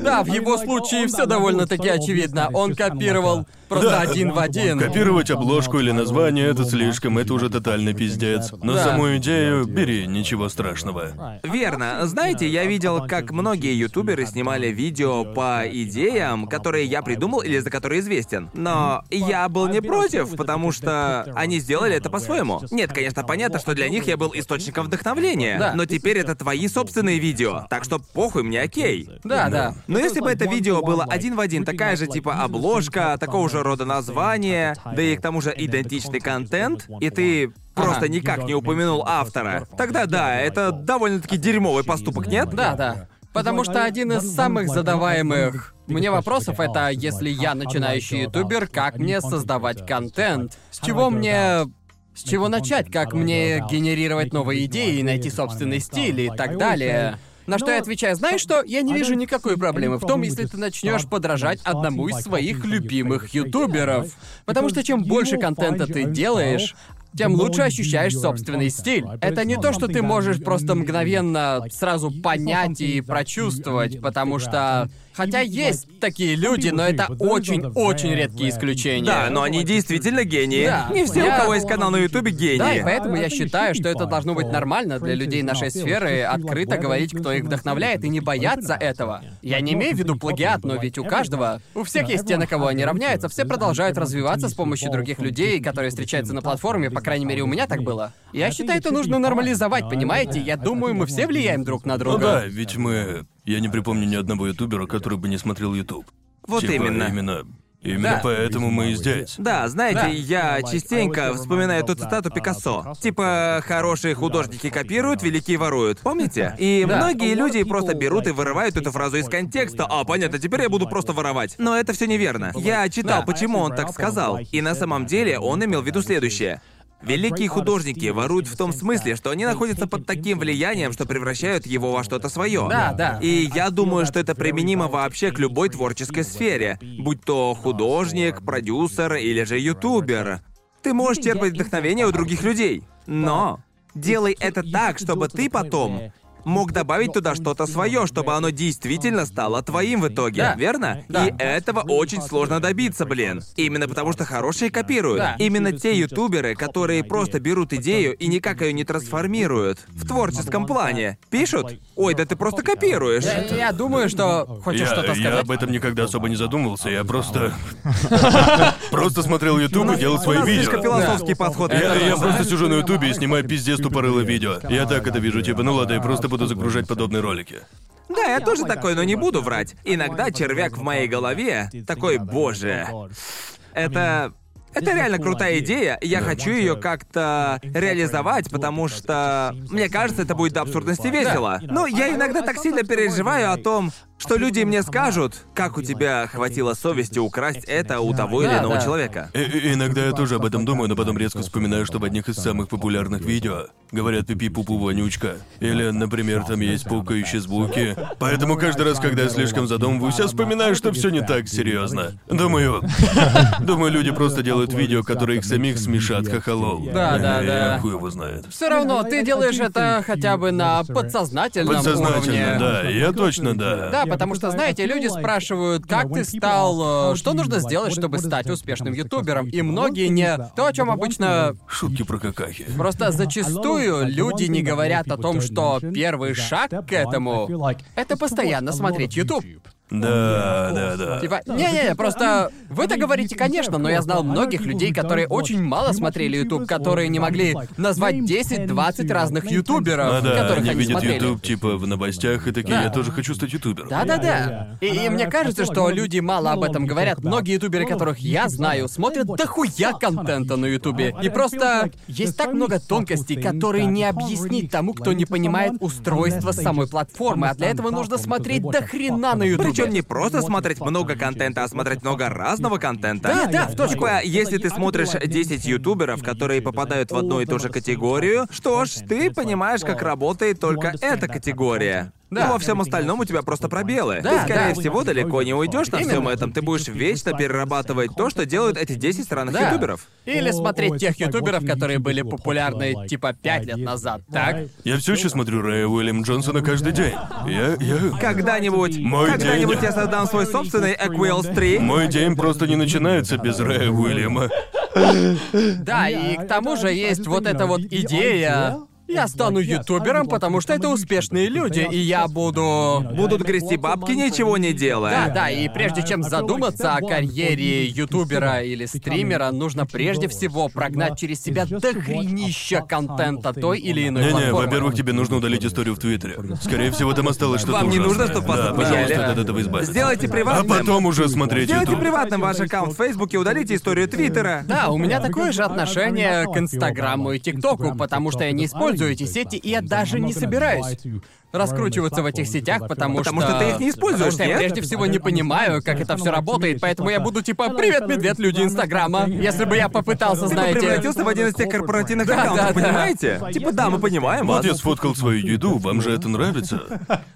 Да, в его случае все довольно-таки очевидно. Он копировал просто Да. один в один. Копировать обложку или название это слишком, это уже тотальный пиздец. Но Да. саму идею бери, ничего страшного. Верно. Знаете, я видел, как многие ютуберы снимали видео по идеям, которые я придумал или за которые известен. Но я был не против, потому что они сделали это по-своему. Нет, конечно, понятно, что для них я был источником вдохновления. Да. Но теперь это твои собственные видео. Так что похуй, мне окей. Да, да. Но если бы это видео было один в один, такая же типа обложка, такого же рода название, да и к тому же идентичный контент, и ты просто никак не упомянул автора, тогда да, это довольно-таки дерьмовый поступок, нет? Да, да. Потому что один из самых задаваемых мне вопросов это, если я начинающий ютубер, как мне создавать контент? С чего мне... С чего начать? Как мне генерировать новые идеи, найти собственный стиль и так далее? На что я отвечаю, знаешь что, я не вижу никакой проблемы в том, если ты начнешь подражать одному из своих любимых ютуберов. Потому что чем больше контента ты делаешь, тем лучше ощущаешь собственный стиль. Это не то, что ты можешь просто мгновенно сразу понять и прочувствовать, потому что... Хотя есть такие люди, но это очень-очень редкие исключения. Да, но они действительно гении. Да. Не все, Я- у кого есть канал на Ютубе, гении. Да, и поэтому я считаю, что это должно быть нормально для людей нашей сферы открыто говорить, кто их вдохновляет, и не бояться этого. Я не имею в виду плагиат, но ведь у каждого, у всех есть те, на кого они равняются, все продолжают развиваться с помощью других людей, которые встречаются на платформе, по крайней мере, у меня так было. Я считаю, это нужно нормализовать, понимаете? Я думаю, мы все влияем друг на Ну друга. да, ведь мы... Я не припомню ни одного ютубера, который бы не смотрел ютуб. Вот Типа, именно. Именно, именно Да. поэтому мы и здесь. Да, знаете, Да. я частенько вспоминаю эту цитату Пикассо. Типа, хорошие художники копируют, великие воруют. Помните? И Да. многие люди просто берут и вырывают эту фразу из контекста. А, понятно, теперь я буду просто воровать. Но это все неверно. Я читал, Да. почему он так сказал. И на самом деле он имел в виду следующее. Великие художники воруют в том смысле, что они находятся под таким влиянием, что превращают его во что-то свое. Да, да. И я думаю, что это применимо вообще к любой творческой сфере, будь то художник, продюсер или же ютубер. Ты можешь черпать вдохновение у других людей. Но делай это так, чтобы ты потом мог добавить туда что-то свое, чтобы оно действительно стало твоим в итоге, Да. верно? Да. И этого очень сложно добиться, блин. Именно потому что хорошие копируют. Да. Именно те ютуберы, которые просто берут идею и никак ее не трансформируют в творческом плане. Пишут, ой, да ты просто копируешь. Я, я думаю, что... Хочешь Я, что-то я сказать? об этом никогда особо не задумывался, я просто... <laughs> Просто смотрел YouTube и делал свои видео. слишком философский подход. Я, я просто сижу на Ютубе и снимаю пиздец тупорылое видео. Я так это вижу, типа, ну ладно, я просто буду загружать подобные ролики. Да, я тоже такой, но не буду врать. Иногда червяк в моей голове такой, боже, это... Это реально крутая идея, я хочу ее как-то реализовать, потому что мне кажется, это будет до абсурдности весело. Но я иногда так сильно переживаю о том, что люди мне скажут, как у тебя хватило совести украсть это у того или иного человека. И- и- иногда я тоже об этом думаю, но потом резко вспоминаю, что в одних из самых популярных видео говорят пипи пупу вонючка. Или, например, там есть пукающие звуки. Поэтому каждый раз, когда я слишком задумываюсь, я вспоминаю, что все не так серьезно. Думаю, <laughs> думаю, люди просто делают видео, которые их самих смешат хохолол. Да, да, И да. Хуй его знает. Все равно ты делаешь это хотя бы на подсознательном Подсознательно, уровне. да, я точно да. Да, потому что, знаете, люди спрашивают, как ты стал, э, что нужно сделать, чтобы стать успешным ютубером, и многие не... То, о чем обычно... Шутки про какахи. Просто зачастую люди не говорят о том, что первый шаг к этому — это постоянно смотреть YouTube. Да, да, да. Типа, не-не, просто вы так говорите, конечно, но я знал многих людей, которые очень мало смотрели YouTube, которые не могли назвать 10-20 разных ютуберов, А да, которых они они видят смотрели. YouTube типа в новостях и такие, Да. я тоже хочу стать ютубером. Да-да-да. И, и мне кажется, что люди мало об этом говорят. Многие ютуберы, которых я знаю, смотрят дохуя контента на ютубе. И просто есть так много тонкостей, которые не объяснить тому, кто не понимает устройство самой платформы. А для этого нужно смотреть до хрена на ютубе. Причем не просто смотреть много контента, а смотреть много разного контента. Да, да, в точку. Если ты смотришь 10 ютуберов, которые попадают в одну и ту же категорию, что ж, ты понимаешь, как работает только эта категория. Да. Но во всем остальном у тебя просто пробелы. Да, ты, скорее да. всего, далеко не уйдешь на всем этом. Ты будешь вечно перерабатывать то, что делают эти 10 странных Да. ютуберов. Или смотреть тех ютуберов, которые были популярны типа 5 лет назад, так? Я все еще смотрю Рэя Уильям Джонсона каждый день. Я, я... Когда-нибудь, Мой когда-нибудь день. я создам свой собственный Equals 3. Мой день просто не начинается без Рэя Уильяма. Да, и к тому же есть вот эта вот идея. Я стану ютубером, потому что это успешные люди, и я буду... Будут грести бабки, ничего не делая. Да, да, и прежде чем задуматься о карьере ютубера или стримера, нужно прежде всего прогнать через себя дохренища контента той или иной Не-не, платформы. во-первых, тебе нужно удалить историю в Твиттере. Скорее всего, там осталось что-то Вам не нужно, ужасное. чтоб вас Да, отменяли? пожалуйста, от этого избавиться. Сделайте А приватным. потом уже смотреть Сделайте YouTube. приватным ваш аккаунт в Фейсбуке, удалите историю Твиттера. Да, у меня такое же отношение к Инстаграму и ТикТоку, потому что я не использую эти сети, и я даже не собираюсь раскручиваться в этих сетях, потому, Потому что ты их не используешь, Потому что я нет? прежде всего не понимаю, как это все работает, поэтому я буду типа «Привет, медведь, люди Инстаграма». Если бы я попытался, Ты бы знаете... превратился в один из тех корпоративных Да, аккаунтов, да, да. понимаете? Типа, да, мы понимаем Вот вас. я сфоткал свою еду, вам же это нравится?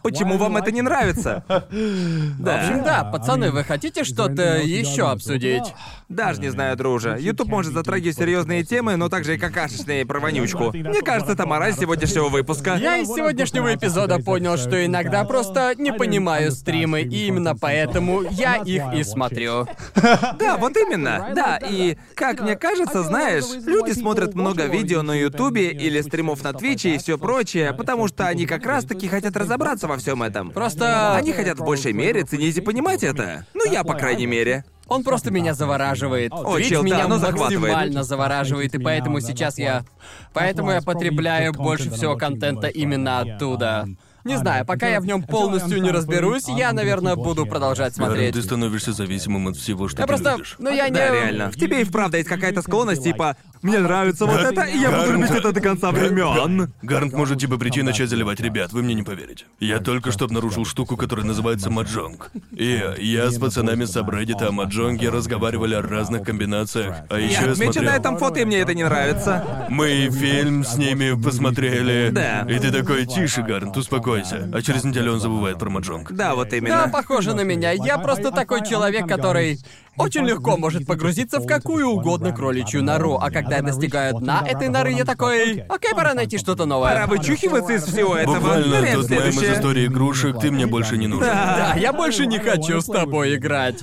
Почему вам это не нравится? В общем, да, пацаны, вы хотите что-то еще обсудить? Даже не знаю, друже. YouTube может затрагивать серьезные темы, но также и какашечные про вонючку. Мне кажется, это мораль сегодняшнего выпуска. Я из сегодняшнего эпизода понял, что иногда просто не понимаю стримы, и именно поэтому я их и смотрю. <laughs> Да, вот именно. Да, и как мне кажется, знаешь, люди смотрят много видео на Ютубе или стримов на Твиче и все прочее, потому что они как раз-таки хотят разобраться во всем этом. Просто... Они хотят в большей мере ценить и понимать это. Ну, я, по крайней мере. Он просто меня завораживает. О, Твич чел, да, меня захватывает. максимально завораживает, и поэтому сейчас я... Поэтому я потребляю больше всего контента именно оттуда. Не знаю, пока я в нем полностью не разберусь, я, наверное, буду продолжать смотреть. ты становишься зависимым от всего, что Я ты просто... любишь. Ну я не... Да, реально. В тебе и вправду есть какая-то склонность, типа, мне нравится вот это, и я буду любить это до конца времен. Гарнт может типа прийти и начать заливать ребят, вы мне не поверите. Я только что обнаружил штуку, которая называется маджонг. И я с пацанами с Абреддита о маджонге разговаривали о разных комбинациях. А еще Я отмечу смотрел... на этом фото, и мне это не нравится. Мы фильм с ними посмотрели. Да. И ты такой, тише, Гарнт, успокойся. А через неделю он забывает про маджонг. Да, вот Да, именно. похоже на меня. Я просто такой человек, который очень легко может погрузиться в какую угодно кроличью нору, а когда я достигаю дна этой норы, я такой, окей, пора найти что-то новое. Пора вычухиваться из всего этого. Буквально Вариант тот мем из истории игрушек, ты мне больше не нужен. Да, я больше не хочу с тобой играть.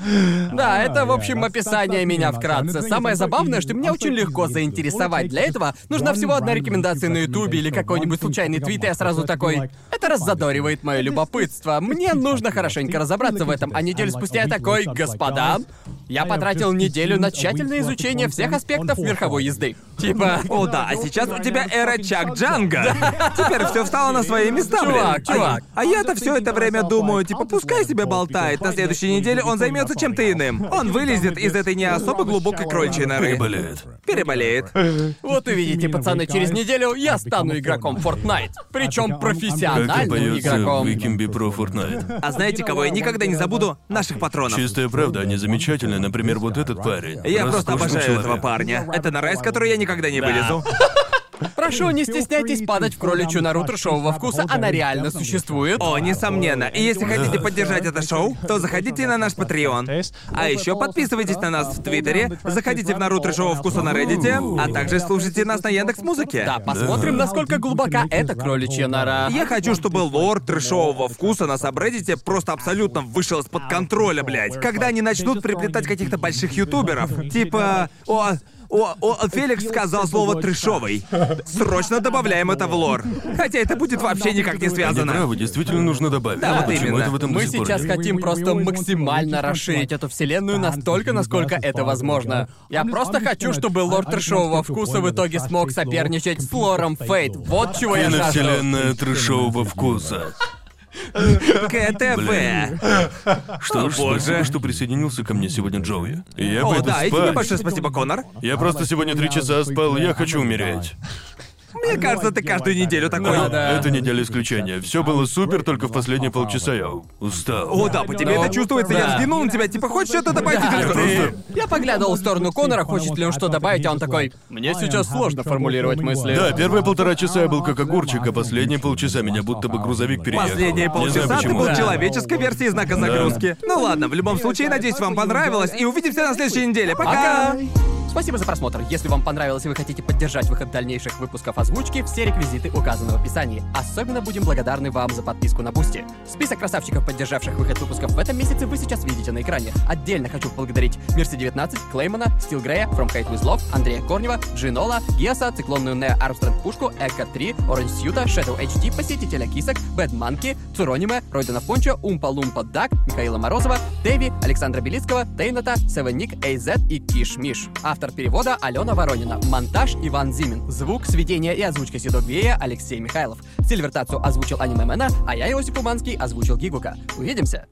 Да, это, в общем, описание меня вкратце. Самое забавное, что меня очень легко заинтересовать. Для этого нужна всего одна рекомендация на Ютубе или какой-нибудь случайный твит, и я сразу такой... Это раззадоривает мое любопытство. Мне нужно хорошенько разобраться в этом. А неделю спустя я такой, господа, я потратил неделю на тщательное изучение всех аспектов верховой езды. <laughs> Типа... О, да, а сейчас у тебя эра Чак Джанга. <laughs> Теперь все встало на свои места, Чувак, блин. чувак. А, а я-то все это время думаю, типа, пускай себе болтает. На следующей неделе он займется чем-то иным. <laughs> Он вылезет из этой не особо глубокой крольчей норы. Переболеет. Переболеет. Вот увидите, пацаны, через неделю я стану игроком Fortnite. Причем профессиональным игроком. Викимби про Fortnite. А знаете, кого я никогда не забуду? Наших патронов. Чистая правда, они замечательные. Например, вот этот парень. Я просто Роскошный обожаю человек. этого парня. Это нора, из которой я никогда не вылезу. <laughs> Прошу, не стесняйтесь падать в кроличью нору трешового вкуса, она реально существует. О, несомненно. И если хотите поддержать это шоу, то заходите на наш Patreon. А еще подписывайтесь на нас в Твиттере, заходите в Нару трешового вкуса на Reddit, а также слушайте нас на Яндекс Музыке. Да, посмотрим, насколько глубока эта кроличья нора. Я хочу, чтобы лор трешового вкуса на сабреддите просто абсолютно вышел из-под контроля, блядь. Когда они начнут приплетать каких-то больших ютуберов. Типа... О, о, о, Феликс сказал слово трешовый. Срочно добавляем это в лор. Хотя это будет вообще никак не Они связано. правы, действительно нужно добавить. Да, вот Почему именно. это в этом Мы до сих пор сейчас нет? хотим просто максимально расширить эту вселенную настолько, насколько это возможно. Я просто хочу, чтобы лорд трешового вкуса в итоге смог соперничать с лором Фейт. Вот чего я жажду. Киновселенная трешового вкуса. КТВ. Что ж, спасибо, что присоединился ко мне сегодня, Джоуи. Я О, пойду да, и тебе спать. большое спасибо, Конор. Я просто сегодня три часа спал, я хочу умереть. Мне кажется, ты каждую неделю такой. Да, да. Это неделя исключения. Все было супер, только в последние полчаса я устал. О, да, по тебе Ну, это чувствуется. Я да. взглянул на тебя, типа, хочешь что-то добавить? Да, И ты ты- Я поглядывал в сторону Конора, хочет ли он что добавить, а он такой... Мне сейчас сложно формулировать мысли. Да, первые полтора часа я был как огурчик, а последние полчаса меня будто бы грузовик переехал. Последние полчаса ты был человеческой версией знака загрузки. Ну ладно, в любом случае, надеюсь, вам понравилось, и увидимся на следующей неделе. Пока! Пока! Спасибо за просмотр. Если вам понравилось и вы хотите поддержать выход дальнейших выпусков озвучки, все реквизиты указаны в описании. Особенно будем благодарны вам за подписку на Бусти. Список красавчиков, поддержавших выход выпусков в этом месяце, вы сейчас видите на экране. Отдельно хочу поблагодарить Мерси19, Клеймана, Стил Грея, From Hate With Love, Андрея Корнева, Джинола, Геса, Циклонную Нео Армстронг Пушку, Эко 3, Оранж Сьюта, Shadow HD, Посетителя Кисок, Бэд Манки, Цурониме, Ройдена Пончо, Умпа Лумпа Дак, Михаила Морозова, Дэви, Александра Белицкого, Тейната, Севен Ник, Эйзет и Киш Миш. Автор перевода Алена Воронина. Монтаж Иван Зимин. Звук, сведение и озвучка Седок Вея Алексей Михайлов. Сильвертацию озвучил Аниме Мэна, а я, Иосиф Уманский, озвучил Гигука. Увидимся!